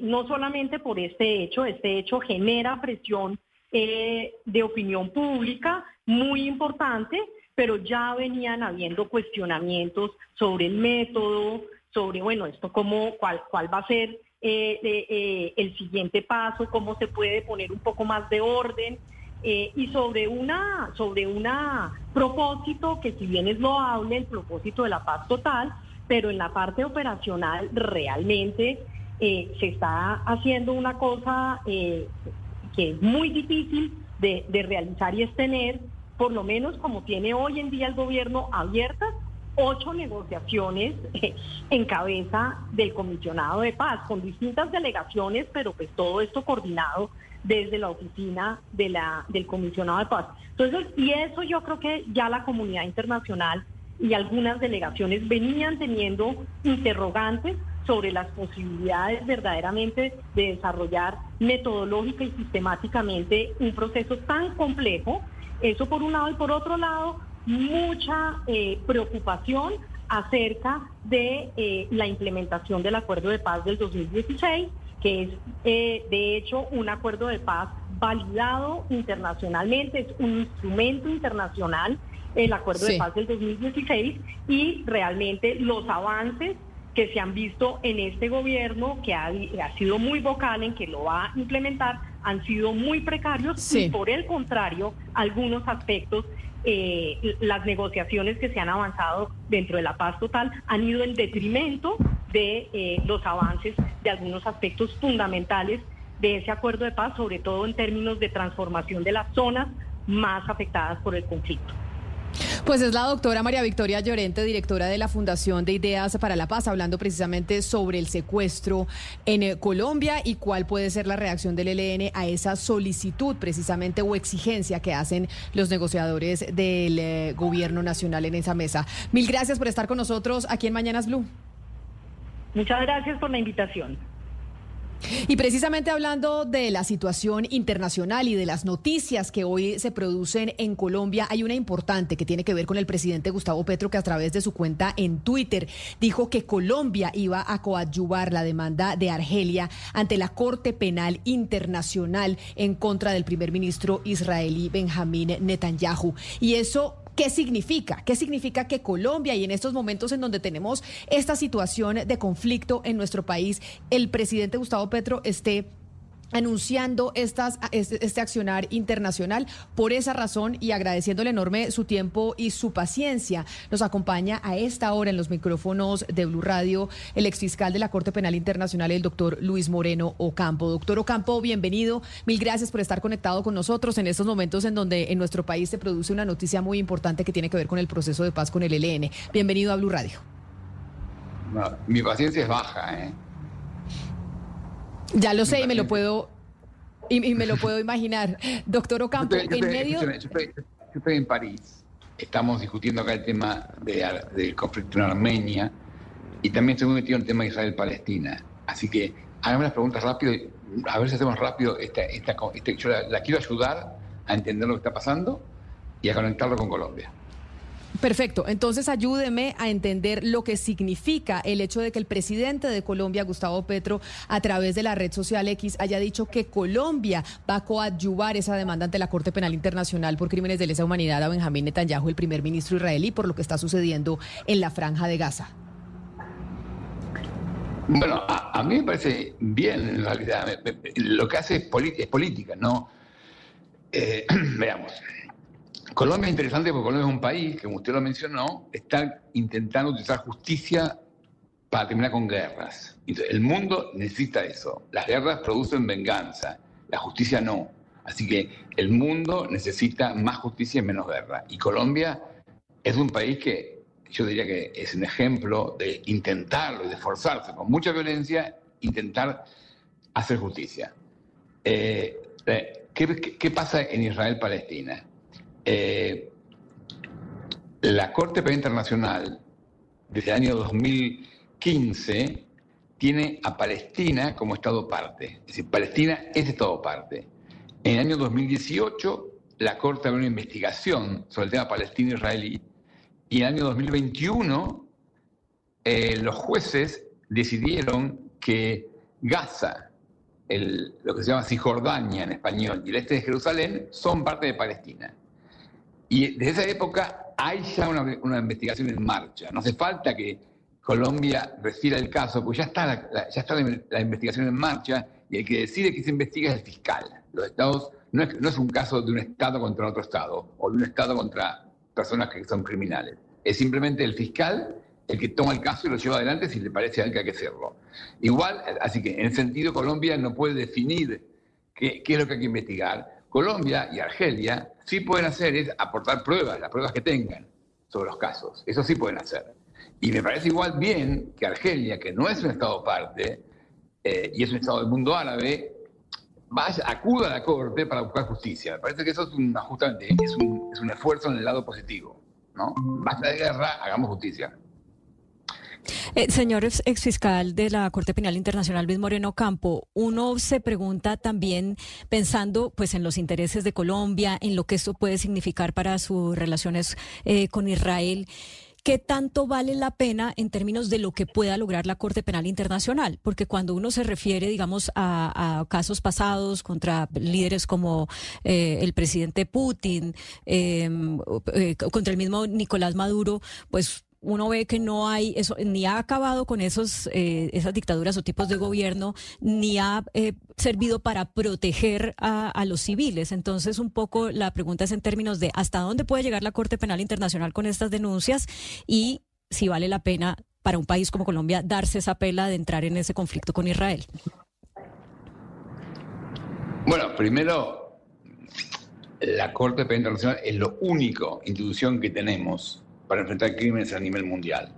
no solamente por este hecho, este hecho genera presión eh, de opinión pública muy importante, pero ya venían habiendo cuestionamientos sobre el método, sobre, bueno, esto cómo, cuál, cuál va a ser eh, el siguiente paso, cómo se puede poner un poco más de orden. y sobre una sobre una propósito que si bien es loable el propósito de la paz total, pero en la parte operacional realmente eh, se está haciendo una cosa eh, que es muy difícil de, realizar y es tener, por lo menos como tiene hoy en día el gobierno, abiertas ocho negociaciones eh, en cabeza del comisionado de paz, con distintas delegaciones, pero pues todo esto coordinado desde la oficina de la, del comisionado de paz. Entonces, y eso yo creo que ya la comunidad internacional y algunas delegaciones venían teniendo interrogantes sobre las posibilidades verdaderamente de desarrollar metodológica y sistemáticamente un proceso tan complejo. Eso por un lado y por otro lado, mucha eh, preocupación acerca de eh, la implementación del acuerdo de paz del 2016, que es eh, de hecho un acuerdo de paz validado internacionalmente, es un instrumento internacional, el acuerdo de paz del 2016, y realmente los avances que se han visto en este gobierno, que ha, sido muy vocal en que lo va a implementar, han sido muy precarios y por el contrario, algunos aspectos, eh, las negociaciones que se han avanzado dentro de la paz total han ido en detrimento de eh, los avances de algunos aspectos fundamentales de ese acuerdo de paz, sobre todo en términos de transformación de las zonas más afectadas por el conflicto. Pues es la doctora María Victoria Llorente, directora de la Fundación de Ideas para la Paz, hablando precisamente sobre el secuestro en eh, Colombia y cuál puede ser la reacción del ELN a esa solicitud precisamente o exigencia que hacen los negociadores del eh, gobierno nacional en esa mesa. Mil gracias por estar con nosotros aquí en Mañanas Blue. Muchas gracias por la invitación. Y precisamente hablando de la situación internacional y de las noticias que hoy se producen en Colombia, hay una importante que tiene que ver con el presidente Gustavo Petro, que a través de su cuenta en Twitter dijo que Colombia iba a coadyuvar la demanda de Argelia ante la Corte Penal Internacional en contra del primer ministro israelí Benjamín Netanyahu. Y eso ¿Qué significa? ¿Qué significa que Colombia y en estos momentos en donde tenemos esta situación de conflicto en nuestro país, el presidente Gustavo Petro esté anunciando estas, este, este, accionar internacional. Por esa razón y agradeciéndole enorme su tiempo y su paciencia, nos acompaña a esta hora en los micrófonos de Blue Radio el exfiscal de la Corte Penal Internacional, el doctor Luis Moreno Ocampo. Doctor Ocampo, bienvenido. Mil gracias por estar conectado con nosotros en estos momentos en donde en nuestro país se produce una noticia muy importante que tiene que ver con el proceso de paz con el ELN. Bienvenido a Blue Radio. mi paciencia es baja, ¿eh? Ya lo sé y me lo puedo y, me lo puedo imaginar. Doctor Ocampo, en medio... Yo estoy, en París, estamos discutiendo acá el tema del conflicto en Armenia y también estoy metido en el tema de Israel-Palestina. Así que háganme las preguntas rápido, a ver si hacemos rápido esta, esta, yo la quiero ayudar a entender lo que está pasando y a conectarlo con Colombia. Perfecto. Entonces ayúdeme a entender lo que significa el hecho de que el presidente de Colombia, Gustavo Petro, a través de la red social X, haya dicho que Colombia va a coadyuvar esa demanda ante la Corte Penal Internacional por crímenes de lesa humanidad a Benjamín Netanyahu, el primer ministro israelí, por lo que está sucediendo en la franja de Gaza. Bueno, a, mí me parece bien, en realidad. Lo que hace es, política, ¿no? Eh, veamos. Colombia es interesante porque Colombia es un país que, como usted lo mencionó, está intentando utilizar justicia para terminar con guerras. el mundo necesita eso. Las guerras producen venganza, la justicia no. Así que el mundo necesita más justicia y menos guerra. Y Colombia es un país que yo diría que es un ejemplo de intentarlo y de esforzarse con mucha violencia, intentar hacer justicia. Eh, eh, qué pasa en Israel-Palestina? Eh, la Corte Penal Internacional, desde el año 2015, tiene a Palestina como Estado parte. Es decir, Palestina es Estado parte. En el año 2018, la Corte abrió una investigación sobre el tema palestino-israelí y en el año 2021 eh, los jueces decidieron que Gaza, lo que se llama Cisjordania en español, y el este de Jerusalén son parte de Palestina. Y desde esa época hay ya una, investigación en marcha. No hace falta que Colombia refiera el caso, pues ya está, la, ya está la, investigación en marcha y el que decide que se investiga es el fiscal. Los estados, no es, no es un caso de un estado contra otro estado o de un estado contra personas que son criminales. Es simplemente el fiscal el que toma el caso y lo lleva adelante si le parece a que hay que hacerlo. Igual, así que en sentido Colombia no puede definir qué, qué es lo que hay que investigar, Colombia y Argelia sí pueden hacer es aportar pruebas, las pruebas que tengan sobre los casos. Eso sí pueden hacer. Y me parece igual bien que Argelia, que no es un Estado parte eh, y es un Estado del mundo árabe, vaya, acuda a la Corte para buscar justicia. Me parece que eso es un, justamente es un, es un esfuerzo en el lado positivo. ¿no? Basta de guerra, hagamos justicia. Eh, señor exfiscal de la Corte Penal Internacional, Luis Moreno Campo, uno se pregunta también, pensando pues en los intereses de Colombia, en lo que esto puede significar para sus relaciones eh, con Israel. ¿Qué tanto vale la pena en términos de lo que pueda lograr la Corte Penal Internacional? Porque cuando uno se refiere, digamos, a, casos pasados contra líderes como eh, el presidente Putin, em, contra el mismo Nicolás Maduro, pues uno ve que no hay eso, ni ha acabado con esos, eh, esas dictaduras o tipos de gobierno, ni ha eh, servido para proteger a, los civiles. Entonces, un poco la pregunta es en términos de hasta dónde puede llegar la Corte Penal Internacional con estas denuncias y si vale la pena para un país como Colombia darse esa pela de entrar en ese conflicto con Israel. Bueno, primero, la Corte Penal Internacional es lo único institución que tenemos para enfrentar crímenes a nivel mundial.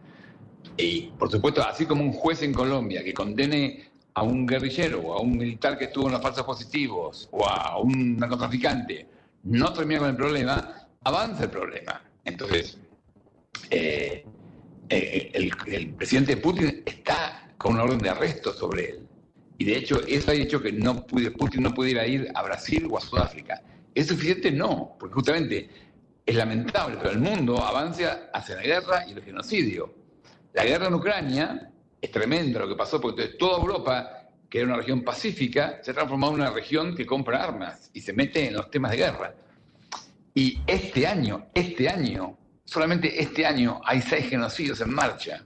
Y, por supuesto, así como un juez en Colombia que condene a un guerrillero o a un militar que estuvo en los falsos positivos o a un narcotraficante, no termina con el problema, avanza el problema. Entonces, eh, eh, el, el, presidente Putin está con una orden de arresto sobre él. Y de hecho, eso ha hecho que no pude, Putin no pudiera ir a Brasil o a Sudáfrica. ¿Es suficiente? No, porque justamente es lamentable, pero el mundo avanza hacia la guerra y el genocidio. La guerra en Ucrania es tremenda lo que pasó, porque toda Europa, que era una región pacífica, se ha transformado en una región que compra armas y se mete en los temas de guerra. Y este año, este año, solamente este año hay seis genocidios en marcha.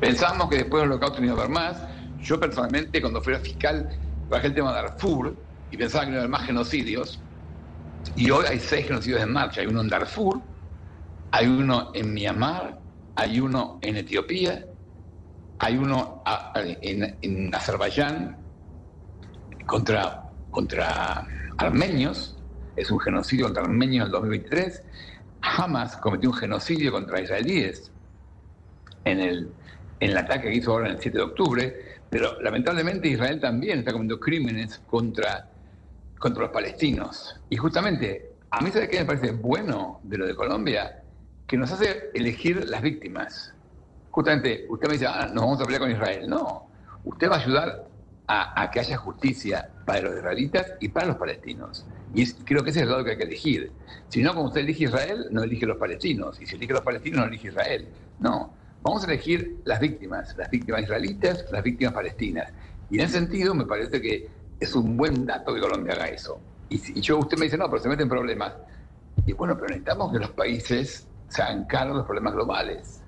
Pensábamos que después del holocausto no iba a haber más. Yo personalmente, cuando fui a fiscal, bajé el tema de Darfur y pensaba que no iba a haber más genocidios. Y hoy hay seis genocidios en marcha. Hay uno en Darfur, hay uno en Myanmar, hay uno en Etiopía, hay uno en, Azerbaiyán contra, contra armenios, es un genocidio contra armenios en el 2023. Hamas cometió un genocidio contra israelíes en el, en el ataque que hizo ahora el 7 de octubre, pero lamentablemente Israel también está cometiendo crímenes contra contra los palestinos. Y justamente, a mí sabe qué me parece bueno de lo de Colombia, que nos hace elegir las víctimas. Justamente, usted me dice, ah, nos vamos a pelear con Israel. No, usted va a ayudar a, que haya justicia para los israelitas y para los palestinos. Y creo que ese es el lado que hay que elegir. Si no, como usted elige Israel, no elige los palestinos. Y si elige los palestinos, no elige Israel. No, vamos a elegir las víctimas, las víctimas israelitas, las víctimas palestinas. Y en ese sentido, me parece que es un buen dato que Colombia haga eso. Y, si, yo, usted me dice, no, pero se meten problemas. Y bueno, pero necesitamos que los países se hagan cargo de los problemas globales.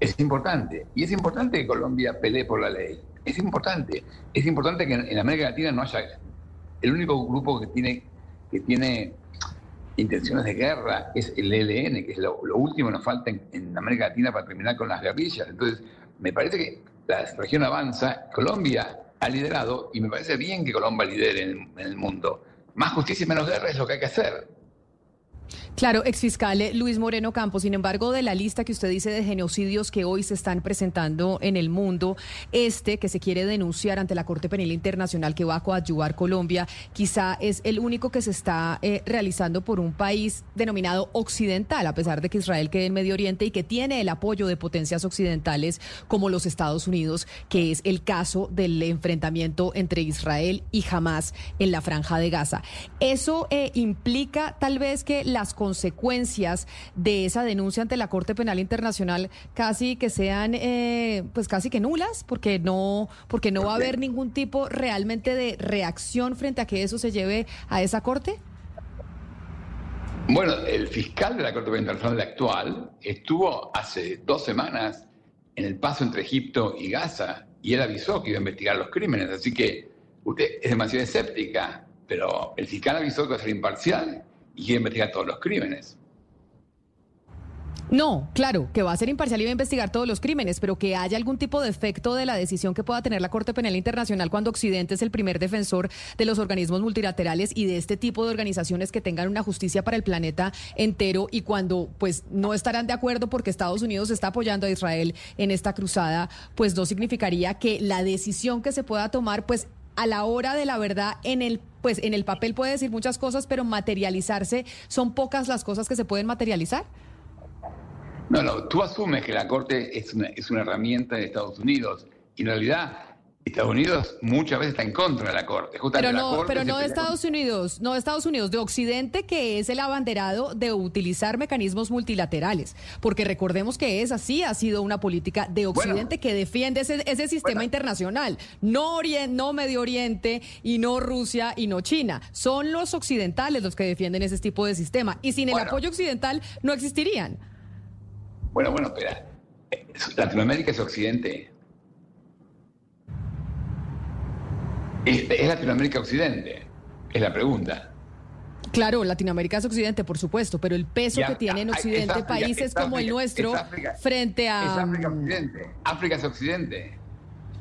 Es importante. Y es importante que Colombia pelee por la ley. Es importante. Es importante que en, América Latina no haya... El único grupo que tiene, que tiene intenciones de guerra es el ELN, que es lo, último que nos falta en, en, América Latina para terminar con las guerrillas. Entonces, me parece que la región avanza. Colombia ha liderado y me parece bien que Colombia lidere en, el mundo. Más justicia y menos guerra es lo que hay que hacer. Claro, exfiscal Luis Moreno Campos, sin embargo, de la lista que usted dice de genocidios que hoy se están presentando en el mundo, este que se quiere denunciar ante la Corte Penal Internacional que va a coadyuvar Colombia, quizá es el único que se está eh, realizando por un país denominado occidental, a pesar de que Israel quede en Medio Oriente y que tiene el apoyo de potencias occidentales como los Estados Unidos, que es el caso del enfrentamiento entre Israel y Hamas en la franja de Gaza. Eso eh, implica tal vez que las consecuencias de esa denuncia ante la Corte Penal Internacional casi que sean, eh, pues casi que nulas, porque no, porque no va a haber ningún tipo realmente de reacción frente a que eso se lleve a esa Corte? Bueno, el fiscal de la Corte Penal Internacional actual estuvo hace dos semanas en el paso entre Egipto y Gaza y él avisó que iba a investigar los crímenes, así que usted es demasiado escéptica, pero el fiscal avisó que va a ser imparcial y quiere investigar todos los crímenes. No, claro, que va a ser imparcial y va a investigar todos los crímenes, pero que haya algún tipo de efecto de la decisión que pueda tener la Corte Penal Internacional cuando Occidente es el primer defensor de los organismos multilaterales y de este tipo de organizaciones que tengan una justicia para el planeta entero y cuando pues no estarán de acuerdo porque Estados Unidos está apoyando a Israel en esta cruzada, pues no significaría que la decisión que se pueda tomar pues a la hora de la verdad en el pues en el papel puede decir muchas cosas, pero materializarse son pocas las cosas que se pueden materializar. No, no, tú asumes que la Corte es una, es una herramienta de Estados Unidos y en realidad Estados Unidos muchas veces está en contra de la Corte. pero no, pero no de Estados Unidos, no de Estados Unidos, de Occidente, que es el abanderado de utilizar mecanismos multilaterales. Porque recordemos que esa sí ha sido una política de Occidente que defiende ese, ese sistema internacional. No, no Medio Oriente y no Rusia y no China. Son los occidentales los que defienden ese tipo de sistema. Y sin el apoyo occidental no existirían. Bueno, bueno, espera. Latinoamérica es Occidente. ¿Es, Latinoamérica Occidente? Es la pregunta. Claro, Latinoamérica es Occidente, por supuesto, pero el peso que tiene en Occidente países como el nuestro frente a... Es África Occidente. África es Occidente.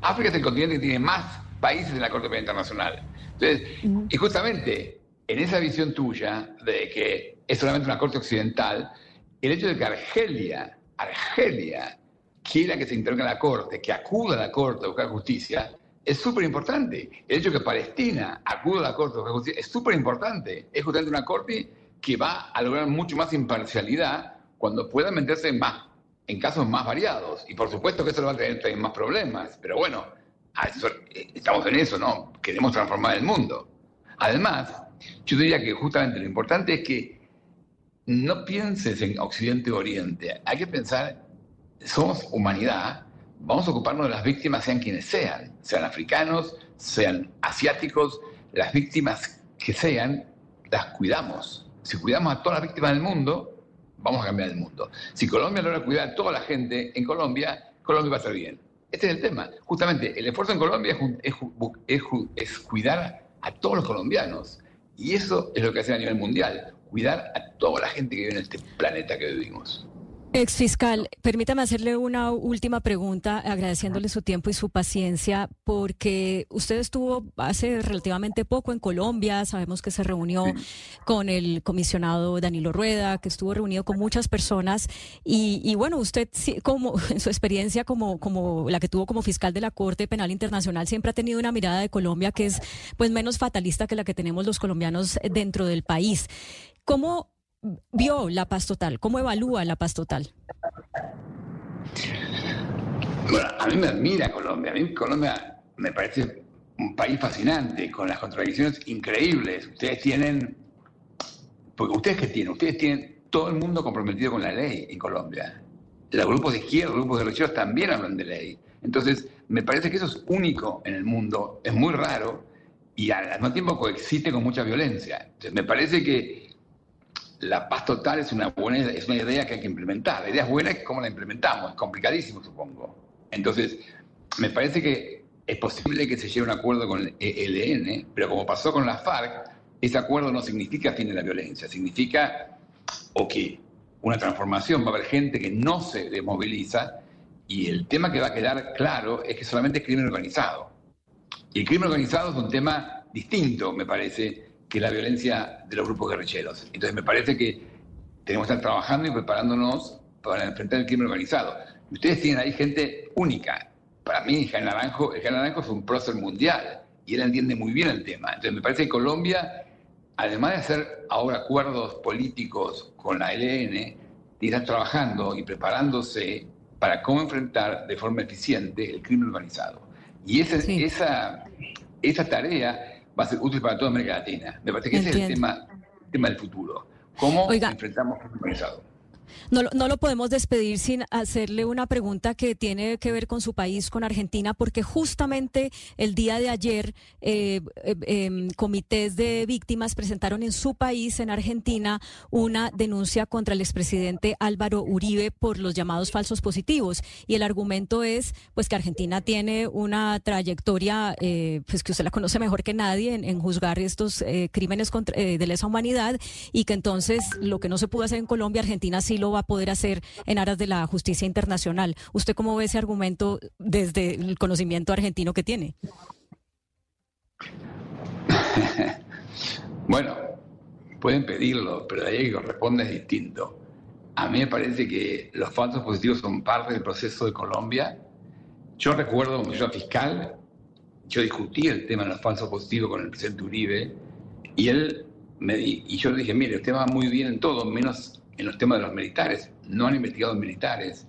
África es el continente que tiene más países en la Corte Penal Internacional. Entonces, y justamente en esa visión tuya de que es solamente una corte occidental, el hecho de que Argelia, Argelia, quiera que se intervenga en la corte, que acuda a la corte a buscar justicia, es súper importante. El hecho de que Palestina acuda a la corte buscar justicia es súper importante. Es justamente una corte que va a lograr mucho más imparcialidad cuando pueda meterse más, en casos más variados. Y por supuesto que eso va a tener más problemas, pero bueno, eh, estamos en eso, ¿no? Queremos transformar el mundo. Además, yo diría que justamente lo importante es que no pienses en Occidente o Oriente, hay que pensar, somos humanidad, vamos a ocuparnos de las víctimas sean quienes sean, sean africanos, sean asiáticos, las víctimas que sean, las cuidamos. Si cuidamos a todas las víctimas del mundo, vamos a cambiar el mundo. Si Colombia logra cuidar a toda la gente en Colombia, Colombia va a estar bien. Este es el tema. Justamente, el esfuerzo en Colombia es, cuidar a todos los colombianos. Y eso es lo que hace a nivel mundial, cuidar a toda la gente que vive en este planeta que vivimos. Ex fiscal, permítame hacerle una última pregunta, agradeciéndole su tiempo y su paciencia, porque usted estuvo hace relativamente poco en Colombia, sabemos que se reunió con el comisionado Danilo Rueda, que estuvo reunido con muchas personas, y, bueno, usted, como en su experiencia como, como la que tuvo como fiscal de la Corte Penal Internacional, siempre ha tenido una mirada de Colombia que es pues menos fatalista que la que tenemos los colombianos dentro del país. ¿Cómo vio la paz total? ¿Cómo evalúa la paz total? Bueno, a mí me admira Colombia. A mí Colombia me parece un país fascinante, con las contradicciones increíbles. Ustedes tienen, porque ustedes qué tienen, ustedes tienen todo el mundo comprometido con la ley en Colombia. Los grupos de izquierda, los grupos de derechos también hablan de ley. Entonces, me parece que eso es único en el mundo, es muy raro y al mismo tiempo coexiste con mucha violencia. Entonces, me parece que la paz total es una buena es una idea que hay que implementar. La idea es buena, ¿cómo la implementamos? Es complicadísimo, supongo. Entonces, me parece que es posible que se llegue a un acuerdo con el ELN, pero como pasó con la FARC, ese acuerdo no significa fin de la violencia, significa o que una transformación, va a haber gente que no se desmoviliza y el tema que va a quedar claro es que solamente es crimen organizado. Y el crimen organizado es un tema distinto, me parece, que la violencia de los grupos guerrilleros. Entonces me parece que tenemos que estar trabajando y preparándonos para enfrentar el crimen organizado. ustedes tienen ahí gente única. Para mí, Jaime Naranjo, el Naranjo es un prócer mundial y él entiende muy bien el tema. Entonces me parece que Colombia, además de hacer ahora acuerdos políticos con la LN, está trabajando y preparándose para cómo enfrentar de forma eficiente el crimen organizado. Y esa, esa, esa tarea va a ser útil para toda América Latina. Me parece que ese es el tema, tema del futuro. ¿Cómo enfrentamos el organizado? No, no lo podemos despedir sin hacerle una pregunta que tiene que ver con su país, con Argentina, porque justamente el día de ayer eh, eh, em, comités de víctimas presentaron en su país, en Argentina, una denuncia contra el expresidente Álvaro Uribe por los llamados falsos positivos. Y el argumento es pues que Argentina tiene una trayectoria, eh, pues que usted la conoce mejor que nadie en, juzgar estos crímenes contra, de lesa humanidad y que entonces lo que no se pudo hacer en Colombia, Argentina sí lo va a poder hacer en aras de la justicia internacional. ¿Usted cómo ve ese argumento desde el conocimiento argentino que tiene? bueno, pueden pedirlo, pero de ahí que corresponde es distinto. A mí me parece que los falsos positivos son parte del proceso de Colombia. Yo recuerdo cuando yo era fiscal, yo discutí el tema de los falsos positivos con el presidente Uribe y él me y yo le dije, mire, usted va muy bien en todo, menos en los temas de los militares. No han investigado militares.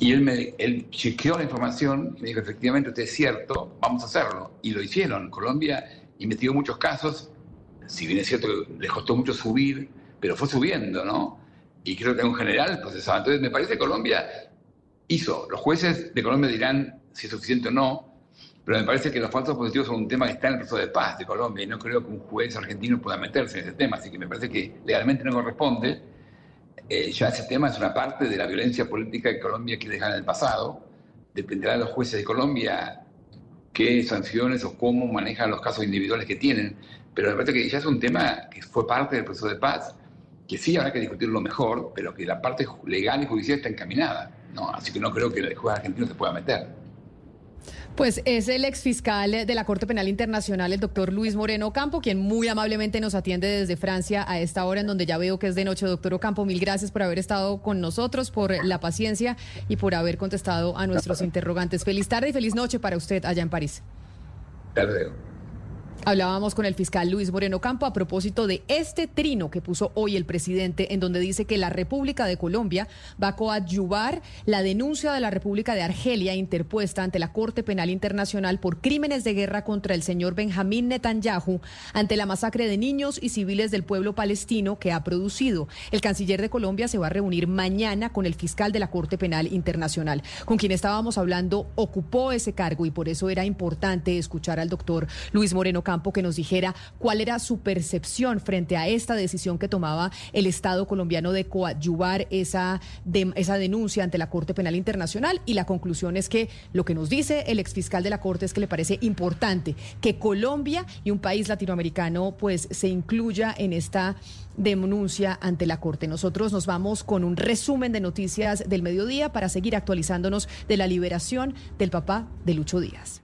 Y él, me, él chequeó la información y me dijo, efectivamente, usted es cierto, vamos a hacerlo. Y lo hicieron. Colombia investigó muchos casos, si bien es cierto que les costó mucho subir, pero fue subiendo, ¿no? Y creo que en general procesaba. Entonces, me parece que Colombia hizo. Los jueces de Colombia dirán si es suficiente o no, pero me parece que los falsos positivos son un tema que está en el proceso de paz de Colombia y no creo que un juez argentino pueda meterse en ese tema. Así que me parece que legalmente no corresponde eh, ya ese tema es una parte de la violencia política que Colombia quiere dejar en el pasado. Dependerá de los jueces de Colombia qué sanciones o cómo manejan los casos individuales que tienen. Pero me parece que ya es un tema que fue parte del proceso de paz, que sí habrá que discutirlo mejor, pero que la parte legal y judicial está encaminada. ¿no? Así que no creo que el juez argentino se pueda meter. Pues es el exfiscal de la Corte Penal Internacional, el doctor Luis Moreno Ocampo, quien muy amablemente nos atiende desde Francia a esta hora en donde ya veo que es de noche. Doctor Ocampo, mil gracias por haber estado con nosotros, por la paciencia y por haber contestado a nuestros interrogantes. Feliz tarde y feliz noche para usted allá en París. Tarde. Hablábamos con el fiscal Luis Moreno Campo a propósito de este trino que puso hoy el presidente, en donde dice que la República de Colombia va a coadyuvar la denuncia de la República de Argelia interpuesta ante la Corte Penal Internacional por crímenes de guerra contra el señor Benjamín Netanyahu ante la masacre de niños y civiles del pueblo palestino que ha producido. El canciller de Colombia se va a reunir mañana con el fiscal de la Corte Penal Internacional, con quien estábamos hablando, ocupó ese cargo y por eso era importante escuchar al doctor Luis Moreno Campo que nos dijera cuál era su percepción frente a esta decisión que tomaba el Estado colombiano de coadyuvar esa, esa denuncia ante la Corte Penal Internacional. Y la conclusión es que lo que nos dice el exfiscal de la Corte es que le parece importante que Colombia y un país latinoamericano pues se incluya en esta denuncia ante la Corte. Nosotros nos vamos con un resumen de noticias del mediodía para seguir actualizándonos de la liberación del papá de Lucho Díaz.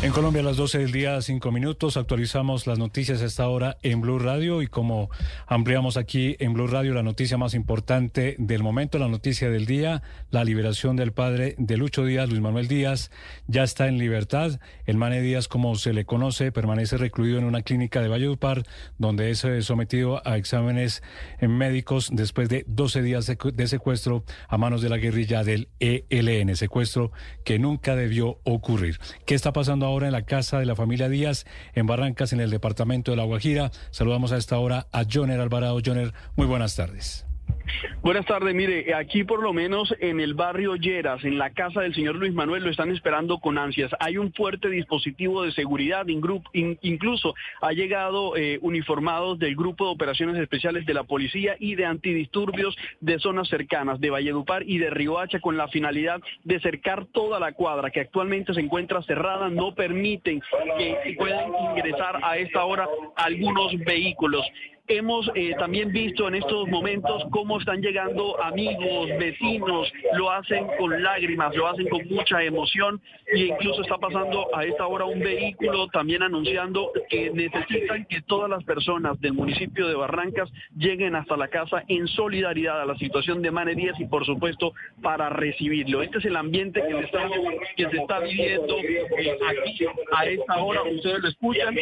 En Colombia a las 12 del día, 5 minutos, actualizamos las noticias a esta hora en Blue Radio y como ampliamos aquí en Blue Radio la noticia más importante del momento, la noticia del día, la liberación del padre de Lucho Díaz, Luis Manuel Díaz, ya está en libertad. El Mane Díaz, como se le conoce, permanece recluido en una clínica de Valledupar, donde es eh, sometido a exámenes eh, médicos después de 12 días de secuestro a manos de la guerrilla del ELN, secuestro que nunca debió ocurrir. ¿Qué está ahora en la casa de la familia Díaz, en Barrancas, en el departamento de La Guajira. Saludamos a esta hora a Joner Alvarado. Joner, muy buenas tardes. Buenas tardes, mire, aquí por lo menos en el barrio Lleras, en la casa del señor Luis Manuel, lo están esperando con ansias. Hay un fuerte dispositivo de seguridad, incluso ha llegado eh, uniformados del Grupo de Operaciones Especiales de la Policía y de Antidisturbios de zonas cercanas, de Valledupar y de Riohacha, con la finalidad de cercar toda la cuadra que actualmente se encuentra cerrada, no permiten que puedan ingresar a esta hora algunos vehículos. Hemos eh, también visto en estos momentos cómo están llegando amigos, vecinos, lo hacen con lágrimas, lo hacen con mucha emoción e incluso está pasando a esta hora un vehículo también anunciando que necesitan que todas las personas del municipio de Barrancas lleguen hasta la casa en solidaridad a la situación de Mane Díaz y por supuesto para recibirlo. Este es el ambiente que, se está viviendo eh, aquí a esta hora, ustedes lo escuchan.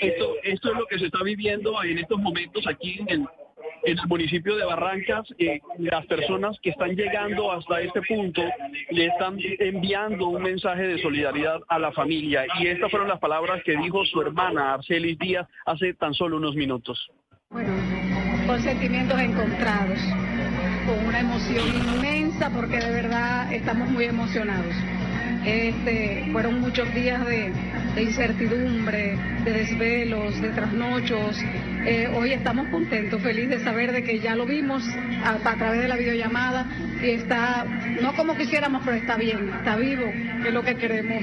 Esto, esto es lo que se está viviendo en estos momentos aquí en el, en el municipio de Barrancas, eh, las personas que están llegando hasta este punto le están enviando un mensaje de solidaridad a la familia. Y estas fueron las palabras que dijo su hermana Arcelis Díaz hace tan solo unos minutos. Bueno, con sentimientos encontrados, con una emoción inmensa porque de verdad estamos muy emocionados. Este, fueron muchos días de, incertidumbre, de desvelos, de trasnochos. Eh, hoy estamos contentos, felices de saber de que ya lo vimos a, través de la videollamada y está, no como quisiéramos, pero está bien, está vivo, que es lo que queremos.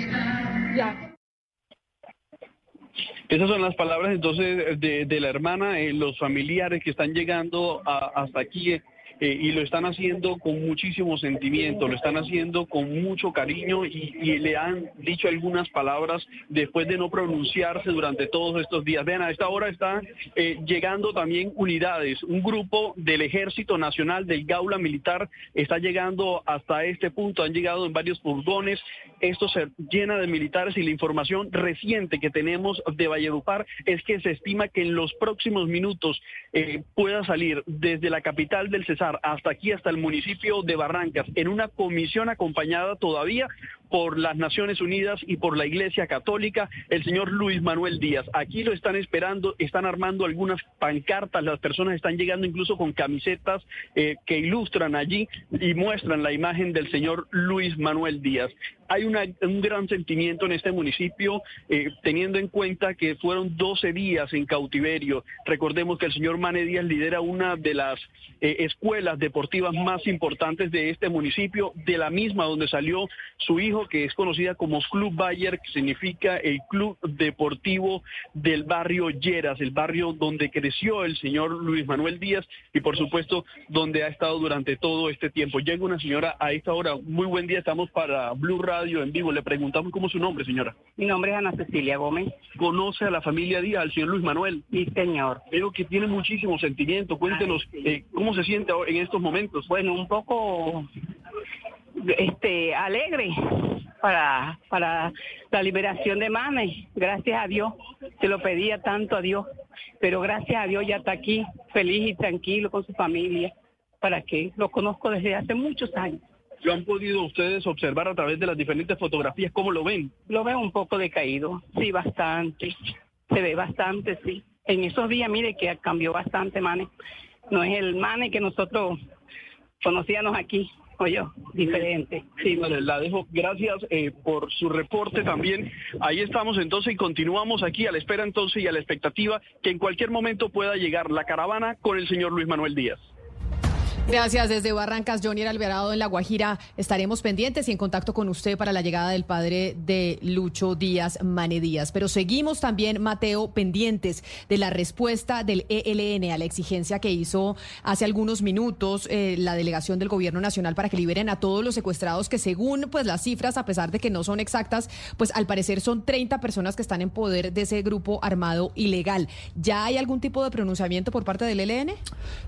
Ya. Esas son las palabras entonces de, la hermana, eh, los familiares que están llegando hasta aquí eh, y lo están haciendo con muchísimo sentimiento, lo están haciendo con mucho cariño y, le han dicho algunas palabras después de no pronunciarse durante todos estos días. Vean, a esta hora están eh, llegando también unidades, un grupo del Ejército Nacional del Gaula Militar está llegando hasta este punto, han llegado en varios furgones, esto se llena de militares y la información reciente que tenemos de Valledupar es que se estima que en los próximos minutos eh, pueda salir desde la capital del Cesar hasta aquí, hasta el municipio de Barrancas, en una comisión acompañada todavía por las Naciones Unidas y por la Iglesia Católica, el señor Luis Manuel Díaz. Aquí lo están esperando, están armando algunas pancartas, las personas están llegando incluso con camisetas eh, que ilustran allí y muestran la imagen del señor Luis Manuel Díaz hay un gran sentimiento en este municipio, eh, teniendo en cuenta que fueron 12 días en cautiverio. Recordemos que el señor Mane Díaz lidera una de las eh, escuelas deportivas más importantes de este municipio, de la misma donde salió su hijo, que es conocida como Club Bayer, que significa el Club Deportivo del barrio Lleras, el barrio donde creció el señor Luis Manuel Díaz y por supuesto donde ha estado durante todo este tiempo. Llega una señora a esta hora, muy buen día, estamos para Blue Radio en vivo. Le preguntamos cómo es su nombre, señora. Mi nombre es Ana Cecilia Gómez. ¿Conoce a la familia Díaz, al señor Luis Manuel? Sí, señor. Veo que tiene muchísimo sentimiento. Cuéntenos eh, cómo se siente en estos momentos. Bueno, un poco este alegre para, para la liberación de Mane. Gracias a Dios. Se lo pedía tanto a Dios. Pero gracias a Dios ya está aquí, feliz y tranquilo con su familia. ¿Para qué? Lo conozco desde hace muchos años. ¿Lo han podido ustedes observar a través de las diferentes fotografías? ¿Cómo lo ven? Lo veo un poco decaído, sí, bastante. Se ve bastante, sí. En esos días, mire que cambió bastante, Mane. No es el Mane que nosotros conocíamos aquí, oye, diferente. Sí, vale, la dejo. Gracias eh, por su reporte también. Ahí estamos entonces y continuamos aquí a la espera entonces y a la expectativa que en cualquier momento pueda llegar la caravana con el señor Luis Manuel Díaz. Gracias. Desde Barrancas, Johnny Alvarado en La Guajira. Estaremos pendientes y en contacto con usted para la llegada del padre de Lucho Díaz Mane Díaz. Pero seguimos también, Mateo, pendientes de la respuesta del ELN a la exigencia que hizo hace algunos minutos eh, la delegación del Gobierno Nacional para que liberen a todos los secuestrados que según pues las cifras, a pesar de que no son exactas, pues al parecer son 30 personas que están en poder de ese grupo armado ilegal. ¿Ya hay algún tipo de pronunciamiento por parte del ELN?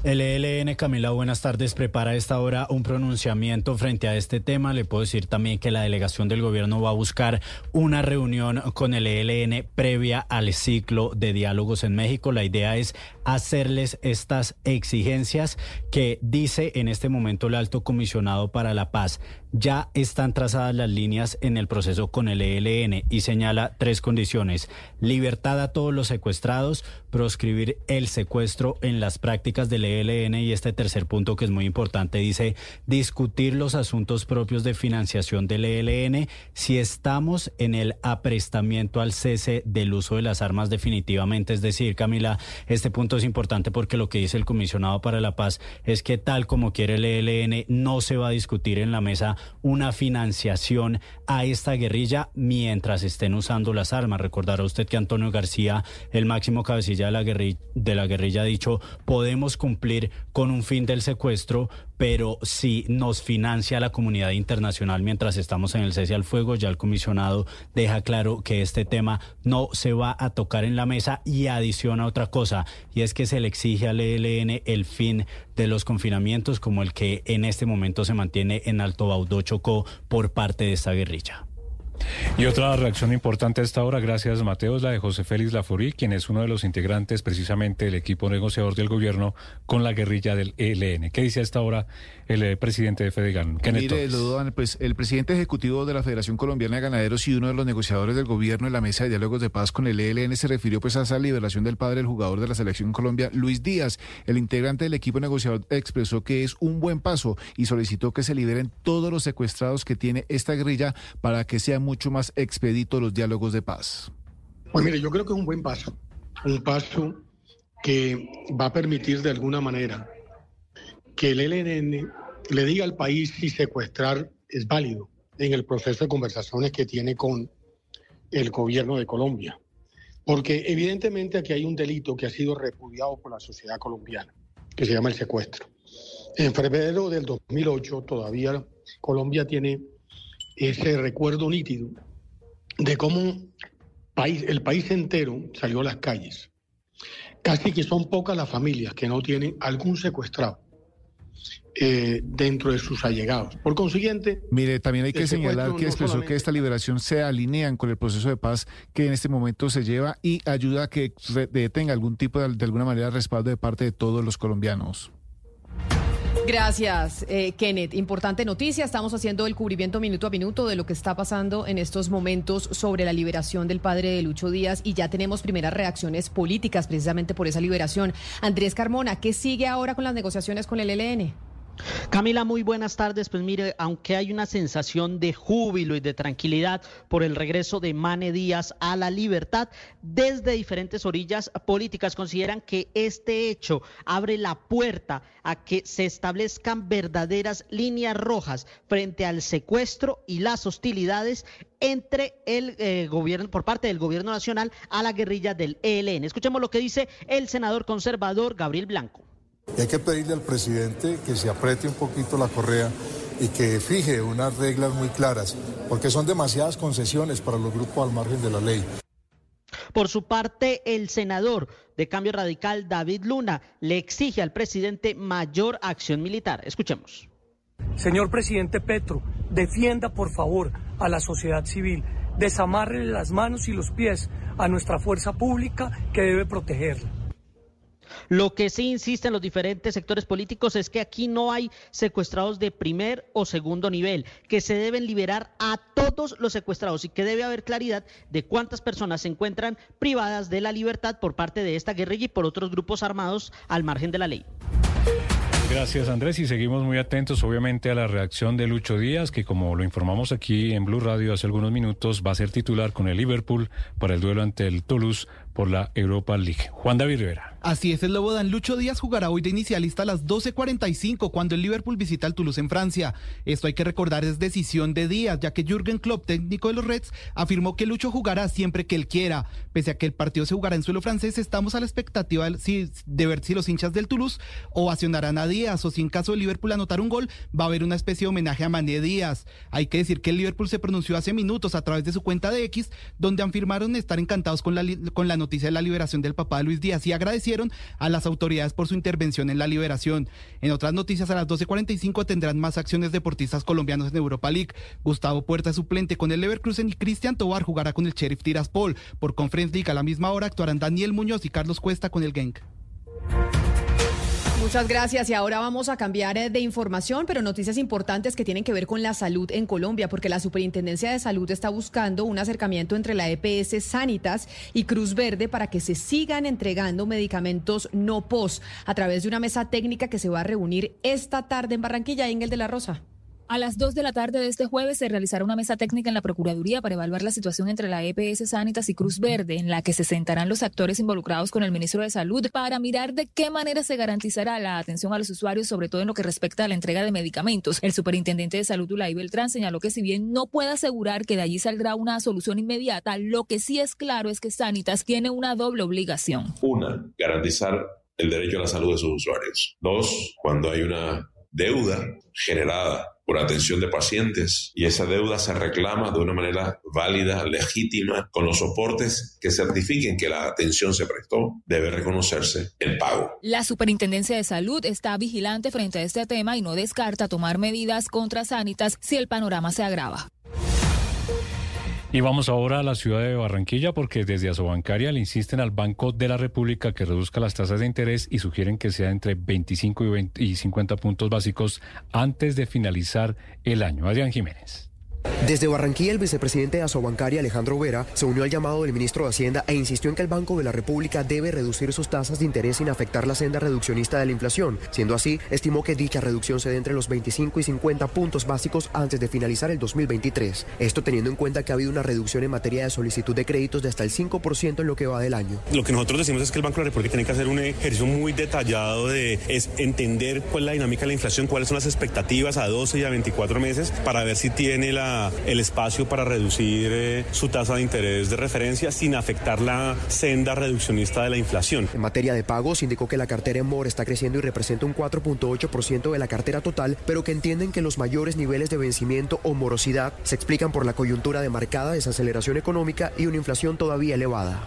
El ELN, Camila, buenas tardes. Prepara a esta hora un pronunciamiento frente a este tema. Le puedo decir también que la delegación del gobierno va a buscar una reunión con el ELN previa al ciclo de diálogos en México. La idea es hacerles estas exigencias que dice en este momento el alto comisionado para la paz ya están trazadas las líneas en el proceso con el ELN y señala tres condiciones. Libertad a todos los secuestrados, proscribir el secuestro en las prácticas del ELN y este tercer punto que es muy importante dice discutir los asuntos propios de financiación del ELN si estamos en el aprestamiento al cese del uso de las armas definitivamente. Es decir, Camila, este punto es importante porque lo que dice el comisionado para la paz es que tal como quiere el ELN no se va a discutir en la mesa una financiación a esta guerrilla mientras estén usando las armas. Recordará usted que Antonio García, el máximo cabecilla de la guerrilla, de la guerrilla ha dicho, podemos cumplir con un fin del secuestro, pero si nos financia la comunidad internacional mientras estamos en el cese al fuego, ya el comisionado deja claro que este tema no se va a tocar en la mesa y adiciona otra cosa, y es que se le exige al ELN el fin de los confinamientos como el que en este momento se mantiene en Alto Baudó Chocó por parte de esta guerrilla. Y otra reacción importante a esta hora, gracias Mateo, es la de José Félix Laforí, quien es uno de los integrantes precisamente del equipo negociador del gobierno con la guerrilla del ELN. ¿Qué dice a esta hora el eh, presidente de Fedegan? Mire, pues el presidente ejecutivo de la Federación Colombiana de Ganaderos y uno de los negociadores del gobierno en la mesa de diálogos de paz con el ELN se refirió pues a esa liberación del padre del jugador de la selección Colombia, Luis Díaz. El integrante del equipo negociador expresó que es un buen paso y solicitó que se liberen todos los secuestrados que tiene esta guerrilla para que sean mucho más expedito los diálogos de paz? Pues mire, yo creo que es un buen paso, un paso que va a permitir de alguna manera que el ELN le diga al país si secuestrar es válido en el proceso de conversaciones que tiene con el gobierno de Colombia. Porque evidentemente aquí hay un delito que ha sido repudiado por la sociedad colombiana, que se llama el secuestro. En febrero del 2008 todavía Colombia tiene ese recuerdo nítido de cómo país, el país entero salió a las calles. Casi que son pocas las familias que no tienen algún secuestrado. Eh, dentro de sus allegados. Por consiguiente... Mire, también hay que señalar que expresó que esta liberación se alinean con el proceso de paz que en este momento se lleva y ayuda a que detenga algún tipo de, de alguna manera respaldo de parte de todos los colombianos. Gracias, eh, Kenneth. Importante noticia. Estamos haciendo el cubrimiento minuto a minuto de lo que está pasando en estos momentos sobre la liberación del padre de Lucho Díaz y ya tenemos primeras reacciones políticas precisamente por esa liberación. Andrés Carmona, ¿qué sigue ahora con las negociaciones con el ELN? Camila, muy buenas tardes. Pues mire, aunque hay una sensación de júbilo y de tranquilidad por el regreso de Mane Díaz a la libertad, desde diferentes orillas políticas consideran que este hecho abre la puerta a que se establezcan verdaderas líneas rojas frente al secuestro y las hostilidades entre el eh, gobierno, por parte del gobierno nacional a la guerrilla del ELN. Escuchemos lo que dice el senador conservador Gabriel Blanco. Y hay que pedirle al presidente que se apriete un poquito la correa y que fije unas reglas muy claras, porque son demasiadas concesiones para los grupos al margen de la ley. Por su parte, el senador de Cambio Radical, David Luna, le exige al presidente mayor acción militar. Escuchemos. Señor presidente Petro, defienda por favor a la sociedad civil, desamarre las manos y los pies a nuestra fuerza pública que debe protegerla. Lo que sí insisten los diferentes sectores políticos es que aquí no hay secuestrados de primer o segundo nivel, que se deben liberar a todos los secuestrados y que debe haber claridad de cuántas personas se encuentran privadas de la libertad por parte de esta guerrilla y por otros grupos armados al margen de la ley. Gracias Andrés y seguimos muy atentos obviamente a la reacción de Lucho Díaz que como lo informamos aquí en Blue Radio hace algunos minutos va a ser titular con el Liverpool para el duelo ante el Toulouse por la Europa League. Juan David Rivera. Así es, el Lobo Dan Lucho Díaz jugará hoy de inicialista a las 12.45 cuando el Liverpool visita el Toulouse en Francia. Esto hay que recordar es decisión de Díaz, ya que Jürgen Klopp, técnico de los Reds, afirmó que Lucho jugará siempre que él quiera. Pese a que el partido se jugará en suelo francés, estamos a la expectativa de ver si los hinchas del Toulouse ovacionarán a Díaz o si en caso de Liverpool anotar un gol, va a haber una especie de homenaje a Mané Díaz. Hay que decir que el Liverpool se pronunció hace minutos a través de su cuenta de X, donde afirmaron estar encantados con la, con la noticia de la liberación del papá de Luis Díaz y agradecieron a las autoridades por su intervención en la liberación. En otras noticias, a las 12.45 tendrán más acciones deportistas colombianos en Europa League. Gustavo Puerta suplente con el Leverkusen y Cristian Tobar jugará con el Sheriff Tiraspol. Por Conference League a la misma hora actuarán Daniel Muñoz y Carlos Cuesta con el Genk. Muchas gracias. Y ahora vamos a cambiar eh, de información, pero noticias importantes que tienen que ver con la salud en Colombia, porque la Superintendencia de Salud está buscando un acercamiento entre la EPS Sanitas y Cruz Verde para que se sigan entregando medicamentos no POS a través de una mesa técnica que se va a reunir esta tarde en Barranquilla, Engel de la Rosa. A las 2 de la tarde de este jueves se realizará una mesa técnica en la Procuraduría para evaluar la situación entre la EPS Sanitas y Cruz Verde, en la que se sentarán los actores involucrados con el ministro de Salud para mirar de qué manera se garantizará la atención a los usuarios, sobre todo en lo que respecta a la entrega de medicamentos. El superintendente de Salud, Ulay Beltrán, señaló que si bien no puede asegurar que de allí saldrá una solución inmediata, lo que sí es claro es que Sanitas tiene una doble obligación. Una, garantizar el derecho a la salud de sus usuarios. Dos, cuando hay una deuda generada por atención de pacientes y esa deuda se reclama de una manera válida, legítima, con los soportes que certifiquen que la atención se prestó, debe reconocerse el pago. La Superintendencia de Salud está vigilante frente a este tema y no descarta tomar medidas contra Sanitas si el panorama se agrava. Y vamos ahora a la ciudad de Barranquilla porque desde Asobancaria le insisten al Banco de la República que reduzca las tasas de interés y sugieren que sea entre 25 y, y 50 puntos básicos antes de finalizar el año. Adrián Jiménez. Desde Barranquilla, el vicepresidente de Asobancaria, Alejandro Vera, se unió al llamado del ministro de Hacienda e insistió en que el Banco de la República debe reducir sus tasas de interés sin afectar la senda reduccionista de la inflación. Siendo así, estimó que dicha reducción se dé entre los 25 y 50 puntos básicos antes de finalizar el 2023. Esto teniendo en cuenta que ha habido una reducción en materia de solicitud de créditos de hasta el 5% en lo que va del año. Lo que nosotros decimos es que el Banco de la República tiene que hacer un ejercicio muy detallado de entender cuál es la dinámica de la inflación, cuáles son las expectativas a 12 y a 24 meses para ver si tiene la, el espacio para reducir eh, su tasa de interés de referencia sin afectar la senda reduccionista de la inflación. En materia de pagos, indicó que la cartera en MOR está creciendo y representa un 4.8% de la cartera total, pero que entienden que los mayores niveles de vencimiento o morosidad se explican por la coyuntura de marcada desaceleración económica y una inflación todavía elevada.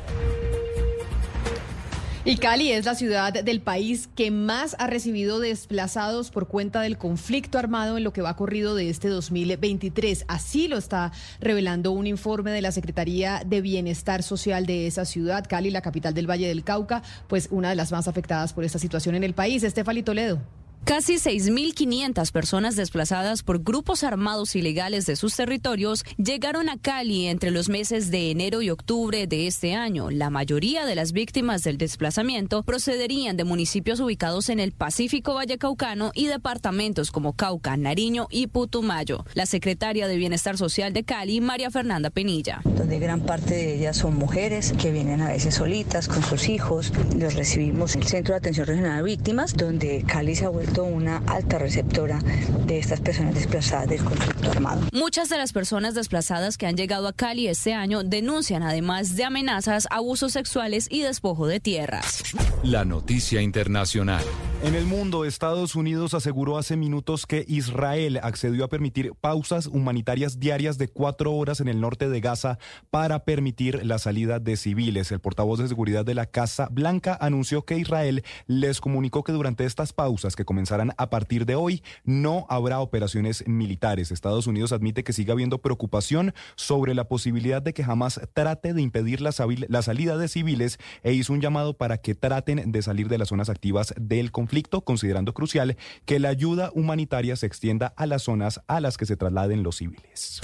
Y Cali es la ciudad del país que más ha recibido desplazados por cuenta del conflicto armado en lo que va corrido de este 2023. Así lo está revelando un informe de la Secretaría de Bienestar Social de esa ciudad. Cali, la capital del Valle del Cauca, pues una de las más afectadas por esta situación en el país. Estefali Toledo. Casi 6.500 personas desplazadas por grupos armados ilegales de sus territorios llegaron a Cali entre los meses de enero y octubre de este año. La mayoría de las víctimas del desplazamiento procederían de municipios ubicados en el Pacífico Vallecaucano y departamentos como Cauca, Nariño y Putumayo. La secretaria de Bienestar Social de Cali, María Fernanda Penilla. Donde gran parte de ellas son mujeres que vienen a veces solitas con sus hijos. Los recibimos en el Centro de Atención Regional de Víctimas, donde Cali se ha vuelto una alta receptora de estas personas desplazadas del conflicto armado. Muchas de las personas desplazadas que han llegado a Cali este año denuncian además de amenazas, abusos sexuales y despojo de tierras. La noticia internacional. En el mundo, Estados Unidos aseguró hace minutos que Israel accedió a permitir pausas humanitarias diarias de cuatro horas en el norte de Gaza para permitir la salida de civiles. El portavoz de seguridad de la Casa Blanca anunció que Israel les comunicó que durante estas pausas que comenzaron a partir de hoy. No habrá operaciones militares. Estados Unidos admite que sigue habiendo preocupación sobre la posibilidad de que jamás trate de impedir la, la salida de civiles e hizo un llamado para que traten de salir de las zonas activas del conflicto, considerando crucial que la ayuda humanitaria se extienda a las zonas a las que se trasladen los civiles.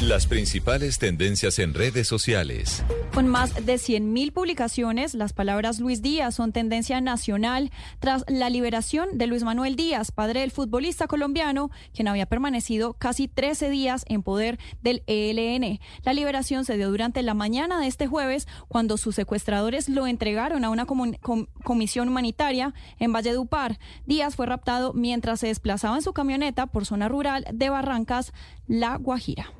Las principales tendencias en redes sociales. Con más de 100.000 publicaciones, las palabras Luis Díaz son tendencia nacional tras la liberación de Luis Manuel Díaz, padre del futbolista colombiano, quien había permanecido casi 13 días en poder del ELN. La liberación se dio durante la mañana de este jueves cuando sus secuestradores lo entregaron a una comisión humanitaria en Valledupar. Díaz fue raptado mientras se desplazaba en su camioneta por zona rural de Barrancas, La Guajira.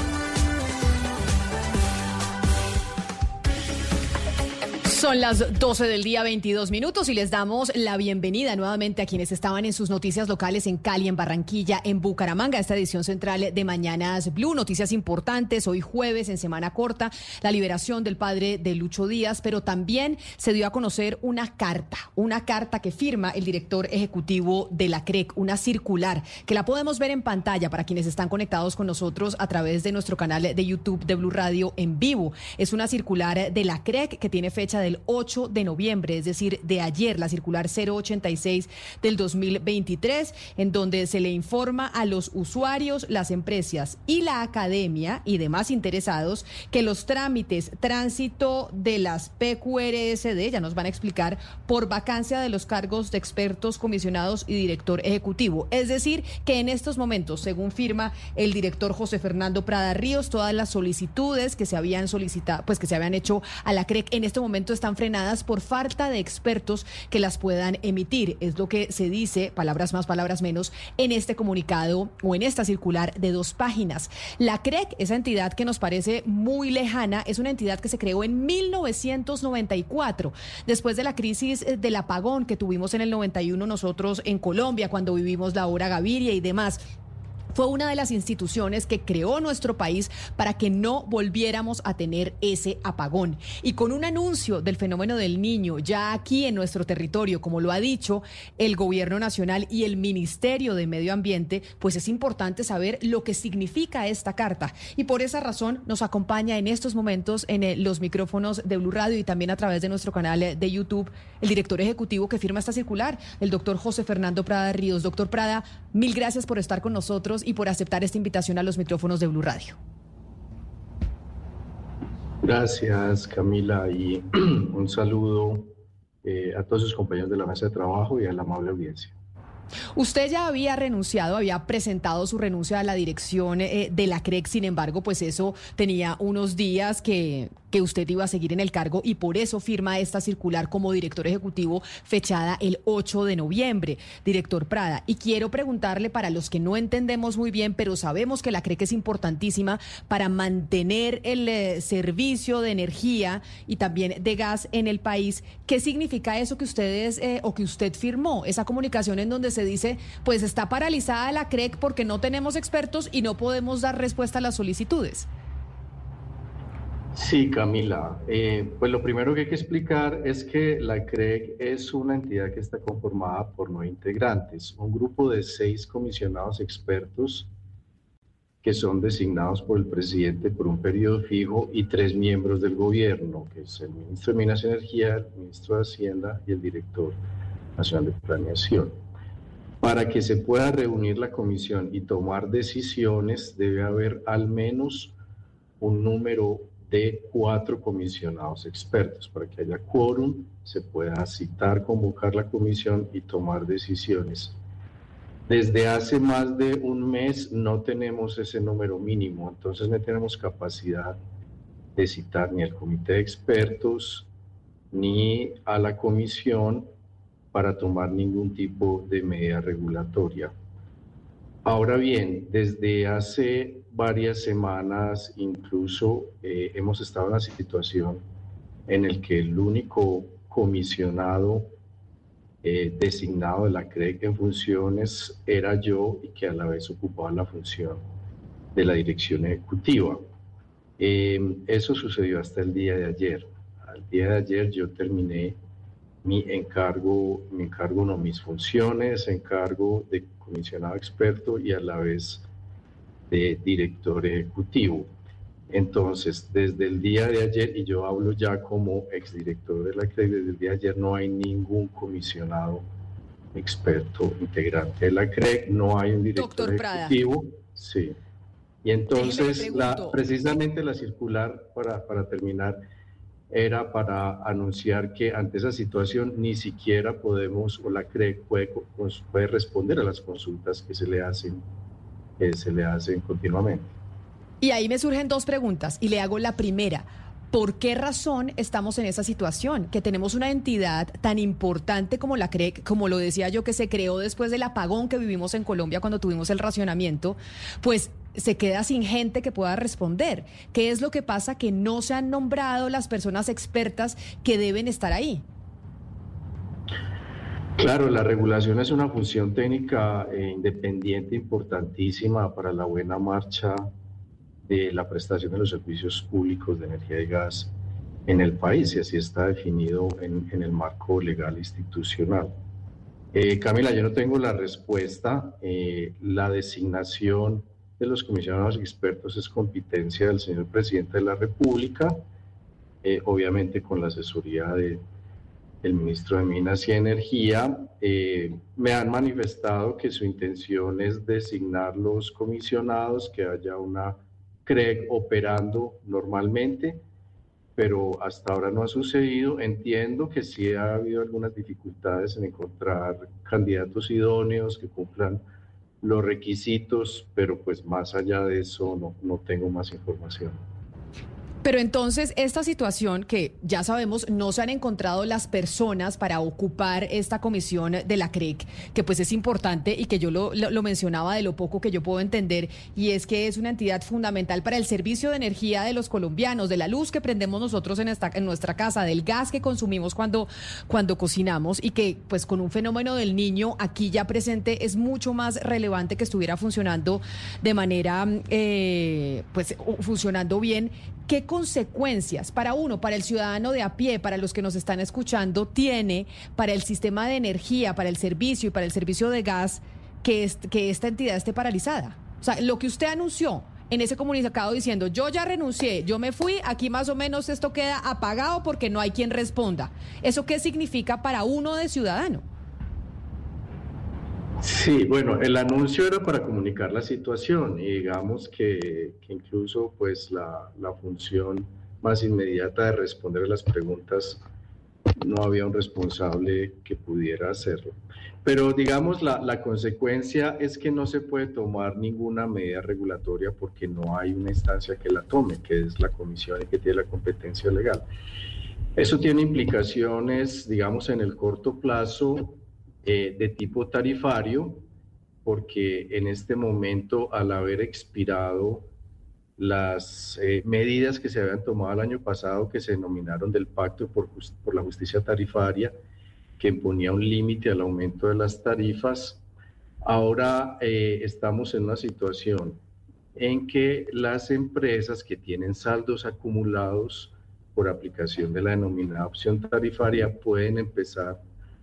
Son las 12 del día, 22 minutos, y les damos la bienvenida nuevamente a quienes estaban en sus noticias locales en Cali, en Barranquilla, en Bucaramanga, esta edición central de Mañanas Blue. Noticias importantes, hoy jueves, en semana corta, la liberación del padre de Lucho Díaz, pero también se dio a conocer una carta, una carta que firma el director ejecutivo de la CREC, una circular, que la podemos ver en pantalla para quienes están conectados con nosotros a través de nuestro canal de YouTube de Blue Radio en vivo. Es una circular de la CREC que tiene fecha de 8 de noviembre, es decir, de ayer, la circular 086 del 2023, en donde se le informa a los usuarios, las empresas y la academia y demás interesados que los trámites tránsito de las PQRSD, ya nos van a explicar, por vacancia de los cargos de expertos, comisionados y director ejecutivo. Es decir, que en estos momentos, según firma el director José Fernando Prada Ríos, todas las solicitudes que se habían solicitado, pues que se habían hecho a la CREC en este momento están frenadas por falta de expertos que las puedan emitir. Es lo que se dice, palabras más, palabras menos, en este comunicado o en esta circular de dos páginas. La CREC, esa entidad que nos parece muy lejana, es una entidad que se creó en 1994, después de la crisis eh, del apagón que tuvimos en el 91 nosotros en Colombia, cuando vivimos la hora Gaviria y demás fue una de las instituciones que creó nuestro país para que no volviéramos a tener ese apagón. Y con un anuncio del fenómeno del niño ya aquí en nuestro territorio, como lo ha dicho el gobierno nacional y el Ministerio de Medio Ambiente, pues es importante saber lo que significa esta carta. Y por esa razón nos acompaña en estos momentos en eh, los micrófonos de Blue Radio y también a través de nuestro canal eh, de YouTube el director ejecutivo que firma esta circular, el doctor José Fernando Prada Ríos. Doctor Prada, mil gracias por estar con nosotros y por aceptar esta invitación a los micrófonos de Blue Radio. Gracias, Camila, y un saludo eh, a todos sus compañeros de la mesa de trabajo y a la amable audiencia. Usted ya había renunciado, había presentado su renuncia a la dirección eh, de la CREC, sin embargo, pues eso tenía unos días que, que usted iba a seguir en el cargo y por eso firma esta circular como director ejecutivo fechada el 8 de noviembre, director Prada. Y quiero preguntarle para los que no entendemos muy bien, pero sabemos que la CREC es importantísima para mantener el eh, servicio de energía y también de gas en el país, ¿qué significa eso que ustedes eh, o que usted firmó? Esa comunicación en donde se dice, pues está paralizada la CREC porque no tenemos expertos y no podemos dar respuesta a las solicitudes. Sí, Camila. Eh, pues lo primero que hay que explicar es que la CREG es una entidad que está conformada por nueve integrantes, un grupo de seis comisionados expertos que son designados por el presidente por un periodo fijo y tres miembros del gobierno, que es el ministro de Minas y Energía, el ministro de Hacienda y el director nacional de planeación. Para que se pueda reunir la comisión y tomar decisiones, debe haber al menos un número de cuatro comisionados expertos. Para que haya quórum, se pueda citar, convocar la comisión y tomar decisiones. Desde hace más de un mes no tenemos ese número mínimo, entonces no tenemos capacidad de citar ni al comité de expertos ni a la comisión para tomar ningún tipo de medida regulatoria. Ahora bien, desde hace varias semanas incluso eh, hemos estado en una situación en el que el único comisionado eh, designado de la CREC en funciones era yo y que a la vez ocupaba la función de la dirección ejecutiva. Eh, eso sucedió hasta el día de ayer. Al día de ayer yo terminé mi encargo, mi encargo no, mis funciones, encargo de comisionado experto y a la vez de director ejecutivo. Entonces, desde el día de ayer, y yo hablo ya como exdirector de la CREC, desde el día de ayer no hay ningún comisionado experto integrante de la CREC, no hay un director ejecutivo. Sí. Y entonces, la, precisamente la circular, para, para terminar, era para anunciar que ante esa situación ni siquiera podemos, o la CREC puede, puede responder a las consultas que se le hacen que se le hacen continuamente. Y ahí me surgen dos preguntas y le hago la primera. ¿Por qué razón estamos en esa situación? Que tenemos una entidad tan importante como la CREC, como lo decía yo, que se creó después del apagón que vivimos en Colombia cuando tuvimos el racionamiento, pues se queda sin gente que pueda responder. ¿Qué es lo que pasa? Que no se han nombrado las personas expertas que deben estar ahí. Claro, la regulación es una función técnica eh, independiente importantísima para la buena marcha de la prestación de los servicios públicos de energía y gas en el país y así está definido en, el marco legal institucional. Eh, Camila, yo no tengo la respuesta. Eh, la designación de los comisionados expertos es competencia del señor presidente de la República, obviamente con la asesoría de, el ministro de Minas y Energía, eh, me han manifestado que su intención es designar los comisionados, que haya una CREG operando normalmente, pero hasta ahora no ha sucedido. Entiendo que sí ha habido algunas dificultades en encontrar candidatos idóneos que cumplan los requisitos, pero pues más allá de eso no, no tengo más información. Pero entonces, esta situación que ya sabemos, no se han encontrado las personas para ocupar esta comisión de la CREC, que pues es importante y que yo lo, mencionaba de lo poco que yo puedo entender, y es que es una entidad fundamental para el servicio de energía de los colombianos, de la luz que prendemos nosotros en, esta, en nuestra casa, del gas que consumimos cuando, cuando cocinamos, y que pues con un fenómeno del niño aquí ya presente es mucho más relevante que estuviera funcionando de manera, eh, pues funcionando bien ¿Qué consecuencias para uno, para el ciudadano de a pie, para los que nos están escuchando, tiene para el sistema de energía, para el servicio y para el servicio de gas que, que esta entidad esté paralizada? O sea, lo que usted anunció en ese comunicado diciendo, yo ya renuncié, yo me fui, aquí más o menos esto queda apagado porque no hay quien responda. ¿Eso qué significa para uno de ciudadano? Sí, bueno, el anuncio era para comunicar la situación y digamos que, incluso pues la, función más inmediata de responder a las preguntas no había un responsable que pudiera hacerlo. Pero digamos la, la consecuencia es que no se puede tomar ninguna medida regulatoria porque no hay una instancia que la tome, que es la comisión que tiene la competencia legal. Eso tiene implicaciones, digamos, en el corto plazo eh, de tipo tarifario, porque en este momento, al haber expirado las eh, medidas que se habían tomado el año pasado, que se denominaron del Pacto por, por la Justicia Tarifaria, que imponía un límite al aumento de las tarifas, ahora eh, estamos en una situación en que las empresas que tienen saldos acumulados por aplicación de la denominada opción tarifaria pueden empezar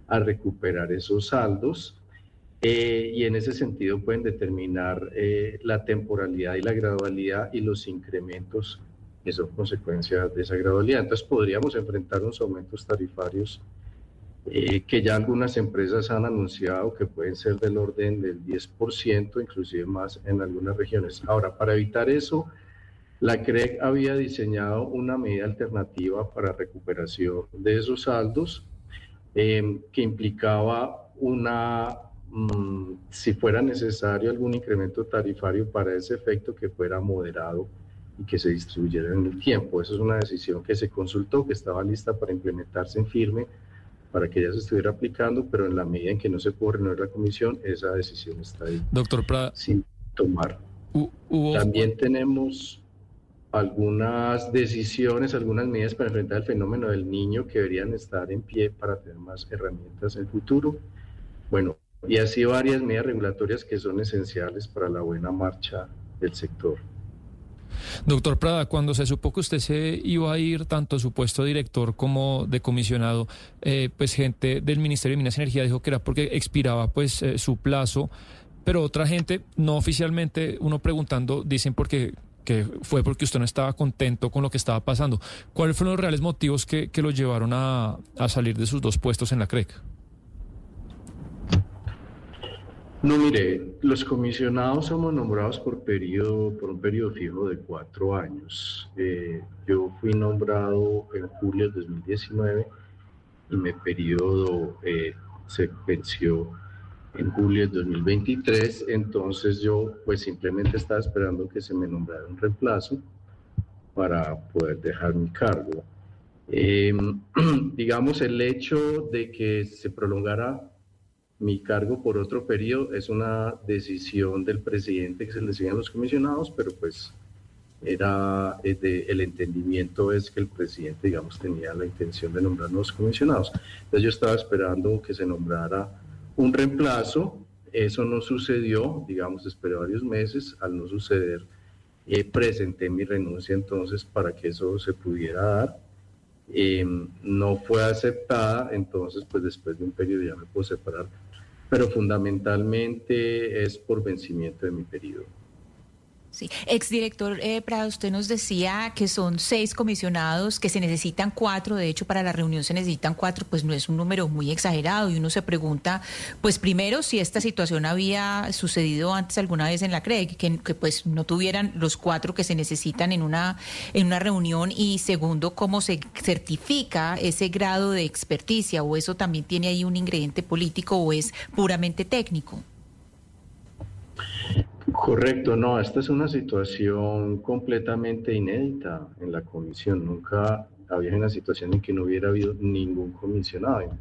a recuperar esos saldos eh, y en ese sentido pueden determinar eh, la temporalidad y la gradualidad y los incrementos que son consecuencia de esa gradualidad. Entonces podríamos enfrentar unos aumentos tarifarios eh, que ya algunas empresas han anunciado que pueden ser del orden del 10%, inclusive más en algunas regiones. Ahora, para evitar eso, la CREC había diseñado una medida alternativa para recuperación de esos saldos eh, que implicaba una, mm, si fuera necesario algún incremento tarifario para ese efecto que fuera moderado y que se distribuyera en el tiempo. Esa es una decisión que se consultó, que estaba lista para implementarse en firme para que ya se estuviera aplicando, pero en la medida en que no se pudo renovar la comisión, esa decisión está ahí. Doctor Prada. Sin tomar. También tenemos algunas decisiones, algunas medidas para enfrentar el fenómeno del niño que deberían estar en pie para tener más herramientas en el futuro. Bueno, y así varias medidas regulatorias que son esenciales para la buena marcha del sector. Doctor Prada, cuando se supo que usted se iba a ir, tanto su puesto de director como de comisionado, eh, pues gente del Ministerio de Minas y Energía dijo que era porque expiraba pues eh, su plazo, pero otra gente, no oficialmente, uno preguntando, dicen porque que fue porque usted no estaba contento con lo que estaba pasando. ¿Cuáles fueron los reales motivos que, que lo llevaron a, salir de sus dos puestos en la CREC? No, mire, los comisionados somos nombrados por, periodo, por un periodo fijo de cuatro años. Eh, yo fui nombrado en julio de 2019 y mi periodo eh, se venció en julio de 2023, entonces yo pues simplemente estaba esperando que se me nombrara un reemplazo para poder dejar mi cargo. Em, digamos, el hecho de que se prolongara mi cargo por otro periodo es una decisión del presidente que se le siguen los comisionados, pero pues era eh, el entendimiento es que el presidente, digamos, tenía la intención de nombrar nuevos comisionados. Entonces yo estaba esperando que se nombrara un reemplazo, eso no sucedió, digamos, esperé varios meses, al no suceder, eh, presenté mi renuncia entonces para que eso se pudiera dar. Em, no fue aceptada, entonces pues después de un periodo ya me puedo separar, pero fundamentalmente es por vencimiento de mi periodo. Sí. Exdirector eh, Prado, usted nos decía que son seis comisionados, que se necesitan cuatro, de hecho para la reunión se necesitan cuatro, pues no es un número muy exagerado y uno se pregunta, pues primero si esta situación había sucedido antes alguna vez en la CREG, que, que pues no tuvieran los cuatro que se necesitan en una, en una reunión y segundo, cómo se certifica ese grado de experticia o eso también tiene ahí un ingrediente político o es puramente técnico. Correcto, no, esta es una situación completamente inédita en la comisión. Nunca había una situación en que no hubiera habido ningún comisionado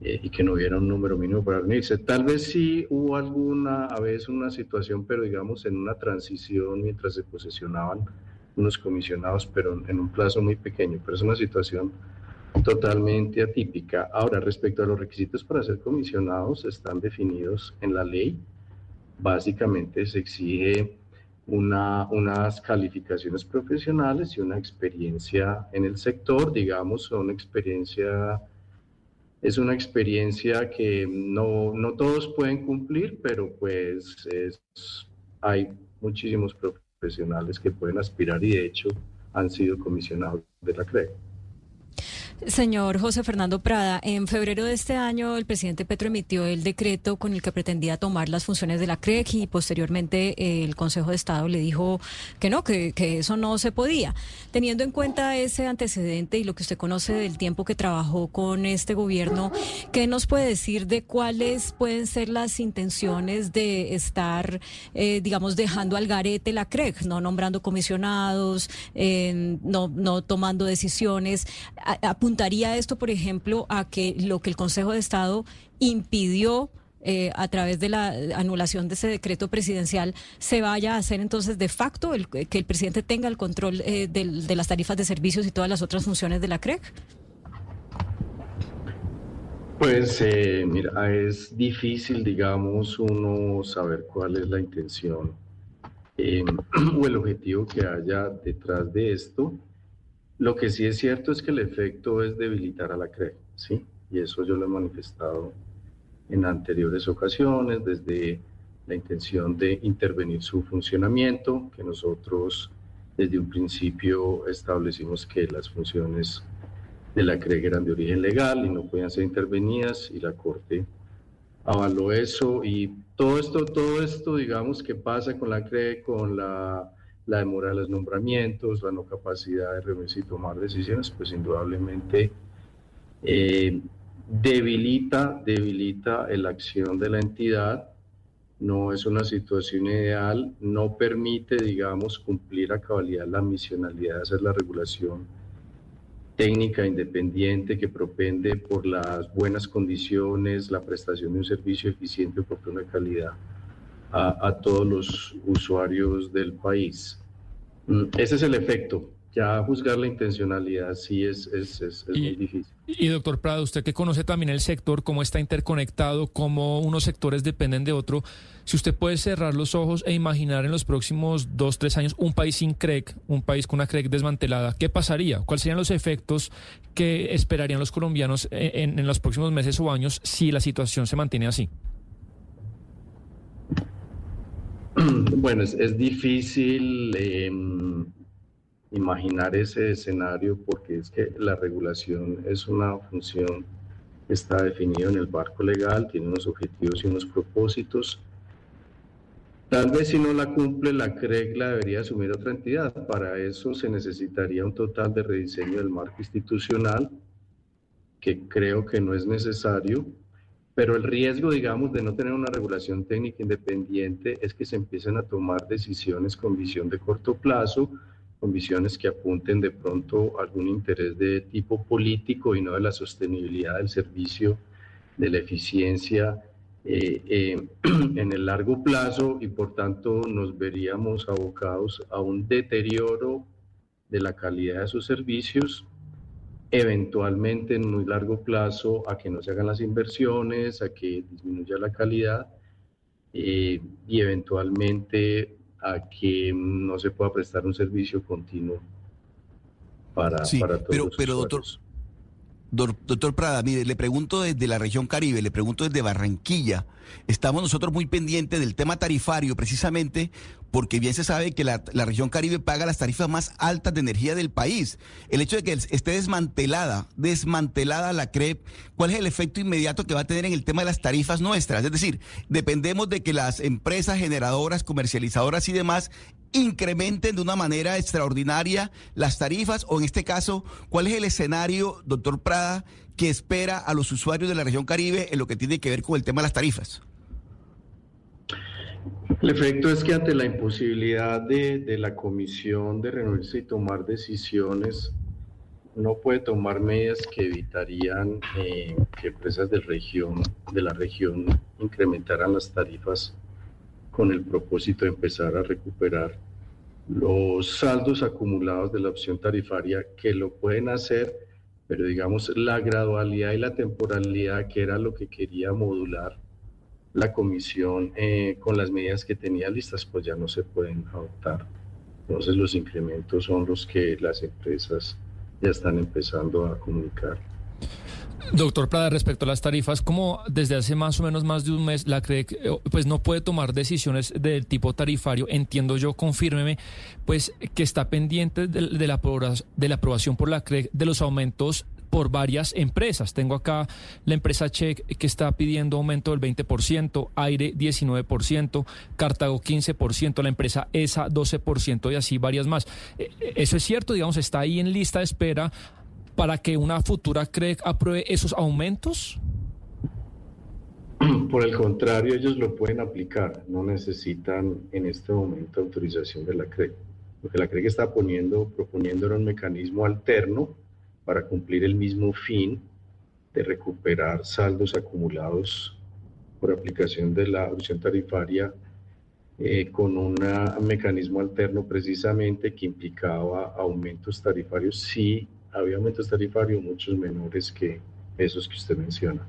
eh, y que no hubiera un número mínimo para reunirse. Tal vez sí hubo alguna, a veces una situación, pero digamos en una transición mientras se posesionaban unos comisionados, pero en un plazo muy pequeño, pero es una situación totalmente atípica. Ahora, respecto a los requisitos para ser comisionados, están definidos en la ley básicamente se exige una, unas calificaciones profesionales y una experiencia en el sector, digamos, una experiencia, es una experiencia que no, no todos pueden cumplir, pero pues hay muchísimos profesionales que pueden aspirar y de hecho han sido comisionados de la CRE. Señor José Fernando Prada, en febrero de este año el presidente Petro emitió el decreto con el que pretendía tomar las funciones de la CREC y posteriormente eh, el Consejo de Estado le dijo que no, que, eso no se podía. Teniendo en cuenta ese antecedente y lo que usted conoce del tiempo que trabajó con este gobierno, ¿qué nos puede decir de cuáles pueden ser las intenciones de estar, eh, digamos, dejando al garete la CREC, no nombrando comisionados, no, no tomando decisiones? ¿Apuntaría esto, por ejemplo, a que lo que el Consejo de Estado impidió eh, a través de la anulación de ese decreto presidencial se vaya a hacer entonces de facto el, que el presidente tenga el control eh, de, las tarifas de servicios y todas las otras funciones de la CREC? Pues eh, mira, es difícil, digamos, uno saber cuál es la intención em, o el objetivo que haya detrás de esto. Lo que sí es cierto es que el efecto es debilitar a la CRE, ¿sí? Y eso yo lo he manifestado en anteriores ocasiones, desde la intención de intervenir su funcionamiento, que nosotros desde un principio establecimos que las funciones de la CREG eran de origen legal y no podían ser intervenidas y la Corte avaló eso y todo esto, todo esto, digamos, que pasa con la CREG, con la, la demora de los nombramientos, la no capacidad de reunirse y tomar decisiones, pues indudablemente eh, debilita, debilita la acción de la entidad. No es una situación ideal, no permite, digamos, cumplir a cabalidad la misionalidad de hacer la regulación técnica independiente que propende por las buenas condiciones, la prestación de un servicio eficiente, oportuno de calidad a, todos los usuarios del país. Mm, ese es el efecto ya juzgar la intencionalidad sí es, es, es, muy difícil. Y doctor Prado, usted que conoce también el sector, cómo está interconectado, cómo unos sectores dependen de otro, si usted puede cerrar los ojos e imaginar en los próximos dos, tres años un país sin CREC, un país con una CREC desmantelada, ¿qué pasaría? ¿Cuáles serían los efectos que esperarían los colombianos en, en los próximos meses o años si la situación se mantiene así? Bueno, es, difícil. Eh, imaginar ese escenario porque es que la regulación es una función que está definida en el barco legal, tiene unos objetivos y unos propósitos. Tal vez si no la cumple la CREG la debería asumir otra entidad. Para eso se necesitaría un total de rediseño del marco institucional, que creo que no es necesario, pero el riesgo, digamos, de no tener una regulación técnica independiente es que se empiecen a tomar decisiones con visión de corto plazo, con visiones que apunten de pronto a algún interés de tipo político y no de la sostenibilidad del servicio, de la eficiencia eh, eh, en el largo plazo y por tanto nos veríamos abocados a un deterioro de la calidad de sus servicios, eventualmente en muy largo plazo a que no se hagan las inversiones, a que disminuya la calidad eh, y eventualmente a que no se pueda prestar un servicio continuo para, para todos pero, los pero doctor, Doctor Prada, mire, le pregunto desde la región Caribe, le pregunto desde Barranquilla. Estamos nosotros muy pendientes del tema tarifario, precisamente porque bien se sabe que la, región Caribe paga las tarifas más altas de energía del país. El hecho de que esté desmantelada, desmantelada la CREP, ¿cuál es el efecto inmediato que va a tener en el tema de las tarifas nuestras? Es decir, dependemos de que las empresas generadoras, comercializadoras y demás incrementen de una manera extraordinaria las tarifas o en este caso, ¿cuál es el escenario, doctor Prada, que espera a los usuarios de la región Caribe en lo que tiene que ver con el tema de las tarifas? El efecto es que ante la imposibilidad de, la comisión de reunirse y tomar decisiones, no puede tomar medidas que evitarían eh, que empresas de, región, de la región incrementaran las tarifas con el propósito de empezar a recuperar los saldos acumulados de la opción tarifaria que lo pueden hacer, pero digamos la gradualidad y la temporalidad que era lo que quería modular la comisión eh, con las medidas que tenía listas, pues ya no se pueden adoptar. Entonces los incrementos son los que las empresas ya están empezando a comunicar. Doctor Prada, respecto a las tarifas, como desde hace más o menos más de un mes la CREC eh, pues no puede tomar decisiones del tipo tarifario, entiendo yo, confírmeme, pues que está pendiente de, la, de la aprobación por la CREC de los aumentos por varias empresas. Tengo acá la empresa Check que está pidiendo aumento del 20%, Aire 19%, Cartago 15%, la empresa ESA 12% y así varias más. Eh, eh, eso es cierto, digamos, está ahí en lista de espera para que una futura CREC apruebe esos aumentos? Por el contrario, ellos lo pueden aplicar, no necesitan en este momento autorización de la CREC. Lo que la CREC está poniendo, proponiendo era un mecanismo alterno para cumplir el mismo fin de recuperar saldos acumulados por aplicación de la opción tarifaria eh, con un mecanismo alterno precisamente que implicaba aumentos tarifarios si había aumentos tarifarios muchos menores que esos que usted menciona.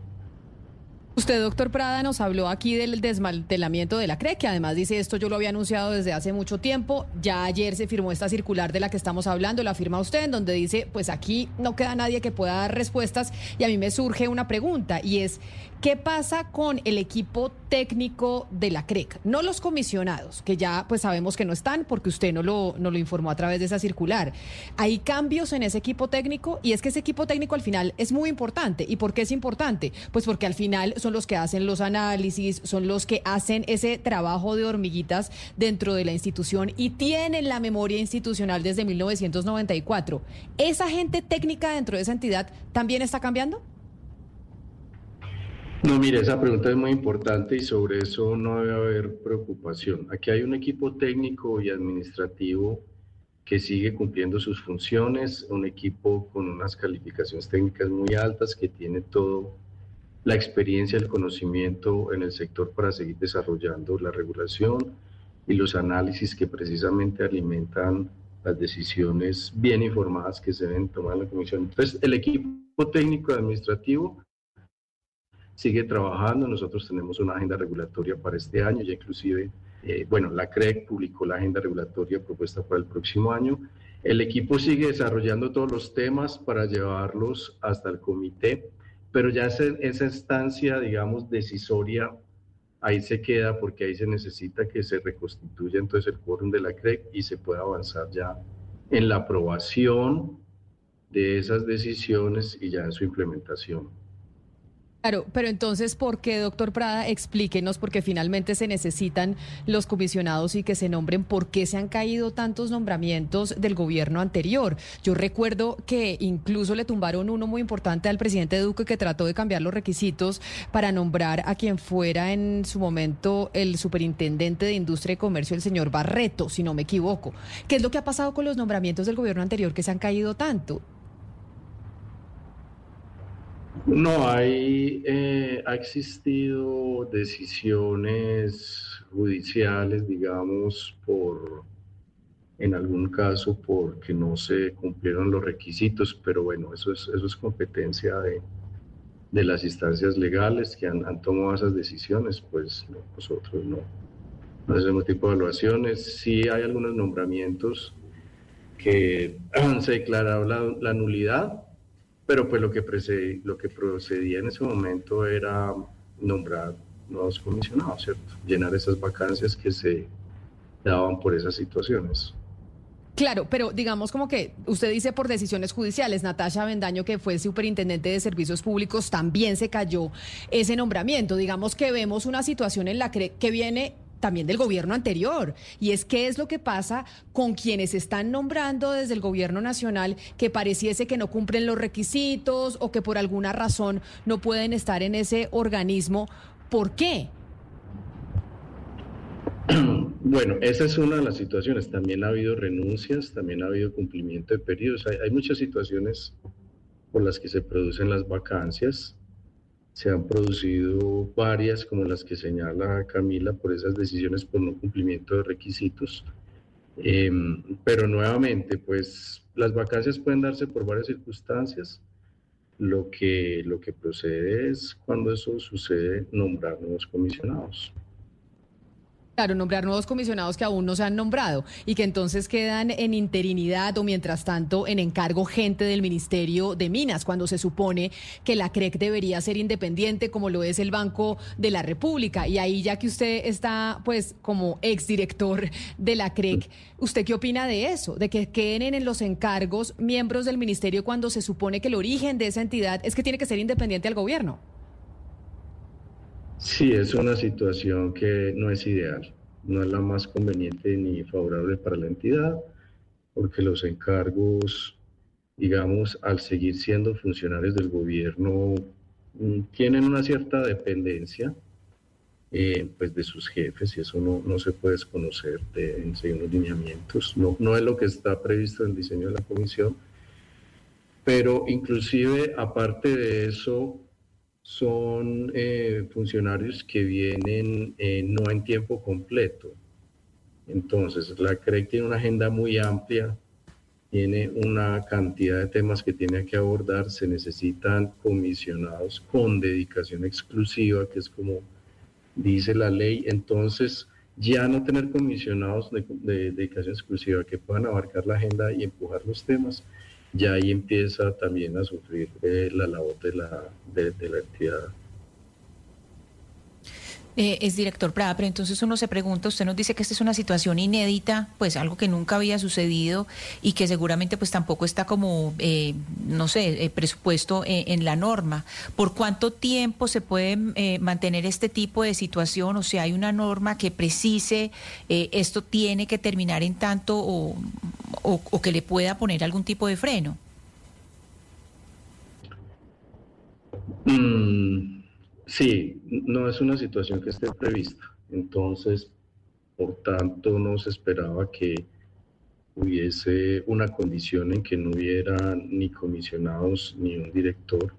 Usted, doctor Prada, nos habló aquí del desmantelamiento de la CRE, que además dice esto yo lo había anunciado desde hace mucho tiempo. Ya ayer se firmó esta circular de la que estamos hablando, la firma usted, en donde dice, pues aquí no queda nadie que pueda dar respuestas. Y a mí me surge una pregunta, y es, ¿qué pasa con el equipo técnico de la CREC? No los comisionados, que ya pues sabemos que no están porque usted no lo, no lo informó a través de esa circular. Hay cambios en ese equipo técnico y es que ese equipo técnico al final es muy importante. ¿Y por qué es importante? Pues porque al final son los que hacen los análisis, son los que hacen ese trabajo de hormiguitas dentro de la institución y tienen la memoria institucional desde 1994. ¿Esa gente técnica dentro de esa entidad también está cambiando? No, mire, esa pregunta es muy importante y sobre eso no debe haber preocupación. Aquí hay un equipo técnico y administrativo que sigue cumpliendo sus funciones, un equipo con unas calificaciones técnicas muy altas que tiene todo la experiencia, el conocimiento en el sector para seguir desarrollando la regulación y los análisis que precisamente alimentan las decisiones bien informadas que se deben tomar en la comisión. Entonces, el equipo técnico administrativo sigue trabajando. Nosotros tenemos una agenda regulatoria para este año, ya inclusive, eh, bueno, la CREC publicó la agenda regulatoria propuesta para el próximo año. El equipo sigue desarrollando todos los temas para llevarlos hasta el comité pero ya esa, esa instancia, digamos, decisoria, ahí se queda porque ahí se necesita que se reconstituya entonces el quórum de la CREC y se pueda avanzar ya en la aprobación de esas decisiones y ya en su implementación. Claro, pero entonces, ¿por qué, doctor Prada? Explíquenos, porque finalmente se necesitan los comisionados y que se nombren, ¿por qué se han caído tantos nombramientos del gobierno anterior? Yo recuerdo que incluso le tumbaron uno muy importante al presidente Duque que trató de cambiar los requisitos para nombrar a quien fuera en su momento el superintendente de Industria y Comercio, el señor Barreto, si no me equivoco. ¿Qué es lo que ha pasado con los nombramientos del gobierno anterior que se han caído tanto? No, hay, eh, ha existido decisiones judiciales, digamos, por, en algún caso, porque no se cumplieron los requisitos, pero bueno, eso es, eso es competencia de, de las instancias legales que han, tomado esas decisiones, pues nosotros no, no hacemos tipo de evaluaciones. Sí hay algunos nombramientos que se declarado la, la nulidad, pero pues lo que, lo que procedía en ese momento era nombrar nuevos comisionados, ¿cierto? Llenar esas vacancias que se daban por esas situaciones. Claro, pero digamos como que usted dice por decisiones judiciales, Natasha Bendaño, que fue superintendente de servicios públicos, también se cayó ese nombramiento. Digamos que vemos una situación en la que viene también del gobierno anterior. Y es qué es lo que pasa con quienes están nombrando desde el gobierno nacional que pareciese que no cumplen los requisitos o que por alguna razón no pueden estar en ese organismo. ¿Por qué? Bueno, esa es una de las situaciones. También ha habido renuncias, también ha habido cumplimiento de periodos. Hay, hay muchas situaciones por las que se producen las vacancias se han producido varias, como las que señala Camila, por esas decisiones por no cumplimiento de requisitos. Em, pero nuevamente, pues las vacancias pueden darse por varias circunstancias. Lo que, lo que procede es, cuando eso sucede, nombrar nuevos comisionados. Claro, nombrar nuevos comisionados que aún no se han nombrado y que entonces quedan en interinidad o mientras tanto en encargo gente del Ministerio de Minas, cuando se supone que la CREC debería ser independiente como lo es el Banco de la República. Y ahí ya que usted está pues como exdirector de la CREC, ¿usted qué opina de eso? De que queden en los encargos miembros del ministerio cuando se supone que el origen de esa entidad es que tiene que ser independiente al gobierno. Sí, es una situación que no es ideal, no es la más conveniente ni favorable para la entidad, porque los encargos, digamos, al seguir siendo funcionarios del gobierno, mm, tienen una cierta dependencia eh, pues de sus jefes y eso no, no se puede desconocer de, en unos lineamientos. No, no es lo que está previsto en el diseño de la comisión, pero inclusive aparte de eso, son eh, funcionarios que vienen eh, no en tiempo completo. Entonces, la CREC tiene una agenda muy amplia tiene una cantidad de temas que tiene que abordar, se necesitan comisionados con dedicación exclusiva, que es como dice la ley, entonces ya no tener comisionados de, dedicación exclusiva que puedan abarcar la agenda y empujar los temas, ya ahí empieza también a sufrir eh, la labor de la, de la entidad eh, es director Prada, pero entonces uno se pregunta, usted nos dice que esta es una situación inédita, pues algo que nunca había sucedido y que seguramente pues tampoco está como, eh, no sé, eh, presupuesto en la norma. ¿Por cuánto tiempo se puede mantener este tipo de situación? O sea, hay una norma que precise esto tiene que terminar en tanto o, o que le pueda poner algún tipo de freno. Mm, Sí, no es una situación que esté prevista. Entonces, por tanto, no se esperaba que hubiese una condición en que no hubiera ni comisionados ni un director.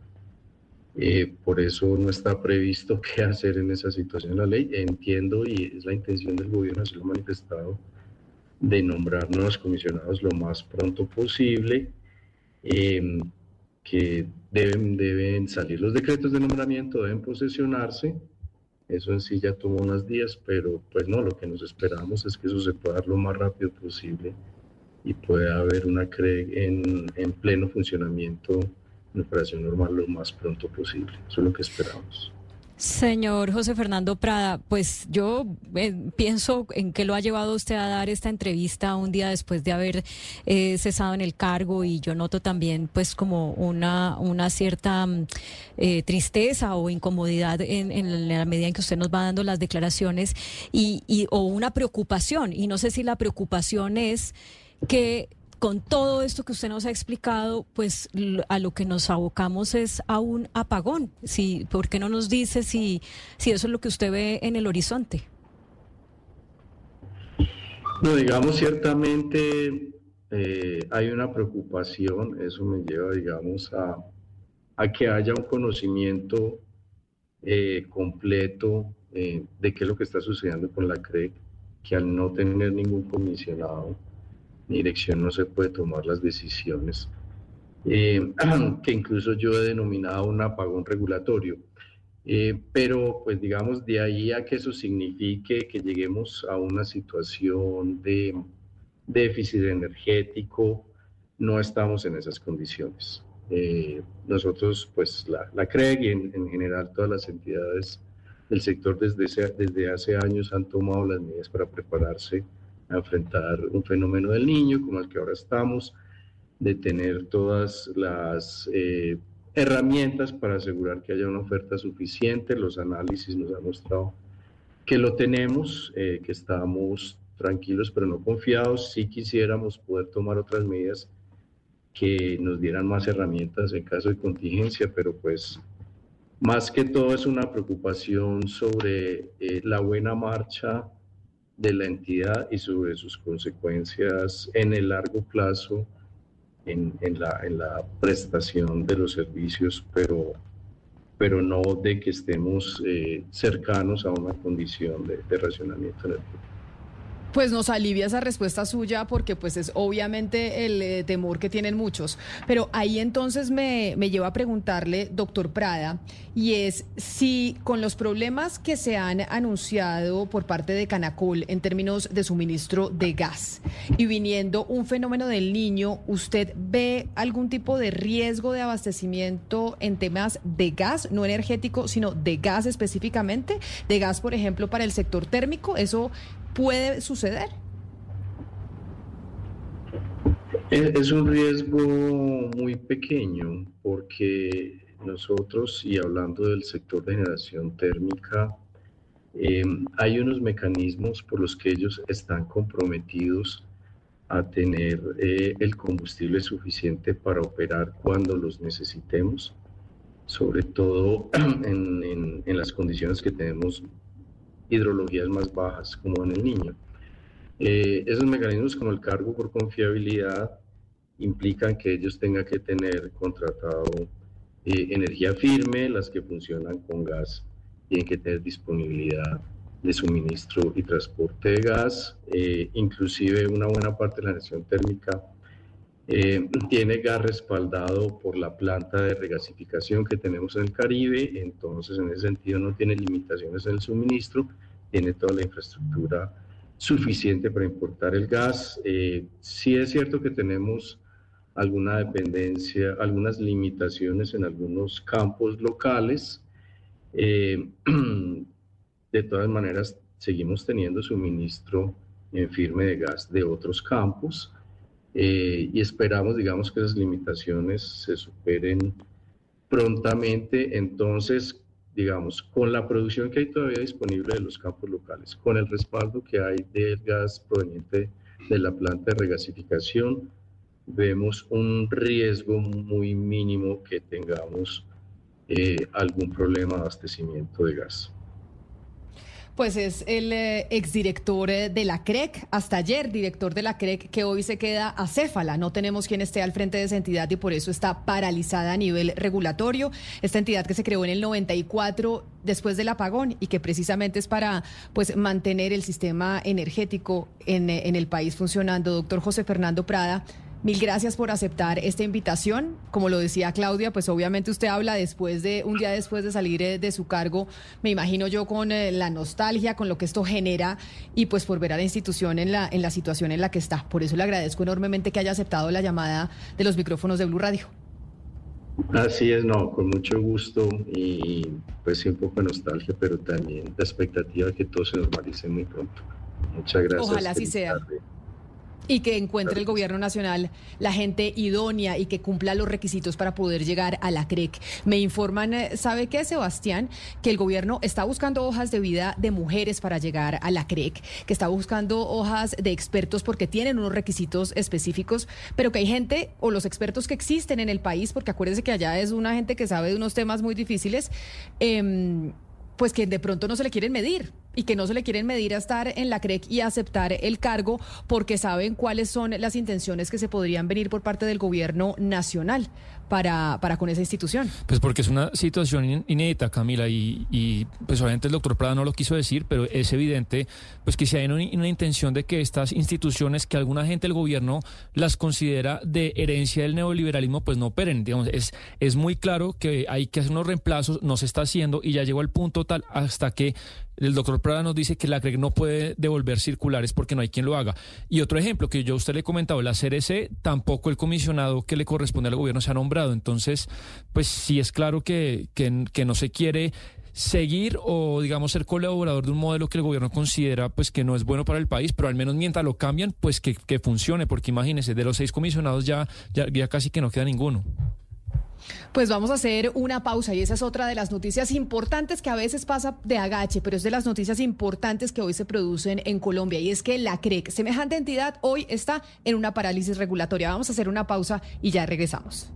Eh, por eso no está previsto qué hacer en esa situación la ley. Entiendo y es la intención del gobierno, así lo ha manifestado, de nombrar nuevos comisionados lo más pronto posible. Eh, que deben, deben salir los decretos de nombramiento, deben posesionarse. Eso en sí ya tomó unos días, pero pues no, lo que nos esperamos es que eso se pueda dar lo más rápido posible y pueda haber una CRE en, en pleno funcionamiento, en operación normal lo más pronto posible. Eso es lo que esperamos. Señor José Fernando Prada, pues yo eh, pienso en que lo ha llevado usted a dar esta entrevista un día después de haber eh, cesado en el cargo y yo noto también pues como una, una cierta mm, eh, tristeza o incomodidad en, en, la medida en que usted nos va dando las declaraciones y, y o una preocupación. Y no sé si la preocupación es que con todo esto que usted nos ha explicado, pues a lo que nos abocamos es a un apagón. Si, ¿Por qué no nos dice si, si eso es lo que usted ve en el horizonte? No, digamos, ciertamente eh, hay una preocupación, eso me lleva, digamos, a, a que haya un conocimiento eh, completo eh, de qué es lo que está sucediendo con la CREC, que al no tener ningún comisionado, dirección no se puede tomar las decisiones, eh, que incluso yo he denominado un apagón regulatorio. Eh, pero pues digamos de ahí a que eso signifique que lleguemos a una situación de déficit energético, no estamos en esas condiciones. Eh, nosotros, pues la, la CREG y en, en, general todas las entidades del sector desde, desde hace años han tomado las medidas para prepararse enfrentar un fenómeno del niño como el que ahora estamos, de tener todas las eh, herramientas para asegurar que haya una oferta suficiente. Los análisis nos han mostrado que lo tenemos, eh, que estamos tranquilos pero no confiados. Si quisiéramos poder tomar otras medidas que nos dieran más herramientas en caso de contingencia, pero pues más que todo es una preocupación sobre eh, la buena marcha de la entidad y sobre sus consecuencias en el largo plazo en, en, la, en la, prestación de los servicios, pero, pero no de que estemos eh, cercanos a una condición de, de racionamiento energético. Pues nos alivia esa respuesta suya porque pues es obviamente el eh, temor que tienen muchos. Pero ahí entonces me, me lleva a preguntarle, doctor Prada, y es si con los problemas que se han anunciado por parte de Canacol en términos de suministro de gas y viniendo un fenómeno del niño, ¿usted ve algún tipo de riesgo de abastecimiento en temas de gas, no energético, sino de gas específicamente? De gas, por ejemplo, para el sector térmico, ¿eso puede suceder? Es un riesgo muy pequeño porque nosotros, y hablando del sector de generación térmica, eh, hay unos mecanismos por los que ellos están comprometidos a tener eh, el combustible suficiente para operar cuando los necesitemos, sobre todo en las condiciones que tenemos hidrologías más bajas, como en el niño. Eh, esos mecanismos como el cargo por confiabilidad implican que ellos tengan que tener contratado eh, energía firme, las que funcionan con gas tienen que tener disponibilidad de suministro y transporte de gas, eh, inclusive una buena parte de la generación térmica Eh, tiene gas respaldado por la planta de regasificación que tenemos en el Caribe, entonces en ese sentido no tiene limitaciones en el suministro, tiene toda la infraestructura suficiente para importar el gas. Eh, sí es cierto que tenemos alguna dependencia, algunas limitaciones en algunos campos locales. Eh, de todas maneras, seguimos teniendo suministro en firme de gas de otros campos eh, y esperamos, digamos, que esas limitaciones se superen prontamente. Entonces, digamos, con la producción que hay todavía disponible de los campos locales, con el respaldo que hay del gas proveniente de la planta de regasificación, vemos un riesgo muy mínimo que tengamos eh, algún problema de abastecimiento de gas. Pues es el eh, exdirector eh, de la CREC, hasta ayer director de la CREC, que hoy se queda acéfala. No tenemos quien esté al frente de esa entidad y por eso está paralizada a nivel regulatorio. Esta entidad que se creó en el 94 después del apagón y que precisamente es para pues mantener el sistema energético en, en el país funcionando. Doctor José Fernando Prada. Mil gracias por aceptar esta invitación. Como lo decía Claudia, pues obviamente usted habla después de un día después de salir eh, de su cargo, me imagino yo con eh, la nostalgia, con lo que esto genera y pues por ver a la institución en la en la situación en la que está. Por eso le agradezco enormemente que haya aceptado la llamada de los micrófonos de Blue Radio. Así es, no, con mucho gusto y pues sí un poco de nostalgia, pero también la expectativa de que todo se normalice muy pronto. Muchas gracias. Ojalá así sea y que encuentre el gobierno nacional la gente idónea y que cumpla los requisitos para poder llegar a la CREC. Me informan, eh, ¿sabe qué, Sebastián? Que el gobierno está buscando hojas de vida de mujeres para llegar a la CREC, que está buscando hojas de expertos porque tienen unos requisitos específicos, pero que hay gente o los expertos que existen en el país, porque acuérdense que allá es una gente que sabe de unos temas muy difíciles, eh, pues que de pronto no se le quieren medir y que no se le quieren medir a estar en la CREC y aceptar el cargo porque saben cuáles son las intenciones que se podrían venir por parte del gobierno nacional para, para con esa institución. Pues porque es una situación inédita, Camila, y, y pues obviamente el doctor Prada no lo quiso decir, pero es evidente pues que si hay una, una, intención de que estas instituciones que alguna gente del gobierno las considera de herencia del neoliberalismo, pues no operen. Digamos, es, es muy claro que hay que hacer unos reemplazos, no se está haciendo y ya llegó al punto tal hasta que el doctor Prada nos dice que la CREC no puede devolver circulares porque no hay quien lo haga. Y otro ejemplo que yo a usted le he comentado, la CRC, tampoco el comisionado que le corresponde al gobierno se ha Entonces, pues sí es claro que, que, que no se quiere seguir o digamos ser colaborador de un modelo que el gobierno considera pues que no es bueno para el país, pero al menos mientras lo cambian, pues que, funcione, porque imagínense, de los seis comisionados ya, ya casi que no queda ninguno. Pues vamos a hacer una pausa y esa es otra de las noticias importantes que a veces pasa de agache, pero es de las noticias importantes que hoy se producen en Colombia y es que la CREC, semejante entidad, hoy está en una parálisis regulatoria. Vamos a hacer una pausa y ya regresamos.